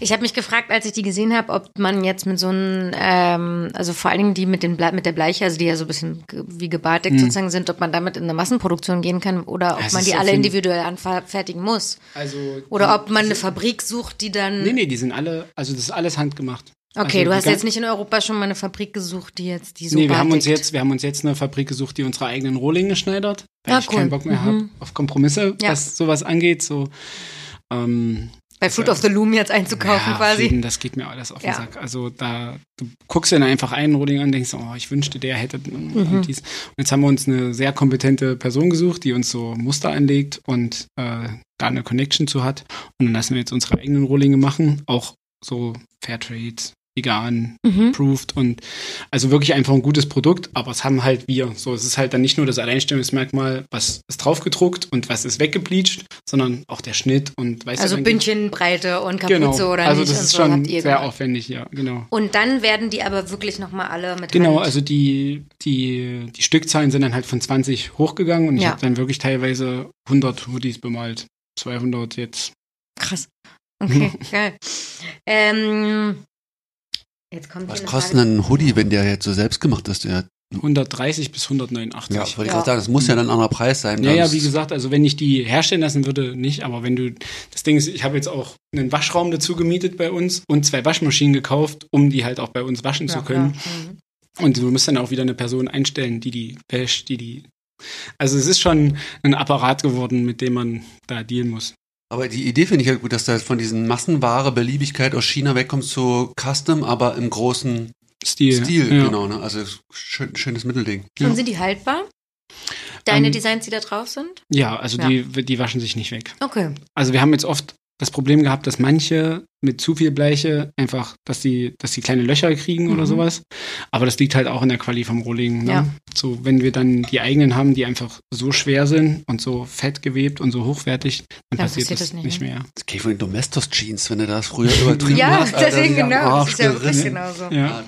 Ich habe mich gefragt, als ich die gesehen habe, ob man jetzt mit so einem, ähm, also vor allen Dingen die mit, den Ble mit der Bleiche, also die ja so ein bisschen wie gebartigt sozusagen sind, ob man damit in eine Massenproduktion gehen kann oder ob. Es man die alle individuell anfertigen muss. Also Oder ob man eine Fabrik sucht, die dann. Nee, nee, die sind alle, also das ist alles handgemacht. Okay, also du hast jetzt nicht in Europa schon mal eine Fabrik gesucht, die jetzt die so Nee, wir haben uns jetzt, wir haben uns jetzt eine Fabrik gesucht, die unsere eigenen Rohlinge schneidert, weil Ah, ich cool. keinen Bock mehr Mhm. habe auf Kompromisse, Ja. was sowas angeht. So, ähm, bei Fruit of the Loom jetzt einzukaufen ja, quasi. Jeden, das geht mir alles auf den Ja. Sack. Also da, du guckst dir dann einfach einen Rohling an und denkst, oh, ich wünschte, der hätte Mhm. und dies. Und jetzt haben wir uns eine sehr kompetente Person gesucht, die uns so Muster anlegt und äh, da eine Connection zu hat. Und dann lassen wir jetzt unsere eigenen Rohlinge machen, auch so Fairtrade, vegan, Mhm. approved und also wirklich einfach ein gutes Produkt, aber es haben halt wir. So, es ist halt dann nicht nur das Alleinstellungsmerkmal, was ist draufgedruckt und was ist weggebleached, sondern auch der Schnitt und weißt Also Bündchenbreite und Kapuze Genau, oder also nicht. das und ist so schon sehr gemacht. aufwendig, ja, genau. Und dann werden die aber wirklich nochmal alle mit Genau, Hand. also die, die, die Stückzahlen sind dann halt von 20 hochgegangen und ich Ja. habe dann wirklich teilweise 100 Hoodies bemalt. 200 jetzt. Krass. Okay, <laughs> geil. Ähm, Was kostet denn ein Hoodie, wenn der jetzt so selbst gemacht ist? Der, 130 bis 189. ja, wollte ich Ja. gerade sagen, das muss ja dann ein anderer Preis sein. Ja, ja, wie gesagt, also wenn ich die herstellen lassen würde, nicht, aber wenn du, das Ding ist, ich habe jetzt auch einen Waschraum dazu gemietet bei uns und zwei Waschmaschinen gekauft, um die halt auch bei uns waschen Ja, zu können. klar. Mhm. Und du musst dann auch wieder eine Person einstellen, die die wäscht, die die, also es ist schon ein Apparat geworden, mit dem man da dealen muss. Aber die Idee finde ich halt gut, dass da von diesen Massenware, Beliebigkeit aus China wegkommt zu Custom, aber im großen Stil. Stil, ja. genau. Ne? Also schön, schönes Mittelding. Ja. Und sind die haltbar? Deine Ähm, Designs, die da drauf sind? Ja, also Ja. Die, die waschen sich nicht weg. Okay. Also wir haben jetzt oft das Problem gehabt, dass manche mit zu viel Bleiche einfach, dass die, dass die kleine Löcher kriegen oder Mhm. sowas. Aber das liegt halt auch in der Quali vom Rohling. Ne? Ja. So, wenn wir dann die eigenen haben, die einfach so schwer sind und so fett gewebt und so hochwertig, dann Dann passiert, passiert das das nicht, nicht ne? mehr. Das kenne ich von den Domestos Jeans, wenn du das früher übertrieben <laughs> Ja, hast. Alter, deswegen genau. Das ist ja wirklich genauso. Ja.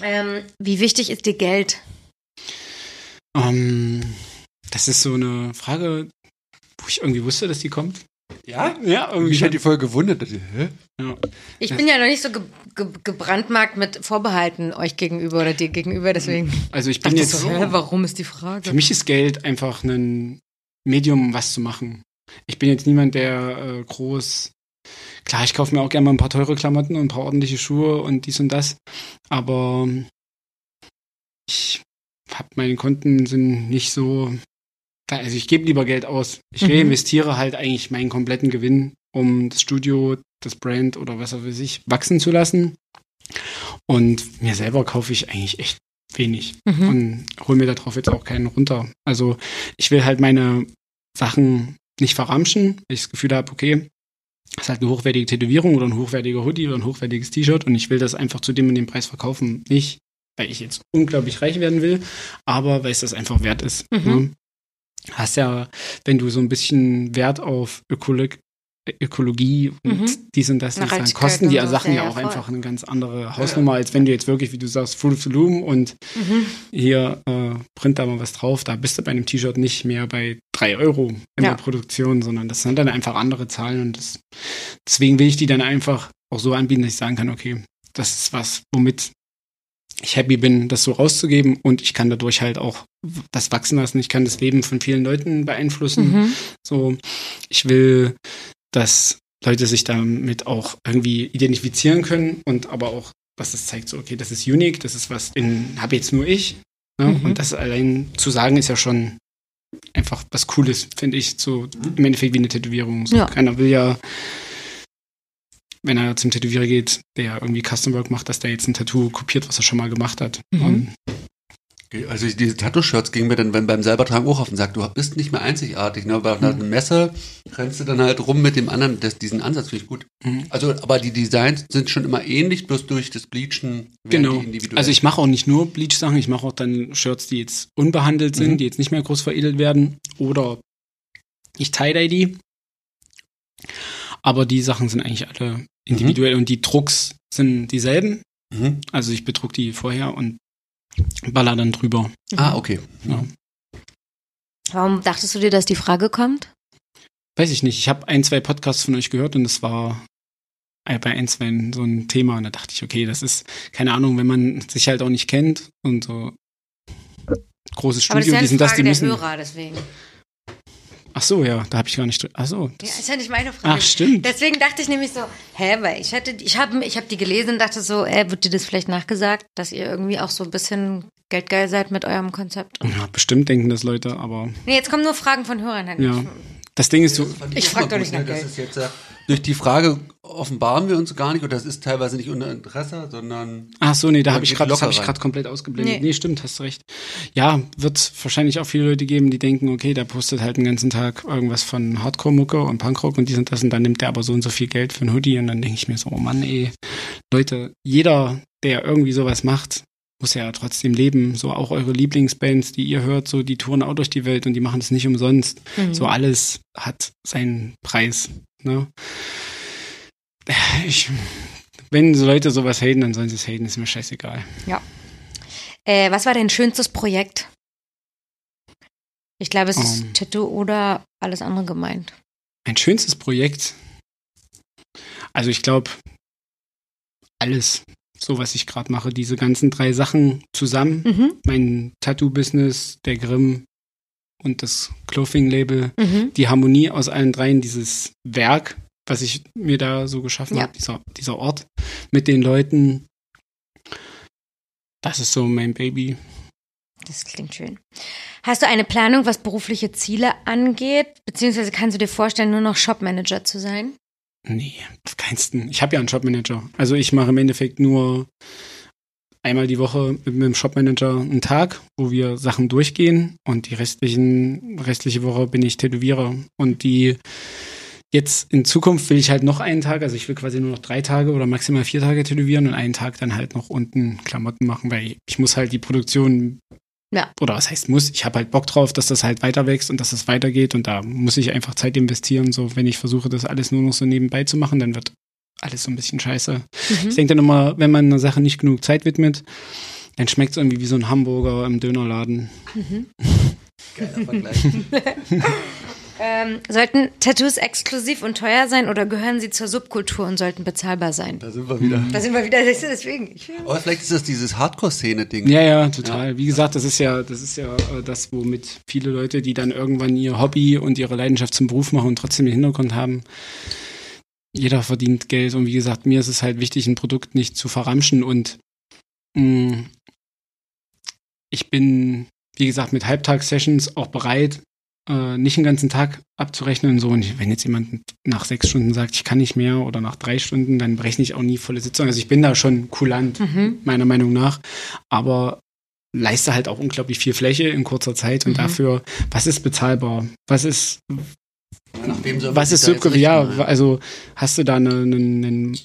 Ähm, wie wichtig ist dir Geld? Ähm, das ist so eine Frage, wo ich irgendwie wusste, dass die kommt. Ja? Ja, irgendwie Mich hat die voll gewundert. Hä? Ja. Ich bin ja noch nicht so ge ge gebrandmarkt mit Vorbehalten euch gegenüber oder dir gegenüber, deswegen Also ich bin jetzt so, hä, warum ist die Frage? Für mich ist Geld einfach ein Medium, um was zu machen. Ich bin jetzt niemand, der äh, groß. Klar, ich kaufe mir auch gerne mal ein paar teure Klamotten und ein paar ordentliche Schuhe und dies und das. Aber ich hab meine Konten sind nicht so. Also ich gebe lieber Geld aus. Ich Mhm. reinvestiere halt eigentlich meinen kompletten Gewinn, um das Studio, das Brand oder was auch weiß ich wachsen zu lassen. Und mir selber kaufe ich eigentlich echt wenig Mhm. und hol mir darauf jetzt auch keinen runter. Also ich will halt meine Sachen nicht verramschen, weil ich das Gefühl habe, okay, das ist halt eine hochwertige Tätowierung oder ein hochwertiger Hoodie oder ein hochwertiges T-Shirt und ich will das einfach zu dem und dem Preis verkaufen. Nicht, weil ich jetzt unglaublich reich werden will, aber weil es das einfach wert ist. Mhm. Ne? Hast ja, wenn du so ein bisschen Wert auf Ökolog Ökologie und Mhm. dies und das, dann kosten die so, Sachen ja, ja ja, auch voll. einfach eine ganz andere Hausnummer, als wenn du jetzt wirklich, wie du sagst, Fruit of the Loom und Mhm. hier äh, print da mal was drauf, da bist du bei einem T-Shirt nicht mehr bei drei Euro in Ja. der Produktion, sondern das sind dann einfach andere Zahlen und das, deswegen will ich die dann einfach auch so anbieten, dass ich sagen kann, okay, das ist was, womit ich happy bin, das so rauszugeben und ich kann dadurch halt auch das wachsen lassen, ich kann das Leben von vielen Leuten beeinflussen. Mhm. So, ich will, dass Leute sich damit auch irgendwie identifizieren können und aber auch, dass es zeigt, so, okay, das ist unique, das ist was, den habe jetzt nur ich. Ne? Mhm. Und das allein zu sagen, ist ja schon einfach was Cooles, finde ich, so im Endeffekt wie eine Tätowierung. So, Ja. Keiner will ja, wenn er zum Tätowierer geht, der irgendwie Custom Work macht, dass der jetzt ein Tattoo kopiert, was er schon mal gemacht hat. Mhm. Und Also diese Tattoo-Shirts gingen mir dann beim, beim selbertragen auch auf den Sack. Du bist nicht mehr einzigartig. Ne? Bei einer Messe rennst du dann halt rum mit dem anderen. Das, diesen Ansatz finde ich gut. Mhm. Also, aber die Designs sind schon immer ähnlich, bloß durch das Bleachen Genau. die individuell. Also ich mache auch nicht nur Bleach-Sachen, ich mache auch dann Shirts, die jetzt unbehandelt sind, Mhm. die jetzt nicht mehr groß veredelt werden. Oder ich tie-dye die. Aber die Sachen sind eigentlich alle individuell und die Drucks sind dieselben. mhm. Also ich bedruck die vorher und baller dann drüber. Ah, okay. Ja. Warum dachtest du dir, dass die Frage kommt? weiß ich nicht. Ich habe ein, zwei Podcasts von euch gehört und es war äh, bei ein, zwei so ein Thema und da dachte ich, okay, das ist, keine Ahnung, wenn man sich halt auch nicht kennt und so großes Aber das ist Studio, ja die sind das, Frage die der müssen. Hörer, deswegen. Ach so, ja, da habe ich gar nicht. Ach so. Ja, Das, ist ja nicht meine Frage. ach stimmt. Deswegen dachte ich nämlich so, hä, weil ich hatte, ich habe ich hab die gelesen und dachte so, äh, wird dir das vielleicht nachgesagt, dass ihr irgendwie auch so ein bisschen geldgeil seid mit eurem Konzept? Ja, bestimmt denken das Leute, aber nee, jetzt kommen nur Fragen von Hörern. Dann. ja. Das Ding ist so, Ich auch frag mal doch nicht nach ne? Das Geld. Durch die Frage offenbaren wir uns gar nicht, oder das ist teilweise nicht unter Interesse, sondern ach so, nee, da habe ich gerade, das locker habe ich rein. gerade komplett ausgeblendet. Nee. Nee. stimmt, hast recht. Ja, wird wahrscheinlich auch viele Leute geben, die denken, okay, der postet halt den ganzen Tag irgendwas von Hardcore-Mucke und Punkrock und dies und das und dann nimmt der aber so und so viel Geld für ein Hoodie und dann denke ich mir so, oh Mann, ey, Leute, jeder, der irgendwie sowas macht, muss ja trotzdem leben. So auch eure Lieblingsbands, die ihr hört, so die touren auch durch die Welt und die machen das nicht umsonst. Mhm. So alles hat seinen Preis. Ne? Ich, wenn so Leute sowas haten, dann sollen sie es haten, ist mir scheißegal. Äh, was war dein schönstes Projekt? Ich glaube, es ist Ähm. Tattoo oder alles andere gemeint. Mein schönstes Projekt. Also ich glaube, alles, so was ich gerade mache, diese ganzen drei Sachen zusammen, Mhm. mein Tattoo-Business, der Grimm und das Clothing-Label, Mhm. die Harmonie aus allen dreien, dieses Werk, was ich mir da so geschaffen Ja. habe, dieser, dieser Ort mit den Leuten, das ist so mein Baby. Das klingt schön. Hast du eine Planung, was berufliche Ziele angeht? Beziehungsweise kannst du dir vorstellen, nur noch Shopmanager zu sein? Nee, auf keinsten. Ich habe ja einen Shopmanager. Also ich mache im Endeffekt nur einmal die Woche mit dem Shopmanager einen Tag, wo wir Sachen durchgehen und die restlichen, restliche Woche bin ich Tätowierer. Und die jetzt in Zukunft will ich halt noch einen Tag, also ich will quasi nur noch drei Tage oder maximal vier Tage tätowieren und einen Tag dann halt noch unten Klamotten machen, weil ich muss halt die Produktion Ja. oder was heißt muss, ich habe halt Bock drauf, dass das halt weiter wächst und dass es weitergeht und da muss ich einfach Zeit investieren. So, wenn ich versuche, das alles nur noch so nebenbei zu machen, dann wird alles so ein bisschen scheiße. Mhm. Ich denke dann immer, wenn man einer Sache nicht genug Zeit widmet, dann schmeckt es irgendwie wie so ein Hamburger im Dönerladen. geiler Vergleich. <laughs> Ähm, sollten Tattoos exklusiv und teuer sein oder gehören sie zur Subkultur und sollten bezahlbar sein? da sind wir wieder. Da sind wir wieder, <laughs> deswegen. Aber vielleicht ist das dieses Hardcore-Szene-Ding. Ja, ja, total. Wie gesagt, das ist ja, das ist ja äh, das, womit viele Leute, die dann irgendwann ihr Hobby und ihre Leidenschaft zum Beruf machen und trotzdem den Hintergrund haben. Jeder verdient Geld und wie gesagt, mir ist es halt wichtig, ein Produkt nicht zu verramschen und mh, ich bin, wie gesagt, mit Halbtagssessions auch bereit, äh, nicht den ganzen Tag abzurechnen und so. Und wenn jetzt jemand nach sechs Stunden sagt, ich kann nicht mehr oder nach drei Stunden, dann berechne ich auch nie volle Sitzung. Also ich bin da schon kulant, Mhm. meiner Meinung nach. Aber leiste halt auch unglaublich viel Fläche in kurzer Zeit und Mhm. dafür, was ist bezahlbar? Was ist, Nach wem soll man was ist ne? also hast du da einen, einen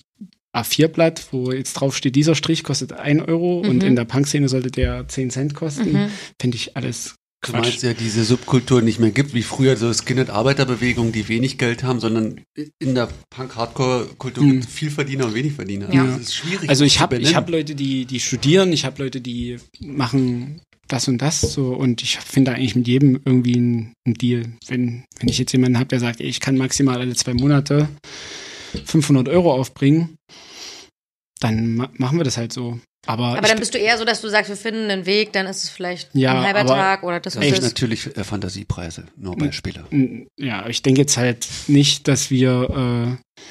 A4-Blatt, wo jetzt drauf steht, dieser Strich kostet 1 Euro und Mhm. in der Punk-Szene sollte der 10 Cent kosten. Mhm. Finde ich alles Du Quatsch. meinst ja, diese Subkultur nicht mehr gibt, wie früher so Skinhead-Arbeiterbewegungen, die wenig Geld haben, sondern in der Punk-Hardcore-Kultur Mhm. gibt es viel Verdiener und wenig Verdiener. Ja. Das ist schwierig. Also ich habe hab Leute, die, die studieren, ich habe Leute, die machen das und das so und ich finde eigentlich mit jedem irgendwie einen, einen Deal. Wenn, wenn ich jetzt jemanden habe, der sagt, ich kann maximal alle zwei Monate 500 Euro aufbringen, dann ma machen wir das halt so. Aber, Aber dann bist du eher so, dass du sagst, wir finden einen Weg, dann ist es vielleicht Ja, ein halber Tag oder das Das das. natürlich äh, Fantasiepreise, nur. Beispiele. Ja, ich denke jetzt halt nicht, dass wir, äh,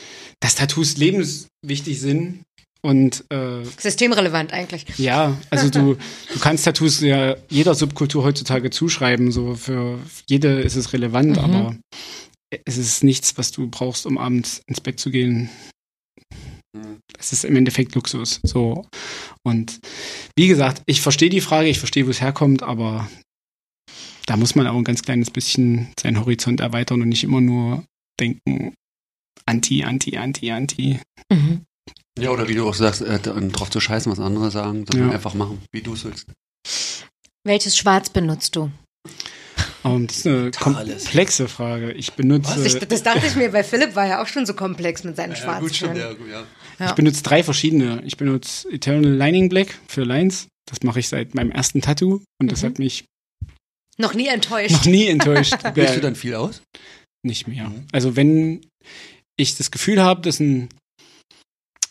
dass Tattoos lebenswichtig sind und äh, Systemrelevant eigentlich. Ja, also du, du kannst Tattoos ja jeder Subkultur heutzutage zuschreiben. So für jede ist es relevant, Mhm. aber es ist nichts, was du brauchst, um abends ins Bett zu gehen. Es ist im Endeffekt Luxus. So. Und wie gesagt, ich verstehe die Frage, ich verstehe, wo es herkommt, aber da muss man auch ein ganz kleines bisschen seinen Horizont erweitern und nicht immer nur denken, anti, anti, anti, anti. Mhm. Ja, oder wie du auch sagst, äh, drauf zu scheißen, was andere sagen, sondern Ja. einfach machen, wie du es willst. Welches Schwarz benutzt du? Um, das ist eine komplexe Frage. Ich benutze. Ich, das dachte ich mir, weil Philipp war ja auch schon so komplex mit seinen Ja, gut, schon, Schwarzen. ja, gut, ja. Ja. Ich benutze drei verschiedene. Ich benutze Eternal Lining Black für Lines. Das mache ich seit meinem ersten Tattoo und das Mhm. hat mich Noch nie enttäuscht. noch nie enttäuscht. <laughs> Wählst du dann viel aus? nicht mehr. Mhm. Also wenn ich das Gefühl habe, dass ein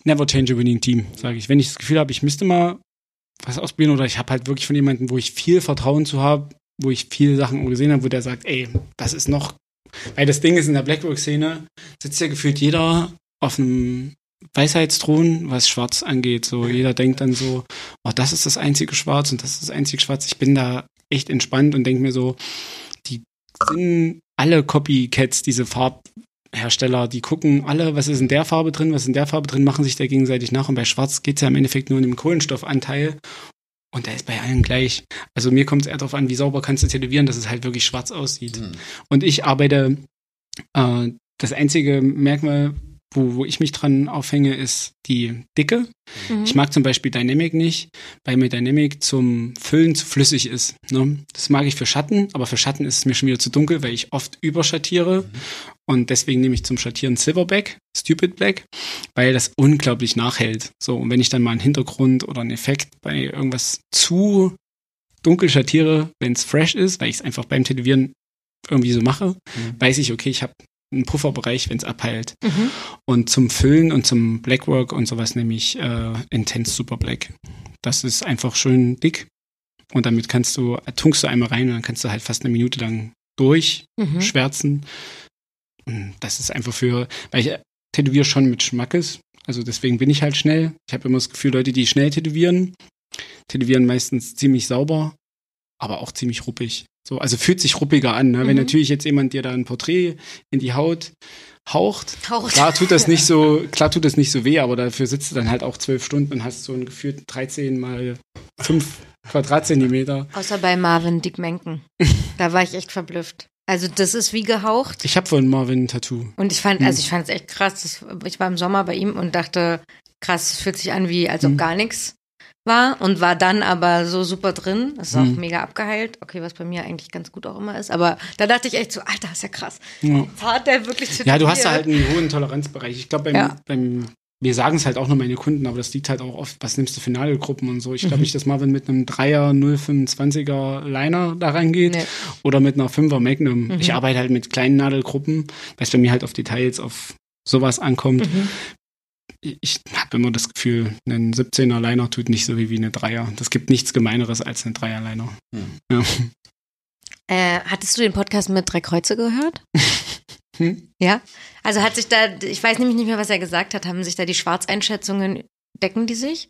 never change a winning team, sage ich. Wenn ich das Gefühl habe, ich müsste mal was ausprobieren oder ich habe halt wirklich von jemandem, wo ich viel Vertrauen zu habe, wo ich viele Sachen gesehen habe, wo der sagt, ey, das ist noch, weil das Ding ist in der Blackwork-Szene, sitzt ja gefühlt jeder auf einem Weisheitsthron, was Schwarz angeht. So, jeder denkt dann so, oh, das ist das einzige Schwarz und das ist das einzige Schwarz. Ich bin da echt entspannt und denke mir so, die sind alle Copycats, diese Farbhersteller, die gucken alle, was ist in der Farbe drin, was ist in der Farbe drin, machen sich da gegenseitig nach. Und bei Schwarz geht es ja im Endeffekt nur um den Kohlenstoffanteil. Und der ist bei allen gleich. Also mir kommt es eher darauf an, wie sauber kannst du tätowieren, dass es halt wirklich schwarz aussieht. Mhm. Und ich arbeite, äh, das einzige Merkmal, wo, wo ich mich dran aufhänge, ist die Dicke. Mhm. Ich mag zum Beispiel Dynamic nicht, weil mir Dynamic zum Füllen zu flüssig ist. Ne? Das mag ich für Schatten, aber für Schatten ist es mir schon wieder zu dunkel, weil ich oft überschattiere. Mhm. Und deswegen nehme ich zum Schattieren Silverback, Stupid Black, weil das unglaublich nachhält. So, und wenn ich dann mal einen Hintergrund oder einen Effekt bei irgendwas zu dunkel schattiere, wenn es fresh ist, weil ich es einfach beim Tätowieren irgendwie so mache, mhm. weiß ich, okay, ich habe einen Pufferbereich, wenn es abheilt. Mhm. Und zum Füllen und zum Blackwork und sowas nehme ich äh, Intense Super Black. Das ist einfach schön dick. Und damit kannst du, tunkst du einmal rein und dann kannst du halt fast eine Minute lang durchschwärzen. Mhm. Das ist einfach für, weil ich tätowiere schon mit Schmackes. Also deswegen bin ich halt schnell. Ich habe immer das Gefühl, Leute, die schnell tätowieren, tätowieren meistens ziemlich sauber, aber auch ziemlich ruppig. So, also fühlt sich ruppiger an. Ne? Mhm. Wenn natürlich jetzt jemand dir da ein Porträt in die Haut haucht, haucht. klar tut das nicht <laughs> so, klar tut das nicht so weh, aber dafür sitzt du dann halt auch zwölf Stunden und hast so ein gefühlt 13 mal 5 Quadratzentimeter. Außer bei Marvin Dick Menken. <laughs> da war ich echt verblüfft. Also das ist wie gehaucht. Ich habe von Marvin ein Tattoo. Und ich fand, also hm. ich fand es echt krass. Ich war im Sommer bei ihm und dachte, krass, es fühlt sich an wie, als ob mhm. gar nichts war und war dann aber so super drin. Das ist mhm. auch mega abgeheilt. Okay, was bei mir eigentlich ganz gut auch immer ist. Aber da dachte ich echt so, Alter, ist ja krass. Ja. Hat der wirklich zu Ja, du hast da halt einen hohen Toleranzbereich. Ich glaube, beim, ja. beim wir sagen es halt auch nur meine Kunden, aber das liegt halt auch oft, was nimmst du für Nadelgruppen und so. Ich glaube mhm. nicht, dass Marvin mit einem 3er 025er Liner da reingeht nee. oder mit einer 5er Magnum. Mhm. Ich arbeite halt mit kleinen Nadelgruppen, weil es bei mir halt auf Details, auf sowas ankommt. Mhm ich habe immer das Gefühl, ein 17er Liner tut nicht so wie, wie eine Dreier. Das gibt nichts Gemeineres als ein Dreier Liner. Hm. Ja. Äh, hattest du den Podcast mit Drei Kreuze gehört? <laughs> hm? Ja. Also hat sich da, ich weiß nämlich nicht mehr, was er gesagt hat, haben sich da die Schwarzeinschätzungen, decken die sich?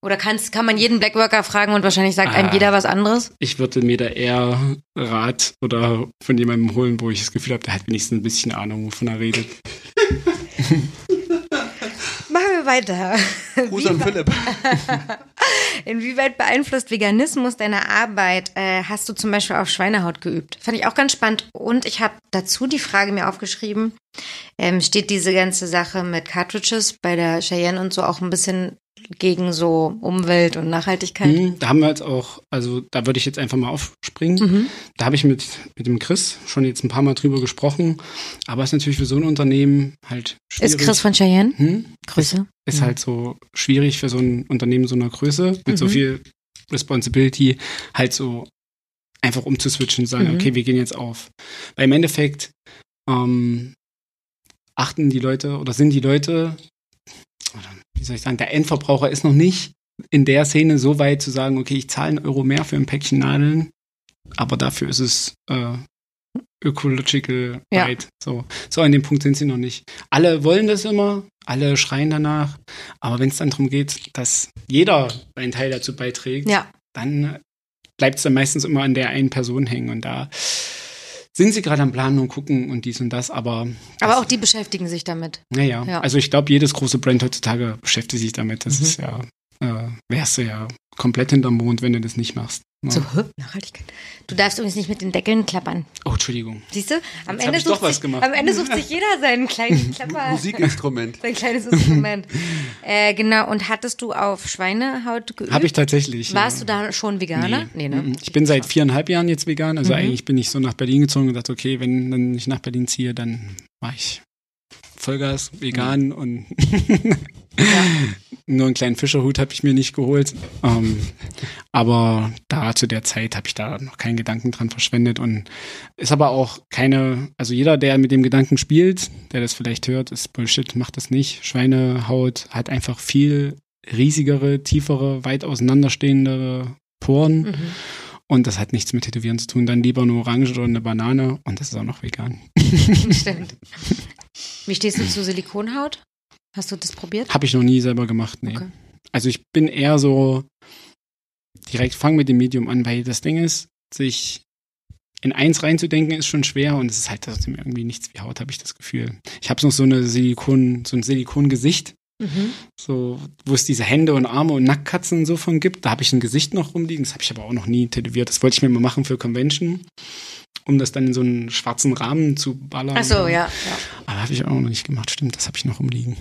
Oder kannst, kann man jeden Blackworker fragen und wahrscheinlich sagt ah, einem jeder was anderes? Ich würde mir da eher Rat oder von jemandem holen, wo ich das Gefühl habe, der hat wenigstens ein bisschen Ahnung, wovon er redet. <laughs> weiter. Gruß an Philipp. <laughs> Inwieweit beeinflusst Veganismus deine Arbeit? Äh, hast du zum Beispiel auf Schweinehaut geübt? Fand ich auch ganz spannend. Und ich habe dazu die Frage mir aufgeschrieben, ähm, steht diese ganze Sache mit Cartridges bei der Cheyenne und so auch ein bisschen gegen so Umwelt und Nachhaltigkeit? Mhm, da haben wir jetzt auch, also da würde ich jetzt einfach mal aufspringen. Mhm. Da habe ich mit, mit dem Chris schon jetzt ein paar Mal drüber gesprochen. Aber es ist natürlich für so ein Unternehmen halt schwierig. Ist Chris von Cheyenne? Hm? Größe? Ist, ist mhm. halt so schwierig für so ein Unternehmen so einer Größe mit so mhm. viel Responsibility halt so einfach umzuswitchen und sagen, mhm. okay, wir gehen jetzt auf. Weil im Endeffekt ähm, achten die Leute oder sind die Leute, wie soll ich sagen, der Endverbraucher ist noch nicht in der Szene so weit zu sagen, okay, ich zahle einen Euro mehr für ein Päckchen Nadeln, aber dafür ist es äh, ecological ja. right. So, so an dem Punkt sind sie noch nicht. Alle wollen das immer, alle schreien danach, aber wenn es dann darum geht, dass jeder seinen Teil dazu beiträgt, ja. dann bleibt es dann meistens immer an der einen Person hängen und da sind sie gerade am Planen und gucken und dies und das, aber. Aber auch die beschäftigen sich damit. Naja, ja. also ich glaube, jedes große Brand heutzutage beschäftigt sich damit. Das mhm. ist ja, äh, wärst du ja komplett hinterm Mond, wenn du das nicht machst. Ja. So, Nachhaltigkeit. Du darfst übrigens nicht mit den Deckeln klappern. Oh, Entschuldigung. Siehst du? Am, Ende sucht, sich, am Ende sucht sich <laughs> jeder seinen kleinen <laughs> Klapper. Musikinstrument. Sein kleines Instrument. <laughs> äh, genau. Und hattest du auf Schweinehaut geübt? Habe ich tatsächlich. Warst ja. du da schon Veganer? Nee. nee ne? Ich bin seit viereinhalb Jahren jetzt vegan. Also mhm. eigentlich bin ich so nach Berlin gezogen und dachte, okay, wenn dann ich nach Berlin ziehe, dann mache ich Vollgas, vegan und <laughs> nur einen kleinen Fischerhut habe ich mir nicht geholt. Ähm, aber da zu der Zeit habe ich da noch keinen Gedanken dran verschwendet und ist aber auch keine, also jeder, der mit dem Gedanken spielt, der das vielleicht hört, ist Bullshit, macht das nicht. Schweinehaut hat einfach viel riesigere, tiefere, weit auseinanderstehende Poren. Mhm. Und das hat nichts mit Tätowieren zu tun. Dann lieber eine Orange oder eine Banane und das ist auch noch vegan. <laughs> Stimmt. Wie stehst du zu Silikonhaut? Hast du das probiert? Habe ich noch nie selber gemacht, nee. Okay. Also ich bin eher so direkt fang mit dem Medium an, weil das Ding ist, sich in eins reinzudenken ist schon schwer und es ist halt trotzdem irgendwie nichts wie Haut, habe ich das Gefühl. Ich habe noch so eine Silikon, so ein Silikongesicht, mhm. so wo es diese Hände und Arme und Nackkatzen und so von gibt. Da habe ich ein Gesicht noch rumliegen, das habe ich aber auch noch nie tätowiert. Das wollte ich mir mal machen für Convention, um das dann in so einen schwarzen Rahmen zu ballern. Ach so, ja. ja. Aber habe ich auch noch nicht gemacht. Stimmt, das habe ich noch rumliegen.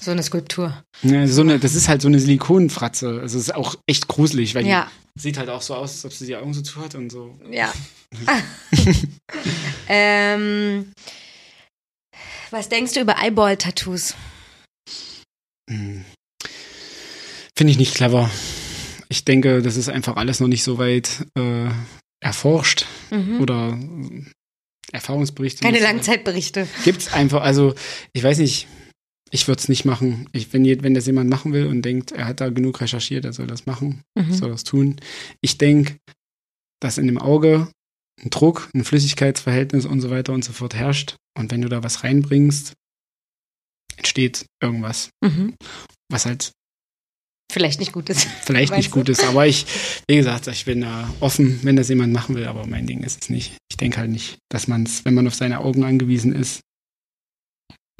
So eine Skulptur. Ja, so eine, das ist halt so eine Silikonfratze. Also es ist auch echt gruselig, weil ja. die sieht halt auch so aus, als ob sie die Augen so zu hat und so. Ja. <laughs> <laughs> ähm, was denkst du über Eyeball-Tattoos? Hm. Finde ich nicht clever. Ich denke, das ist einfach alles noch nicht so weit äh, erforscht mhm. oder Erfahrungsberichte. Keine Langzeitberichte. Gibt es einfach, also ich weiß nicht, ich würde es nicht machen. Ich, wenn, wenn das jemand machen will und denkt, er hat da genug recherchiert, er soll das machen, mhm. soll das tun. Ich denke, dass in dem Auge ein Druck, ein Flüssigkeitsverhältnis und so weiter und so fort herrscht. Und wenn du da was reinbringst, entsteht irgendwas, mhm. was halt vielleicht nicht gut ist. Vielleicht nicht gut ist, aber ich, wie gesagt, ich bin da offen, wenn das jemand machen will, aber mein Ding ist es nicht. Ich denke halt nicht, dass man es, wenn man auf seine Augen angewiesen ist,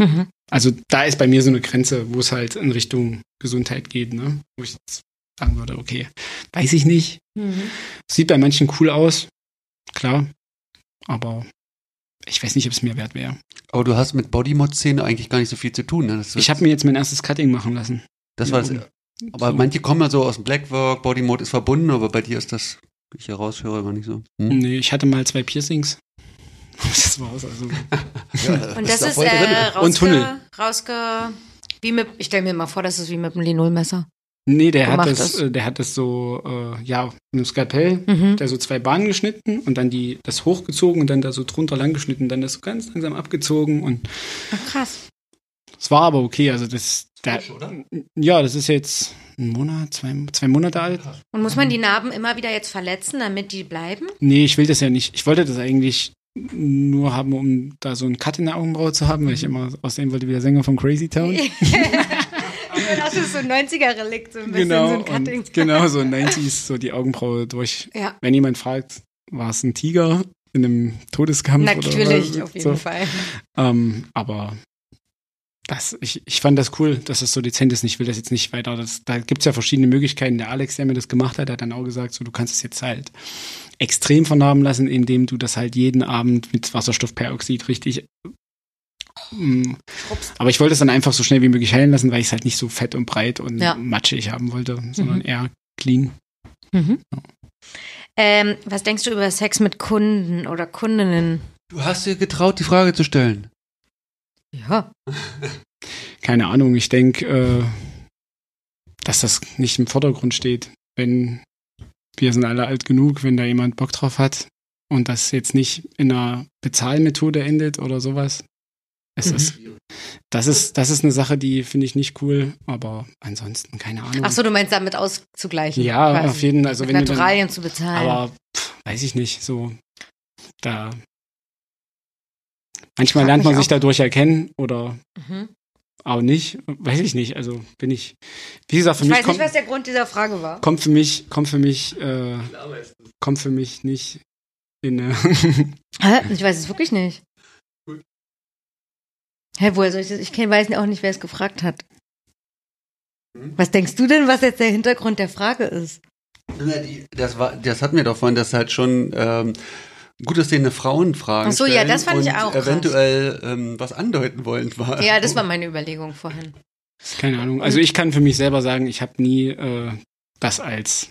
mhm. also da ist bei mir so eine Grenze, wo es halt in Richtung Gesundheit geht, ne? Wo ich sagen würde, okay, weiß ich nicht. Mhm. Sieht bei manchen cool aus, klar, aber ich weiß nicht, ob es mir wert wäre. Aber du hast mit Bodymod-Szene eigentlich gar nicht so viel zu tun. Ne? Ich habe mir jetzt mein erstes Cutting machen lassen. Das war das, aber so. manche kommen ja so aus dem Blackwork, Bodymode ist verbunden, aber bei dir ist das, wie ich heraushöre, immer nicht so. Hm? Nee, ich hatte mal zwei Piercings. <laughs> Das war's also. <laughs> ja, und das ist, ist äh, rausge, und Tunnel. rausge, wie mit, ich stelle mir mal vor, das ist wie mit einem Linolmesser. Nee, der hat das, das, äh, der hat das so, äh, ja, mit einem Skalpell, mhm. der so zwei Bahnen geschnitten und dann die, das hochgezogen und dann da so drunter lang geschnitten, dann das so ganz langsam abgezogen und. Ach, krass. Es war aber okay, also das, der, ja, das ist jetzt ein Monat, zwei, zwei Monate alt. Und muss man die Narben immer wieder jetzt verletzen, damit die bleiben? Nee, ich will das ja nicht. Ich wollte das eigentlich nur haben, um da so einen Cut in der Augenbraue zu haben, weil ich immer aussehen wollte wie der Sänger von Crazy Town. <laughs> <laughs> das ist so ein 90er-Relikt, so ein bisschen genau, so ein Cutting. genau, so <laughs> 90s, so die Augenbraue durch. Ja. Wenn jemand fragt, war es ein Tiger in einem Todeskampf? Natürlich, oder auf jeden so. Fall. Ähm, aber das, ich, ich fand das cool, dass es so dezent ist. Ich will das jetzt nicht weiter. Das, da gibt's ja verschiedene Möglichkeiten. Der Alex, der mir das gemacht hat, hat dann auch gesagt, so du kannst es jetzt halt extrem vernarben lassen, indem du das halt jeden Abend mit Wasserstoffperoxid richtig. Mm, aber ich wollte es dann einfach so schnell wie möglich heilen lassen, weil ich es halt nicht so fett und breit und ja. matschig haben wollte, sondern mhm. eher clean. Mhm. Ja. Ähm, was denkst du über Sex mit Kunden oder Kundinnen? Du hast dir getraut, die Frage zu stellen. Ja. Keine Ahnung, ich denke, äh, dass das nicht im Vordergrund steht. Wenn wir sind alle alt genug, wenn da jemand Bock drauf hat und das jetzt nicht in einer Bezahlmethode endet oder sowas. Es mhm. ist, das ist, das ist eine Sache, die finde ich nicht cool, aber ansonsten keine Ahnung. Ach so, du meinst damit auszugleichen? Ja, quasi. auf jeden Fall. Also Mit wenn Naturalien dann, zu bezahlen. Aber pff, weiß ich nicht, so da Manchmal lernt man sich dadurch erkennen oder mhm. auch nicht. Weiß ich nicht. Also bin ich, wie gesagt, für ich mich. Ich weiß nicht, was der Grund dieser Frage war. Kommt für mich, kommt für mich, äh, kommt für mich nicht in. Äh <laughs> Hä? Ich weiß es wirklich nicht. Hä, woher soll ich das? Ich kenn, weiß auch nicht, wer es gefragt hat. Hm? Was denkst du denn, was jetzt der Hintergrund der Frage ist? Das, war, das hatten wir doch vorhin, dass halt schon ähm, Gut, dass eine Frauen fragen. Ach so, ja, das fand ich auch. Eventuell ähm, was andeuten wollen war. Ja, das war <laughs> meine Überlegung vorhin. Keine Ahnung. Also ich kann für mich selber sagen, ich habe nie äh, das als,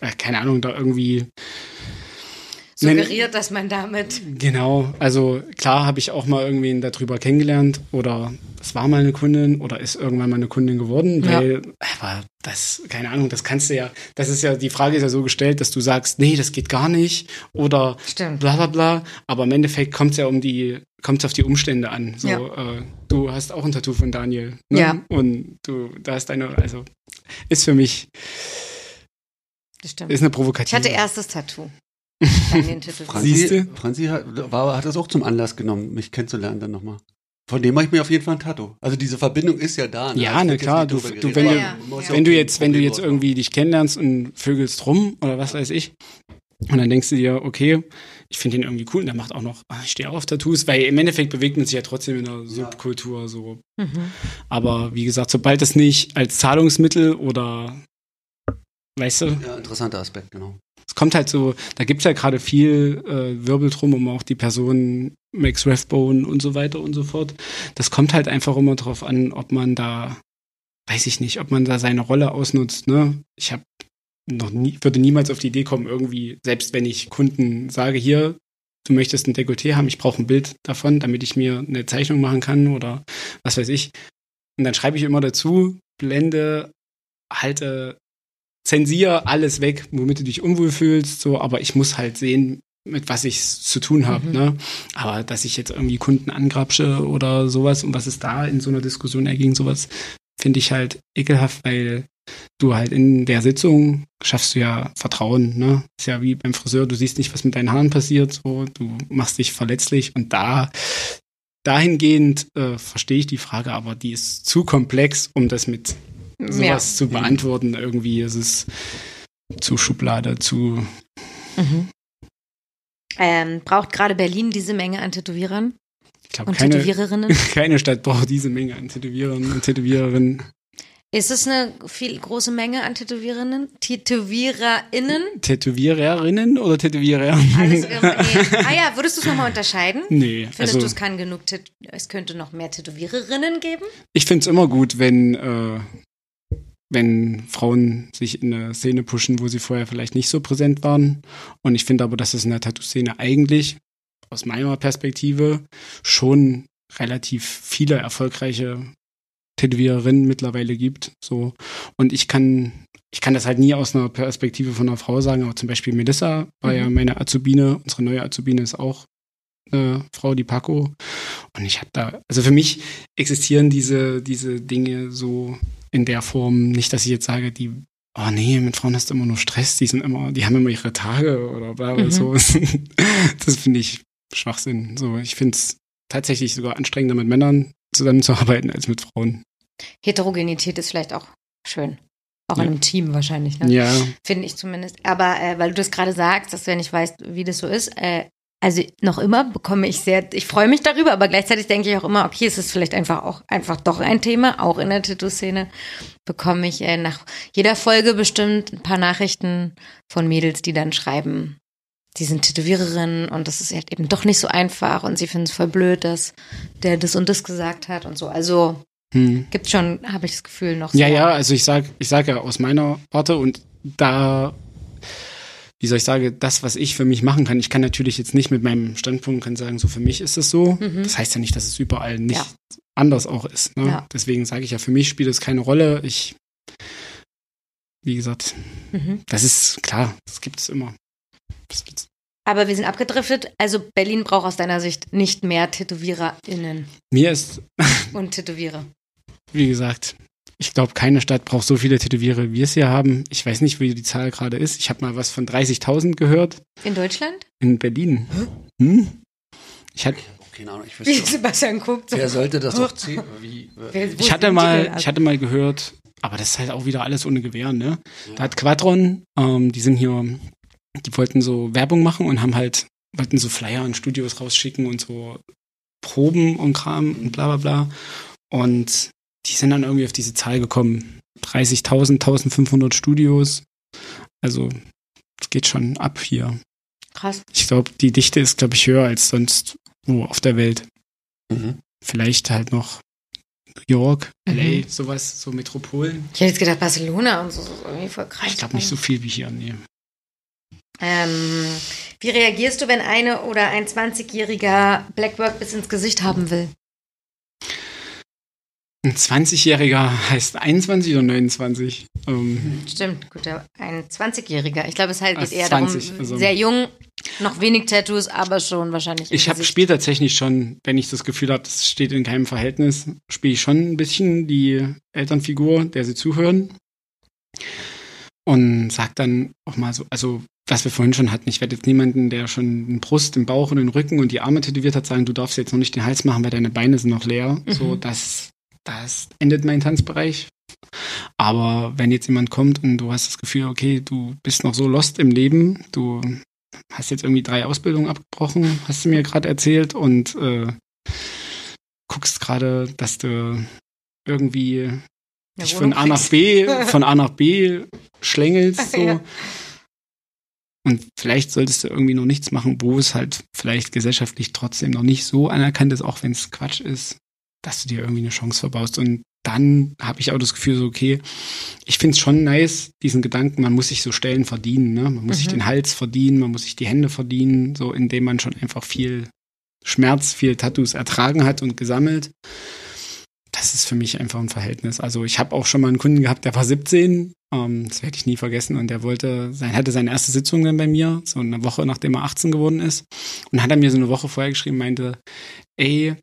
äh, keine Ahnung, da irgendwie suggeriert, dass man damit. Genau, also klar habe ich auch mal irgendwen darüber kennengelernt oder es war mal eine Kundin oder ist irgendwann mal eine Kundin geworden, Ja. weil, aber das, keine Ahnung, das kannst du ja, das ist ja, die Frage ist ja so gestellt, dass du sagst, nee, das geht gar nicht oder Stimmt. bla bla bla, aber im Endeffekt kommt es ja um die, kommt es auf die Umstände an. So, Ja. äh, du hast auch ein Tattoo von Daniel. Ne? Ja. Und du, da ist deine, also ist für mich, Das stimmt. ist eine Ich provokative. hatte erstes Tattoo. An den <laughs> Titel. Siehste? Franzi, Franzi hat, war, hat das auch zum Anlass genommen, mich kennenzulernen dann nochmal. Von dem mache ich mir auf jeden Fall ein Tattoo. Also diese Verbindung ist ja da. ne? Ja, Also na jetzt klar, du- du, wenn du- ja. wenn du jetzt, wenn du jetzt irgendwie dich kennenlernst und vögelst rum oder was weiß ich, und dann denkst du dir, okay, ich finde den irgendwie cool und der macht auch noch, ah, ich stehe auch auf Tattoos, weil im Endeffekt bewegt man sich ja trotzdem in einer Subkultur so. Mhm. Aber wie gesagt, sobald es nicht als Zahlungsmittel oder weißt du, Ja, interessanter Aspekt, genau. Es kommt halt so, da gibt's ja gerade viel äh, Wirbel drum um auch die Person Max Rathbone und so weiter und so fort. Das kommt halt einfach immer drauf an, ob man da, weiß ich nicht, ob man da seine Rolle ausnutzt. Ne? Ich habe noch nie, würde niemals auf die Idee kommen, irgendwie, selbst wenn ich Kunden sage, hier, du möchtest ein Dekolleté haben, ich brauche ein Bild davon, damit ich mir eine Zeichnung machen kann oder was weiß ich. Und dann schreibe ich immer dazu, blende, halte zensier alles weg, womit du dich unwohl fühlst, so, aber ich muss halt sehen, mit was ich zu tun habe, Mhm. ne? Aber dass ich jetzt irgendwie Kunden angrapsche oder sowas und was es da in so einer Diskussion erging, sowas finde ich halt ekelhaft, weil du halt in der Sitzung schaffst du ja Vertrauen, ne? Ist ja wie beim Friseur, du siehst nicht, was mit deinen Haaren passiert, so, du machst dich verletzlich und da dahingehend äh, verstehe ich die Frage, aber die ist zu komplex, um das mit sowas zu beantworten. Irgendwie ist es zu Schublade, zu. Mhm. Ähm, braucht gerade Berlin diese Menge an Tätowierern Ich glaube, und keine, Tätowiererinnen? <laughs> keine Stadt braucht diese Menge an Tätowierern und Tätowiererinnen. Ist es eine viel große Menge an Tätowiererinnen? TätowiererInnen? Tätowiererinnen oder Tätowierer? Alles <laughs> irgendwie. Nee. Ah ja, würdest du es nochmal unterscheiden? nee, Findest also du, es kann genug, Tät es könnte noch mehr Tätowiererinnen geben? ich finde es immer gut, wenn, äh, wenn Frauen sich in eine Szene pushen, wo sie vorher vielleicht nicht so präsent waren. Und ich finde aber, dass es in der Tattoo-Szene eigentlich aus meiner Perspektive schon relativ viele erfolgreiche Tätowiererinnen mittlerweile gibt. So. Und ich kann, ich kann das halt nie aus einer Perspektive von einer Frau sagen, aber zum Beispiel Melissa war Mhm. ja meine Azubine, unsere neue Azubine ist auch eine Frau, die Paco. Und ich habe da, also für mich existieren diese, diese Dinge so in der Form nicht, dass ich jetzt sage, die, oh nee, mit Frauen hast du immer nur Stress, die sind immer, die haben immer ihre Tage oder bla bla Mhm. so. <laughs> Das finde ich Schwachsinn. So, ich finde es tatsächlich sogar anstrengender mit Männern zusammenzuarbeiten als mit Frauen. Heterogenität ist vielleicht auch schön. Auch Ja. in einem Team wahrscheinlich, ne? Ja, Finde ich zumindest. Aber äh, weil du das gerade sagst, dass du ja nicht weißt, wie das so ist, äh, also noch immer bekomme ich sehr, ich freue mich darüber, aber gleichzeitig denke ich auch immer, okay, es ist vielleicht einfach auch einfach doch ein Thema, auch in der Tattoo-Szene bekomme ich äh, nach jeder Folge bestimmt ein paar Nachrichten von Mädels, die dann schreiben, die sind Tätowiererinnen und das ist halt eben doch nicht so einfach und sie finden es voll blöd, dass der das und das gesagt hat und so. Also hm. gibt schon, habe ich das Gefühl, noch ja, sehr- ja, also ich sag, ich sag ja aus meiner Warte und da, wie soll ich sagen, das, was ich für mich machen kann, ich kann natürlich jetzt nicht mit meinem Standpunkt kann sagen, so für mich ist es so. Mhm. Das heißt ja nicht, dass es überall nicht Ja. anders auch ist. Ne? Ja. Deswegen sage ich ja, für mich spielt es keine Rolle. Ich, wie gesagt, Mhm. das ist klar, das gibt es immer. Aber wir sind abgedriftet. Also Berlin braucht aus deiner Sicht nicht mehr TätowiererInnen Mir ist, und Tätowierer. <laughs> wie gesagt, ich glaube, keine Stadt braucht so viele Tätowierer, wie wir es hier haben. Ich weiß nicht, wie die Zahl gerade ist. Ich habe mal was von 30.000 gehört In Deutschland? in Berlin. Hm? Ich, hat, Keine Ahnung, ich Wie wüsste. Sebastian guckt. So. Wer sollte das doch zählen? <laughs> Wie, Wer- wo ich hatte mal, ich hatte mal gehört, aber das ist halt auch wieder alles ohne Gewehr, ne? Da hat Quadron, ähm, die sind hier, die wollten so Werbung machen und haben halt, wollten so Flyer an Studios rausschicken und so Proben und Kram und bla bla bla. Und die sind dann irgendwie auf diese Zahl gekommen. 30.000, 1500 Studios. Also, es geht schon ab hier. Krass. Ich glaube, die Dichte ist, glaube ich, höher als sonst wo auf der Welt. Mhm. Vielleicht halt noch New York, Mhm. LA, sowas, so Metropolen. Ich hätte jetzt gedacht Barcelona und so. Ist irgendwie voll krass. Ich glaube nicht so viel wie hier, nee. Ähm, Wie reagierst du, wenn eine oder ein 20-jähriger Blackwork bis ins Gesicht haben will? Ein 20-Jähriger heißt 21 oder 29? Ähm, Stimmt, gut, ein 20-Jähriger. Ich glaube, es halt geht Also eher 20, darum, also- sehr jung, noch wenig Tattoos, aber schon wahrscheinlich. ich habe spiele tatsächlich schon, wenn ich das Gefühl habe, das steht in keinem Verhältnis, spiele ich schon ein bisschen die Elternfigur, der sie zuhören. Und sag dann auch mal so, also was wir vorhin schon hatten, ich werde jetzt niemanden, der schon den Brust, den Bauch und den Rücken und die Arme tätowiert hat, sagen, du darfst jetzt noch nicht den Hals machen, weil deine Beine sind noch leer. Mhm. So, das, das endet mein Tanzbereich. Aber wenn jetzt jemand kommt und du hast das Gefühl, okay, du bist noch so lost im Leben, du hast jetzt irgendwie drei Ausbildungen abgebrochen, hast du mir gerade erzählt und äh, guckst gerade, dass du irgendwie Eine dich von A nach. B, <laughs> von A nach B schlängelst so. Ja. Und vielleicht solltest du irgendwie noch nichts machen, wo es halt vielleicht gesellschaftlich trotzdem noch nicht so anerkannt ist, auch wenn es Quatsch ist, dass du dir irgendwie eine Chance verbaust. Und dann habe ich auch das Gefühl, so, okay, ich finde es schon nice, diesen Gedanken, man muss sich so Stellen verdienen, ne? Man muss sich Mhm. den Hals verdienen, man muss sich die Hände verdienen, so indem man schon einfach viel Schmerz, viel Tattoos ertragen hat und gesammelt. Das ist für mich einfach ein Verhältnis. Also ich habe auch schon mal einen Kunden gehabt, der war 17, ähm, das werde ich nie vergessen, und der wollte, sein, hatte seine erste Sitzung dann bei mir, so eine Woche nachdem er 18 geworden ist. Und hat er mir so eine Woche vorher geschrieben, meinte, ey,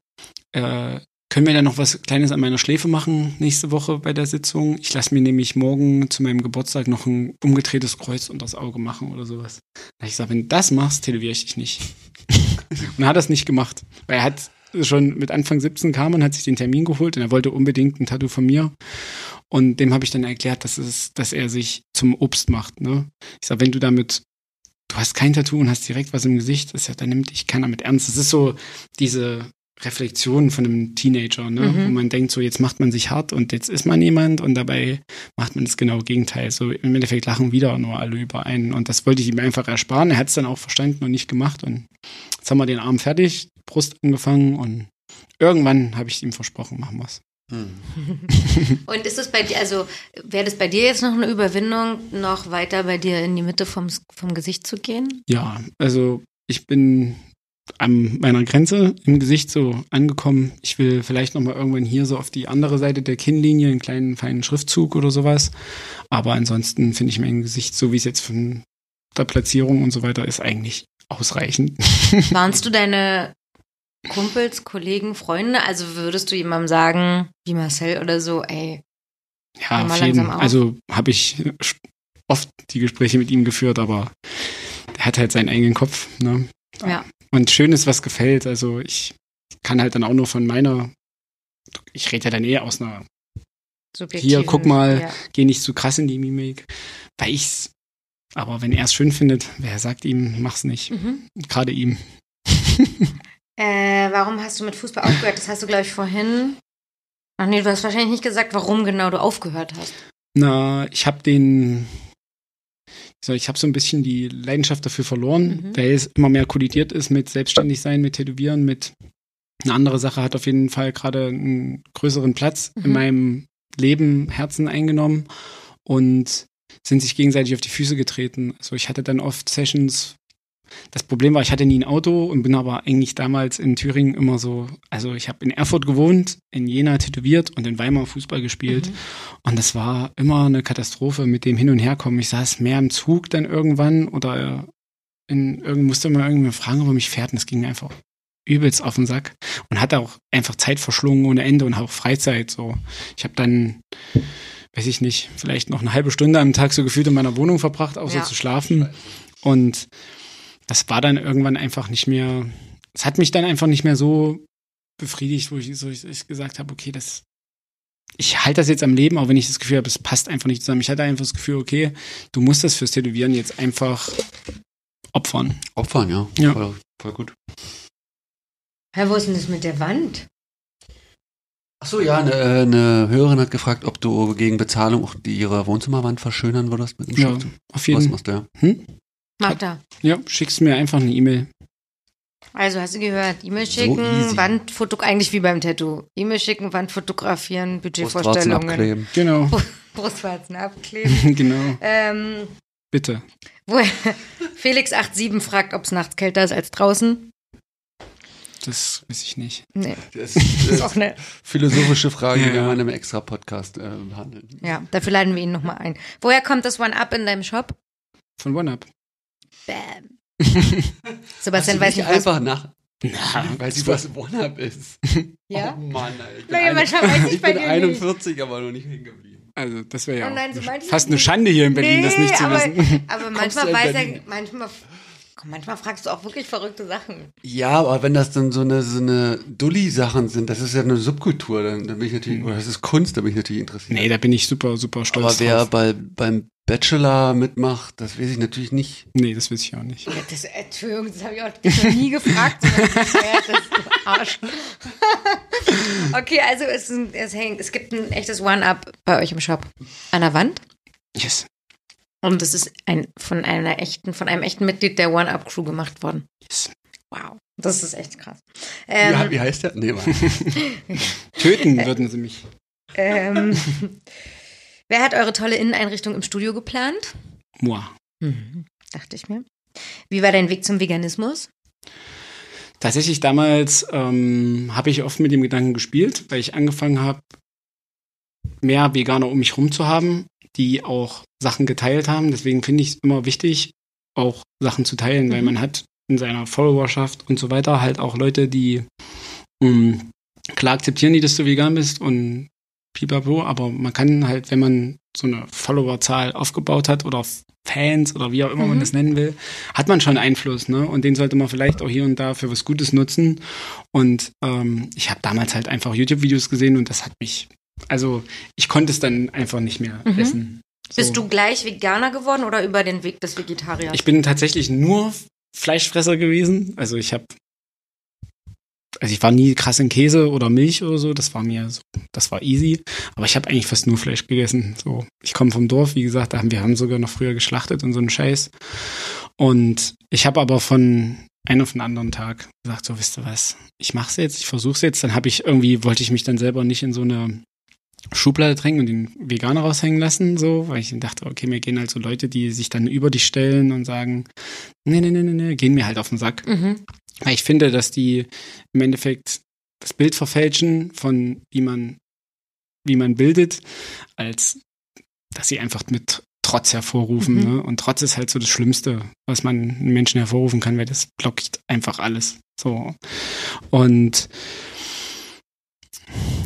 äh, können wir da noch was Kleines an meiner Schläfe machen nächste Woche bei der Sitzung? Ich lasse mir nämlich morgen zu meinem Geburtstag noch ein umgedrehtes Kreuz unter das Auge machen oder sowas. Da ich gesagt, wenn du das machst, tätowiere ich dich nicht. <laughs> und er hat das nicht gemacht, weil er hat schon mit Anfang 17 kam und hat sich den Termin geholt und er wollte unbedingt ein Tattoo von mir. Und dem habe ich dann erklärt, dass, es, dass er sich zum Obst macht. Ne? Ich sage, wenn du damit, du hast kein Tattoo und hast direkt was im Gesicht, ist ja, dann nimmt dich keiner mit ernst. Das ist so diese Reflexion von einem Teenager, ne? Mhm. wo man denkt, so jetzt macht man sich hart und jetzt ist man jemand und dabei macht man das genaue Gegenteil. So im Endeffekt lachen wieder nur alle über einen. Und das wollte ich ihm einfach ersparen. Er hat es dann auch verstanden und nicht gemacht. Und jetzt haben wir den Arm fertig, Brust angefangen und irgendwann habe ich ihm versprochen, machen wir's. Hm. <laughs> Und ist es bei dir, also wäre das bei dir jetzt noch eine Überwindung, noch weiter bei dir in die Mitte vom, vom Gesicht zu gehen? Ja, also ich bin an meiner Grenze im Gesicht so angekommen. Ich will vielleicht noch mal irgendwann hier so auf die andere Seite der Kinnlinie einen kleinen feinen Schriftzug oder sowas. Aber ansonsten finde ich mein Gesicht, so wie es jetzt von der Platzierung und so weiter ist, eigentlich ausreichend. <laughs> Warnst du deine Kumpels, Kollegen, Freunde? Also würdest du jemandem sagen, wie Marcel oder so, ey, Ja, mal langsam auf. Also habe ich oft die Gespräche mit ihm geführt, aber er hat halt seinen eigenen Kopf. Ne? Ja. Und schön ist, was gefällt. Also ich kann halt dann auch nur von meiner, ich rede ja dann eh aus einer, subjektiven, guck mal. Ja. gehe nicht zu krass in die Mimik, weil ich's, aber wenn er es schön findet, wer sagt ihm, mach's nicht. Mhm. Gerade ihm. <laughs> Äh, warum hast du mit Fußball aufgehört? Das hast du, glaube ich, vorhin. Ach nee, du hast wahrscheinlich nicht gesagt, warum genau du aufgehört hast. Na, ich habe den, so, ich habe so ein bisschen die Leidenschaft dafür verloren, Mhm. weil es immer mehr kollidiert ist mit selbstständig sein, mit Tätowieren, mit eine andere Sache hat auf jeden Fall gerade einen größeren Platz in Mhm. meinem Leben, Herzen eingenommen und sind sich gegenseitig auf die Füße getreten. Also ich hatte dann oft Sessions. Das Problem war, ich hatte nie ein Auto und bin aber eigentlich damals in Thüringen immer so, also ich habe in Erfurt gewohnt, in Jena tätowiert und in Weimar Fußball gespielt. Mhm. Und das war immer eine Katastrophe mit dem Hin- und Herkommen. Ich saß mehr im Zug dann irgendwann oder in, irgend, musste mal irgendwie fragen, ob er mich fährt. Und das ging mir einfach übelst auf den Sack. Und hatte auch einfach Zeit verschlungen ohne Ende und auch Freizeit. So, Ich habe dann, weiß ich nicht, vielleicht noch eine halbe Stunde am Tag so gefühlt in meiner Wohnung verbracht, außer Ja. zu schlafen. Und das war dann irgendwann einfach nicht mehr, es hat mich dann einfach nicht mehr so befriedigt, wo ich, so ich, ich gesagt habe, okay, das, ich halte das jetzt am Leben, auch wenn ich das Gefühl habe, es passt einfach nicht zusammen. Ich hatte einfach das Gefühl, okay, du musst das fürs Tätowieren jetzt einfach opfern. Opfern, ja. Ja. Voll, voll gut. Hä, wo ist denn das mit der Wand? Ach so, ja, eine, eine Hörerin hat gefragt, ob du gegen Bezahlung auch die, ihre Wohnzimmerwand verschönern würdest mit dem Ja, Schriftzug. auf Was jeden Fall. machst du ja? Hm? Magda. Ja, schickst mir einfach eine E-Mail. Also hast du gehört, E-Mail So schicken, easy. Wandfoto, eigentlich wie beim Tattoo. E-Mail schicken, Wand fotografieren, Brustwarzen Budgetvorstellungen, abkleben. Genau, <laughs> Brustwarzen abkleben. <laughs> genau. ähm, Bitte. woher, <laughs> Felix87 fragt, ob es nachts kälter ist als draußen. Das weiß ich nicht. Nee. Das, Das das ist auch eine, philosophische Frage, die Ja. wir mal in einem extra Podcast äh, behandeln. ja, dafür laden wir ihn nochmal ein. Woher kommt das One-Up in deinem Shop? Von OneUp. Bam. <laughs> Sebastian weiß nicht nicht, was. einfach nach, Na, weiß ich, was One-Up ist. Ja? Oh Mann, Alter. Ich bin, Naja, ich ich bin dir nicht. 41, aber noch nicht hängen geblieben. Also, das wäre ja Oh nein, auch so fast eine Schande hier in Berlin, das nicht zu aber, wissen. aber <laughs> manchmal weiß er, manchmal, manchmal fragst du auch wirklich verrückte Sachen. Ja, aber wenn das dann so eine, so eine Dulli-Sachen sind, das ist ja eine Subkultur, dann, dann bin ich natürlich, oder das ist Kunst, da bin ich natürlich interessiert. Nee, da bin ich super, super stolz aber wer drauf. bei, beim Bachelor mitmacht, das weiß ich natürlich nicht. Nee, das weiß ich auch nicht. Ja, das, Entschuldigung, das habe ich auch noch nie gefragt. sondern das du Arsch. <laughs> okay, also es, ist ein, es, hängt, es gibt ein echtes One-Up bei euch im Shop an der Wand. Yes. Und es ist ein, von einer echten, von einem echten Mitglied der One-Up-Crew gemacht worden. yes. Wow. Das ist echt krass. wie, Ähm, wie heißt der? Nee, warte. <laughs> Töten würden sie mich. ähm, wer hat eure tolle Inneneinrichtung im Studio geplant? Moi. Mhm, dachte ich mir. Wie war dein Weg zum Veganismus? Tatsächlich damals ähm, habe ich oft mit dem Gedanken gespielt, weil ich angefangen habe, mehr Veganer um mich rum zu haben, die auch Sachen geteilt haben. Deswegen finde ich es immer wichtig, auch Sachen zu teilen, weil Mhm. man hat in seiner Followerschaft und so weiter halt auch Leute, die mh, klar akzeptieren die, dass du vegan bist und pipapo, aber man kann halt, wenn man so eine Followerzahl aufgebaut hat oder Fans oder wie auch immer man Mhm. das nennen will, hat man schon Einfluss, ne? Und den sollte man vielleicht auch hier und da für was Gutes nutzen. Und ähm, ich habe damals halt einfach YouTube-Videos gesehen und das hat mich, also ich konnte es dann einfach nicht mehr Mhm. essen. So. Bist du gleich Veganer geworden oder über den Weg des Vegetariers? Ich bin tatsächlich nur Fleischfresser gewesen. Also ich habe, also ich war nie krass in Käse oder Milch oder so. Das war mir so, das war easy. Aber ich habe eigentlich fast nur Fleisch gegessen. So, ich komme vom Dorf, wie gesagt, da haben wir haben sogar noch früher geschlachtet und so einen Scheiß. Und ich habe aber von einem auf den anderen Tag gesagt, so wisst ihr was, ich mach's jetzt, ich versuch's jetzt. Dann habe ich irgendwie wollte ich mich dann selber nicht in so eine Schublade drängen und den Veganer raushängen lassen, so, weil ich dachte, okay, mir gehen halt so Leute, die sich dann über dich stellen und sagen, nee, nee, nee, nee, nee, gehen mir halt auf den Sack. Mhm. Weil ich finde, dass die im Endeffekt das Bild verfälschen von wie man, wie man bildet, als dass sie einfach mit Trotz hervorrufen. Mhm. Ne? Und Trotz ist halt so das Schlimmste, was man einen Menschen hervorrufen kann, weil das blockt einfach alles. So. Und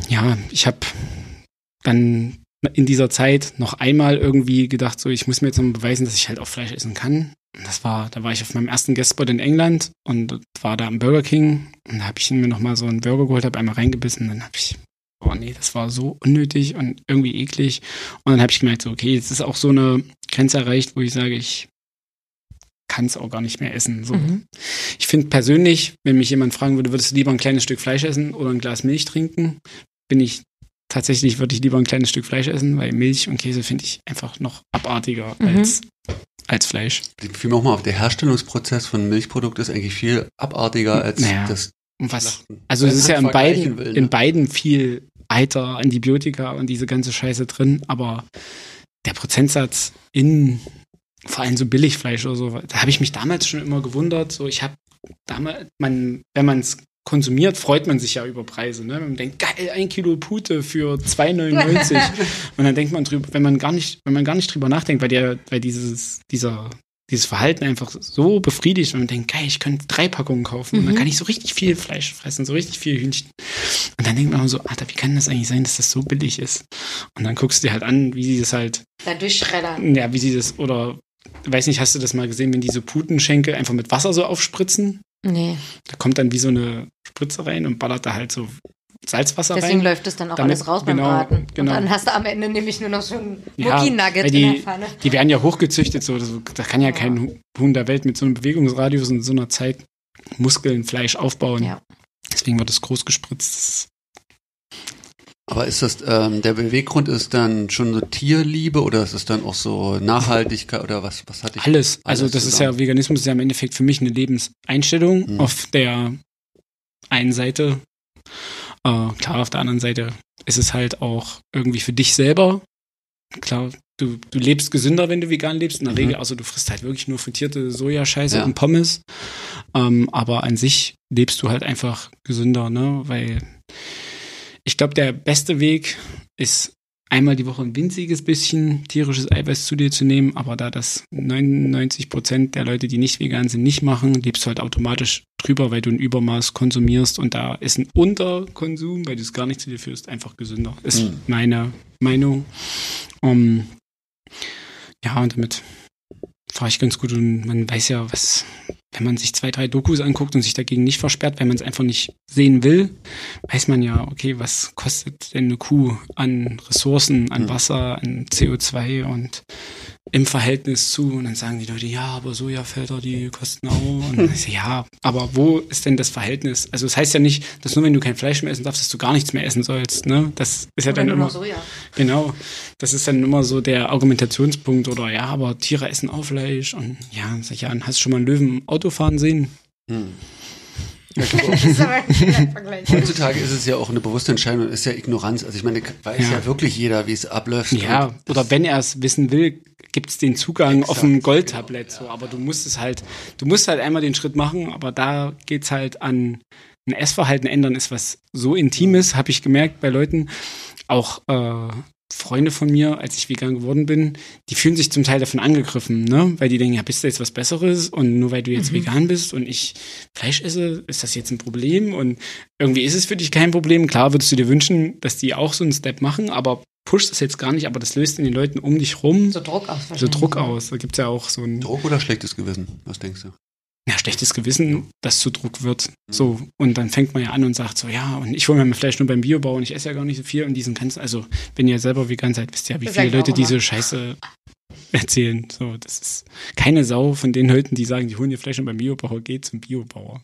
ja, ich habe dann in dieser Zeit noch einmal irgendwie gedacht, so ich muss mir jetzt noch beweisen, dass ich halt auch Fleisch essen kann. Das war, da war ich auf meinem ersten Guestspot in England und war da am Burger King und da habe ich mir noch mal so einen Burger geholt, habe einmal reingebissen, dann habe ich oh nee, das war so unnötig und irgendwie eklig und dann habe ich gemerkt, so okay, jetzt ist auch so eine Grenze erreicht, wo ich sage, ich kann es auch gar nicht mehr essen. So. Mhm. Ich finde persönlich, wenn mich jemand fragen würde, würdest du lieber ein kleines Stück Fleisch essen oder ein Glas Milch trinken, bin ich tatsächlich würde ich lieber ein kleines Stück Fleisch essen, weil Milch und Käse finde ich einfach noch abartiger Mhm. als, als Fleisch. Fiel mir auch mal auf, der Herstellungsprozess von Milchprodukt ist eigentlich viel abartiger als Naja. das was, also es ist ja in beiden, will, ne? in beiden viel Eiter, Antibiotika und diese ganze Scheiße drin, aber der Prozentsatz in vor allem so Billigfleisch oder so, da habe ich mich damals schon immer gewundert. So, ich habe damals, man, wenn man es konsumiert, freut man sich ja über Preise. Ne? Man denkt, geil, ein Kilo Pute für 2,99. <laughs> und dann denkt man drüber, wenn man gar nicht, wenn man gar nicht drüber nachdenkt, weil der, weil dieses, dieser, dieses Verhalten einfach so befriedigt und man denkt, geil, ich könnte drei Packungen kaufen und dann Mhm. kann ich so richtig viel Fleisch fressen, so richtig viel Hühnchen. Und dann denkt man so, Alter, wie kann das eigentlich sein, dass das so billig ist? Und dann guckst du dir halt an, wie sie das halt Da durchschreddern. ja, wie sie das, oder, weiß nicht, hast du das mal gesehen, wenn diese Putenschenkel einfach mit Wasser so aufspritzen? Nee, Da kommt dann wie so eine Spritze rein und ballert da halt so Salzwasser deswegen rein. läuft das dann auch Damit- alles raus beim genau, Braten. genau. Und dann hast du am Ende nämlich nur noch so ein Ja, Mucki-Nugget weil in die- der Pfanne. Die werden ja hochgezüchtet, so, das, da kann ja kein Huhn der Welt mit so einem Bewegungsradius in so einer Zeit Muskeln, Fleisch aufbauen. Ja. Deswegen wird es groß gespritzt. Aber ist das, ähm, der Beweggrund ist dann schon so Tierliebe oder ist es dann auch so Nachhaltigkeit oder was, was hatte ich? Alles. Also Alles das ist zusammen. ja, Veganismus ist ja im Endeffekt für mich eine Lebenseinstellung. Mhm. Auf der einen Seite, äh, klar, auf der anderen Seite ist es halt auch irgendwie für dich selber. Klar, du, du lebst gesünder, wenn du vegan lebst. In der Mhm. Regel, also du frisst halt wirklich nur frittierte Sojascheiße Ja. und Pommes. Ähm, aber an sich lebst du halt einfach gesünder, ne? Weil ich glaube, der beste Weg ist einmal die Woche ein winziges bisschen tierisches Eiweiß zu dir zu nehmen, aber da das 99 Prozent der Leute, die nicht vegan sind, nicht machen, lebst du halt automatisch drüber, weil du ein Übermaß konsumierst und da ist ein Unterkonsum, weil du es gar nicht zu dir führst, einfach gesünder. Ist Mhm. meine Meinung. Um, ja, und damit fahre ich ganz gut und man weiß ja, was, wenn man sich zwei, drei Dokus anguckt und sich dagegen nicht versperrt, wenn man es einfach nicht sehen will, weiß man ja, okay, was kostet denn eine Kuh an Ressourcen, an Mhm. Wasser, an CO2 und im Verhältnis zu, und dann sagen die Leute, ja, aber Sojafelder, die kosten auch. Und dann ich ja, aber wo ist denn das Verhältnis? Also es heißt ja nicht, dass nur wenn du kein Fleisch mehr essen darfst, dass du gar nichts mehr essen sollst. Ne? Das ist ja Oder dann immer. Soja. Genau, das ist dann immer so der Argumentationspunkt oder ja, aber Tiere essen auch Fleisch und ja, sag ich ja, hast du schon mal einen Löwen Auto fahren sehen? Hm. <laughs> Heutzutage ist es ja auch eine bewusste Entscheidung, ist ja Ignoranz. Also ich meine, weiß ja, Ja. wirklich jeder, wie es abläuft. Ja, oder wenn er es wissen will, gibt es den Zugang Exakt, auf ein genau, Goldtablett. ja. So, aber du musst es halt, du musst halt einmal den Schritt machen, aber da geht's halt an ein Essverhalten ändern, ist was so Intimes, habe ich gemerkt bei Leuten, auch äh, Freunde von mir, als ich vegan geworden bin, die fühlen sich zum Teil davon angegriffen, ne? Weil die denken, ja, bist du jetzt was Besseres und nur weil du jetzt Mhm. vegan bist und ich Fleisch esse, ist das jetzt ein Problem? Und irgendwie ist es für dich kein Problem. Klar würdest du dir wünschen, dass die auch so einen Step machen, aber pusht das jetzt gar nicht, aber das löst in den Leuten um dich rum So Druck aus. so. Druck aus. Da gibt's ja auch so ein Druck oder schlechtes Gewissen? Was denkst du? Ja, schlechtes Gewissen, das zu Druck wird. So, und dann fängt man ja an und sagt so, ja, und ich hole mir mein Fleisch nur beim Biobau und ich esse ja gar nicht so viel und diesen ganzen, also wenn ihr selber vegan seid, wisst ihr ja, wie viele Leute diese Scheiße erzählen. So, das ist keine Sau von den Leuten, die sagen, die holen ihr Fleisch nur beim Biobauer, geht zum Biobauer.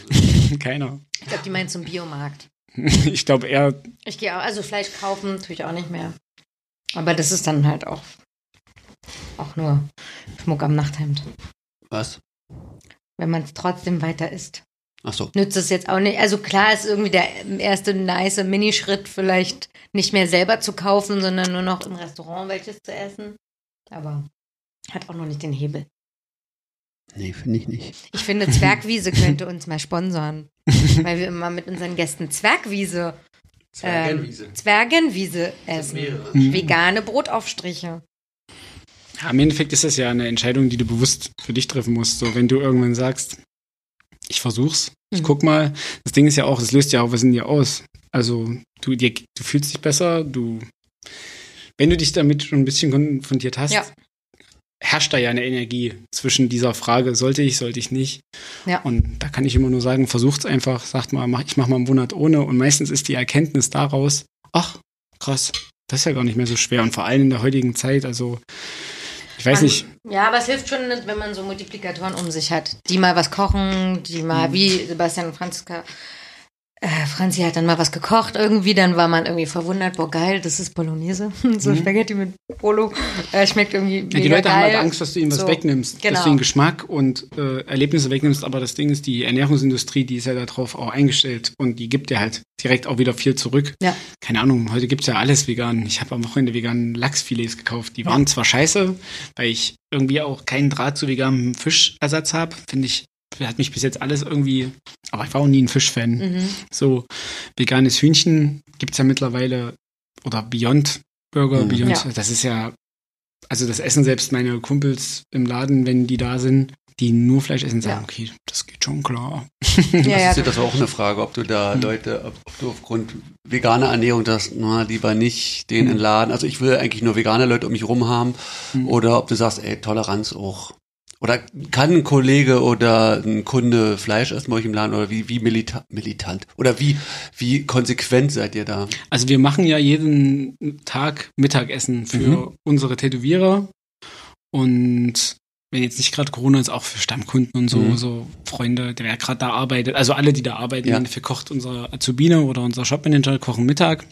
<laughs> Keiner. Ich glaube, die meinen zum Biomarkt. <laughs> Ich glaube eher, Ich gehe auch, also Fleisch kaufen tue ich auch nicht mehr. Aber das ist dann halt auch, auch nur Schmuck am Nachthemd. Was? Wenn man es trotzdem weiter isst. Ach so. Nützt es jetzt auch nicht. Also klar ist irgendwie der erste nice Minischritt vielleicht nicht mehr selber zu kaufen, sondern nur noch im Restaurant welches zu essen. Aber hat auch noch nicht den Hebel. Nee, finde ich nicht. Ich finde, Zwergwiese <laughs> könnte uns mal sponsern. weil wir immer mit unseren Gästen Zwergwiese, Zwergenwiese. Zwergenwiese essen. Mhm. Vegane Brotaufstriche. Ja, im Endeffekt ist das ja eine Entscheidung, die du bewusst für dich treffen musst. So, wenn du irgendwann sagst, ich versuch's, ich Mhm. guck mal. Das Ding ist ja auch, es löst ja auch was in dir aus. Also, du, dir, du fühlst dich besser, du, wenn du dich damit schon ein bisschen konfrontiert hast, Ja. herrscht da ja eine Energie zwischen dieser Frage, sollte ich, sollte ich nicht. Ja. Und da kann ich immer nur sagen, versucht's einfach, sagt mal, mach, ich mach mal einen Monat ohne. Und meistens ist die Erkenntnis daraus, ach, krass, das ist ja gar nicht mehr so schwer. Und vor allem in der heutigen Zeit, also, ich weiß Man- nicht, Ja, aber es hilft schon, wenn man so Multiplikatoren um sich hat, die mal was kochen, die Mhm. mal, wie Sebastian und Franziska, äh, Franzi hat dann mal was gekocht irgendwie, dann war man irgendwie verwundert, boah geil, das ist Bolognese, <laughs> so Spaghetti mit Polo, äh, schmeckt irgendwie Mhm. Ja, die mega Leute haben geil. halt Angst, dass du ihnen was So, wegnimmst, genau. dass du ihnen Geschmack und äh, Erlebnisse wegnimmst. Aber das Ding ist, die Ernährungsindustrie, die ist ja darauf auch eingestellt und die gibt dir halt direkt auch wieder viel zurück. Ja. Keine Ahnung, heute gibt's ja alles vegan. Ich habe am Wochenende veganen Lachsfilets gekauft. Die waren zwar scheiße, weil ich irgendwie auch keinen Draht zu veganem Fischersatz habe. Finde ich, hat mich bis jetzt alles irgendwie, aber ich war auch nie ein Fischfan. Mhm. So veganes Hühnchen gibt's ja mittlerweile oder Beyond Burger, Mhm. Beyond, Ja. das ist ja, also das essen selbst meine Kumpels im Laden, wenn die da sind, die nur Fleisch essen, sagen, Ja. okay, das geht schon klar. Ja, das ja, ist ja das auch eine Frage, ob du da Hm. Leute, ob, ob du aufgrund veganer Ernährung das, na, lieber nicht den Hm. entladen. Also ich will eigentlich nur vegane Leute um mich rum haben. Hm. Oder ob du sagst, ey, Toleranz auch. Oder kann ein Kollege oder ein Kunde Fleisch essen bei euch im Laden? Oder wie, wie milita militant? Oder wie, wie konsequent seid ihr da? Also wir machen ja jeden Tag Mittagessen für Mhm. unsere Tätowierer und wenn jetzt nicht gerade Corona ist, auch für Stammkunden und so, Mhm. so Freunde, der wer gerade da arbeitet, also alle, die da arbeiten, Ja. Endeffekt kocht unser Azubine oder unser Shopmanager, kochen Mittag.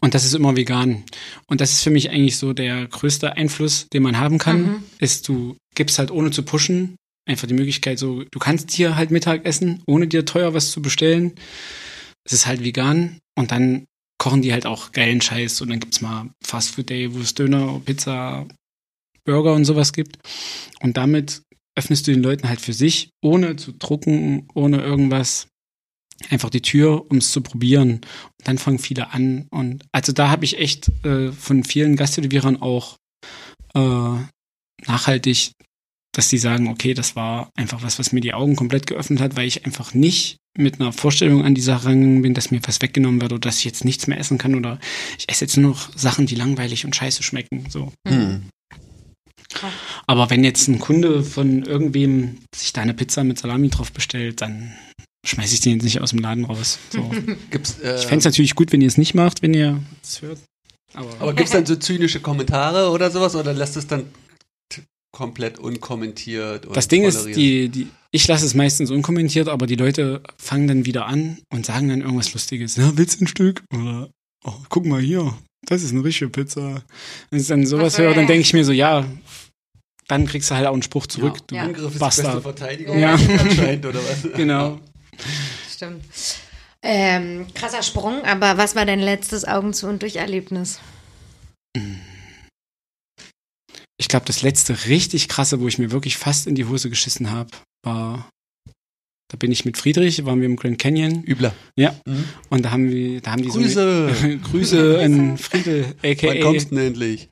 Und das ist immer vegan. Und das ist für mich eigentlich so der größte Einfluss, den man haben kann, Mhm. ist, du gibst halt ohne zu pushen einfach die Möglichkeit so, du kannst hier halt Mittag essen, ohne dir teuer was zu bestellen. Es ist halt vegan und dann kochen die halt auch geilen Scheiß und dann gibt's mal Fast Food Day, wo es Döner, Pizza, Burger und sowas gibt. Und damit öffnest du den Leuten halt für sich, ohne zu drucken, ohne irgendwas, einfach die Tür, um es zu probieren. Und dann fangen viele an. Und also da habe ich echt äh, von vielen Gasttätowierern auch äh, nachhaltig, dass die sagen, okay, das war einfach was, was mir die Augen komplett geöffnet hat, weil ich einfach nicht mit einer Vorstellung an die Sache rangegangen bin, dass mir was weggenommen wird oder dass ich jetzt nichts mehr essen kann oder ich esse jetzt nur noch Sachen, die langweilig und scheiße schmecken. So. Hm. Aber wenn jetzt ein Kunde von irgendwem sich da eine Pizza mit Salami drauf bestellt, dann schmeiße ich den jetzt nicht aus dem Laden raus. So. <laughs> Gibt's, äh, Ich fände es natürlich gut, wenn ihr es nicht macht, wenn ihr es hört. Aber, aber gibt's dann so zynische Kommentare oder sowas oder lässt es dann komplett unkommentiert? Und das Ding ist, die, die, ich lasse es meistens unkommentiert, aber die Leute fangen dann wieder an und sagen dann irgendwas Lustiges. Ja, willst du ein Stück? Oder, oh, guck mal hier, das ist eine richtige Pizza. Wenn ich dann sowas höre, dann denke ich mir so, ja, dann kriegst du halt auch einen Spruch zurück. Ja. Du Ja. Angriff ist die beste Bastard. Verteidigung Ja. <laughs> anscheinend oder was? <laughs> Genau. Stimmt. Ähm, krasser Sprung, aber was war dein letztes Augen zu und durch Erlebnis? Ich glaube, das letzte richtig krasse, wo ich mir wirklich fast in die Hose geschissen habe, war, da bin ich mit Friedrich, waren wir im Grand Canyon Übler. Ja. Mhm. und da haben wir, da haben die Grüße. so eine, Grüße <laughs> an Friedel, aka Wann kommst du denn endlich?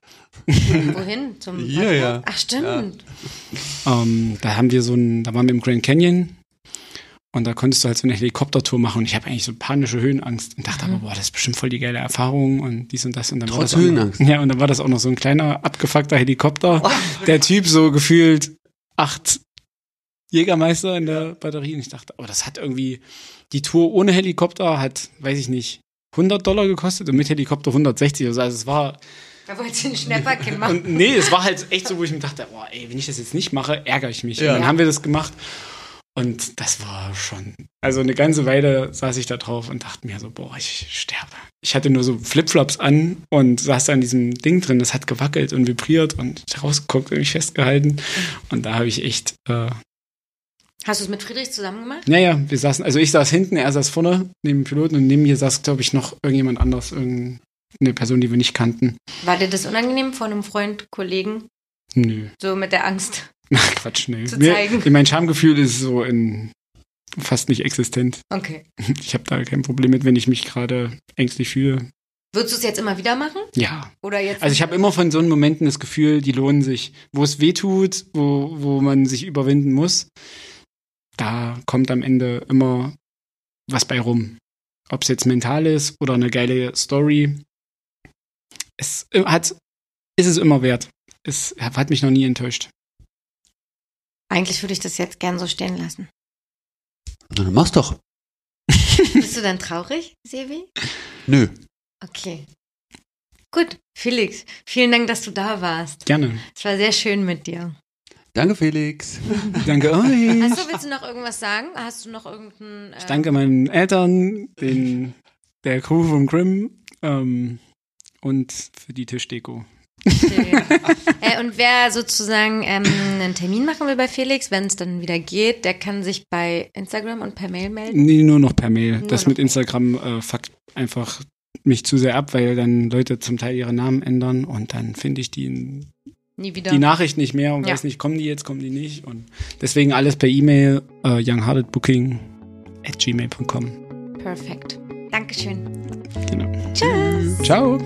Wohin? Zum Hier, ja. Ach, stimmt. Ähm, da haben wir so ein, da waren wir im Grand Canyon und da konntest du halt so eine Helikoptertour machen und ich habe eigentlich so panische Höhenangst und dachte aber, boah, das ist bestimmt voll die geile Erfahrung und dies und das und dann war Trotz das auch Höhenangst? Noch, ja, und dann war das auch noch so ein kleiner abgefuckter Helikopter. Der Typ so gefühlt acht Jägermeister in der Batterie und ich dachte, aber das hat irgendwie die Tour ohne Helikopter hat, weiß ich nicht, 100 Dollar gekostet und mit Helikopter 160. Also es war Da wolltest du ein Schnäpperkind <laughs> machen. und nee, es war halt echt so, wo ich mir dachte, boah, ey, wenn ich das jetzt nicht mache, ärgere ich mich. Ja. Und dann haben wir das gemacht. Und das war schon, also eine ganze Weile saß ich da drauf und dachte mir so, boah, ich sterbe. Ich hatte nur so Flipflops an und saß da an diesem Ding drin, das hat gewackelt und vibriert und rausgeguckt und mich festgehalten. Und da habe ich echt, äh, Hast du es mit Friedrich zusammen gemacht? naja, wir saßen, also ich saß hinten, er saß vorne neben dem Piloten und neben mir saß, glaube ich, noch irgendjemand anders, irgendeine Person, die wir nicht kannten. War dir das unangenehm von einem Freund, Kollegen? Nö. So mit der Angst. Ach, Quatsch, nee. Zu Mir, zeigen. mein Schamgefühl ist so in fast nicht existent. Okay. Ich habe da kein Problem mit, wenn ich mich gerade ängstlich fühle. Würdest du es jetzt immer wieder machen? Ja. Oder jetzt? Also ich habe immer von so einen Momenten das Gefühl, die lohnen sich. Wo es weh tut, wo, wo man sich überwinden muss, da kommt am Ende immer was bei rum. Ob es jetzt mental ist oder eine geile Story. Es hat, ist es immer wert. Es hat mich noch nie enttäuscht. Eigentlich würde ich das jetzt gern so stehen lassen. Na, dann mach's doch. <laughs> Bist du dann traurig, Sevi? Nö. Okay. Gut, Felix, vielen Dank, dass du da warst. Gerne. Es war sehr schön mit dir. Danke, Felix. <laughs> Danke euch. Hast du, willst du noch irgendwas sagen? Hast du noch irgendeinen. Äh, Ich danke meinen Eltern, den, der Crew vom Grimm ähm, und für die Tischdeko. <laughs> äh, und wer sozusagen ähm, einen Termin machen will bei Felix, wenn es dann wieder geht, der kann sich bei Instagram und per Mail melden. Nee, nur noch per Mail. Nur das mit Instagram äh, fuckt einfach mich zu sehr ab, weil dann Leute zum Teil ihre Namen ändern und dann finde ich die, die Nachricht nicht mehr und Ja. weiß nicht, kommen die jetzt, kommen die nicht. Und deswegen alles per E-Mail, äh, youngheartedbooking at gmail.com. Perfekt. Dankeschön. Genau. Tschüss. Ciao.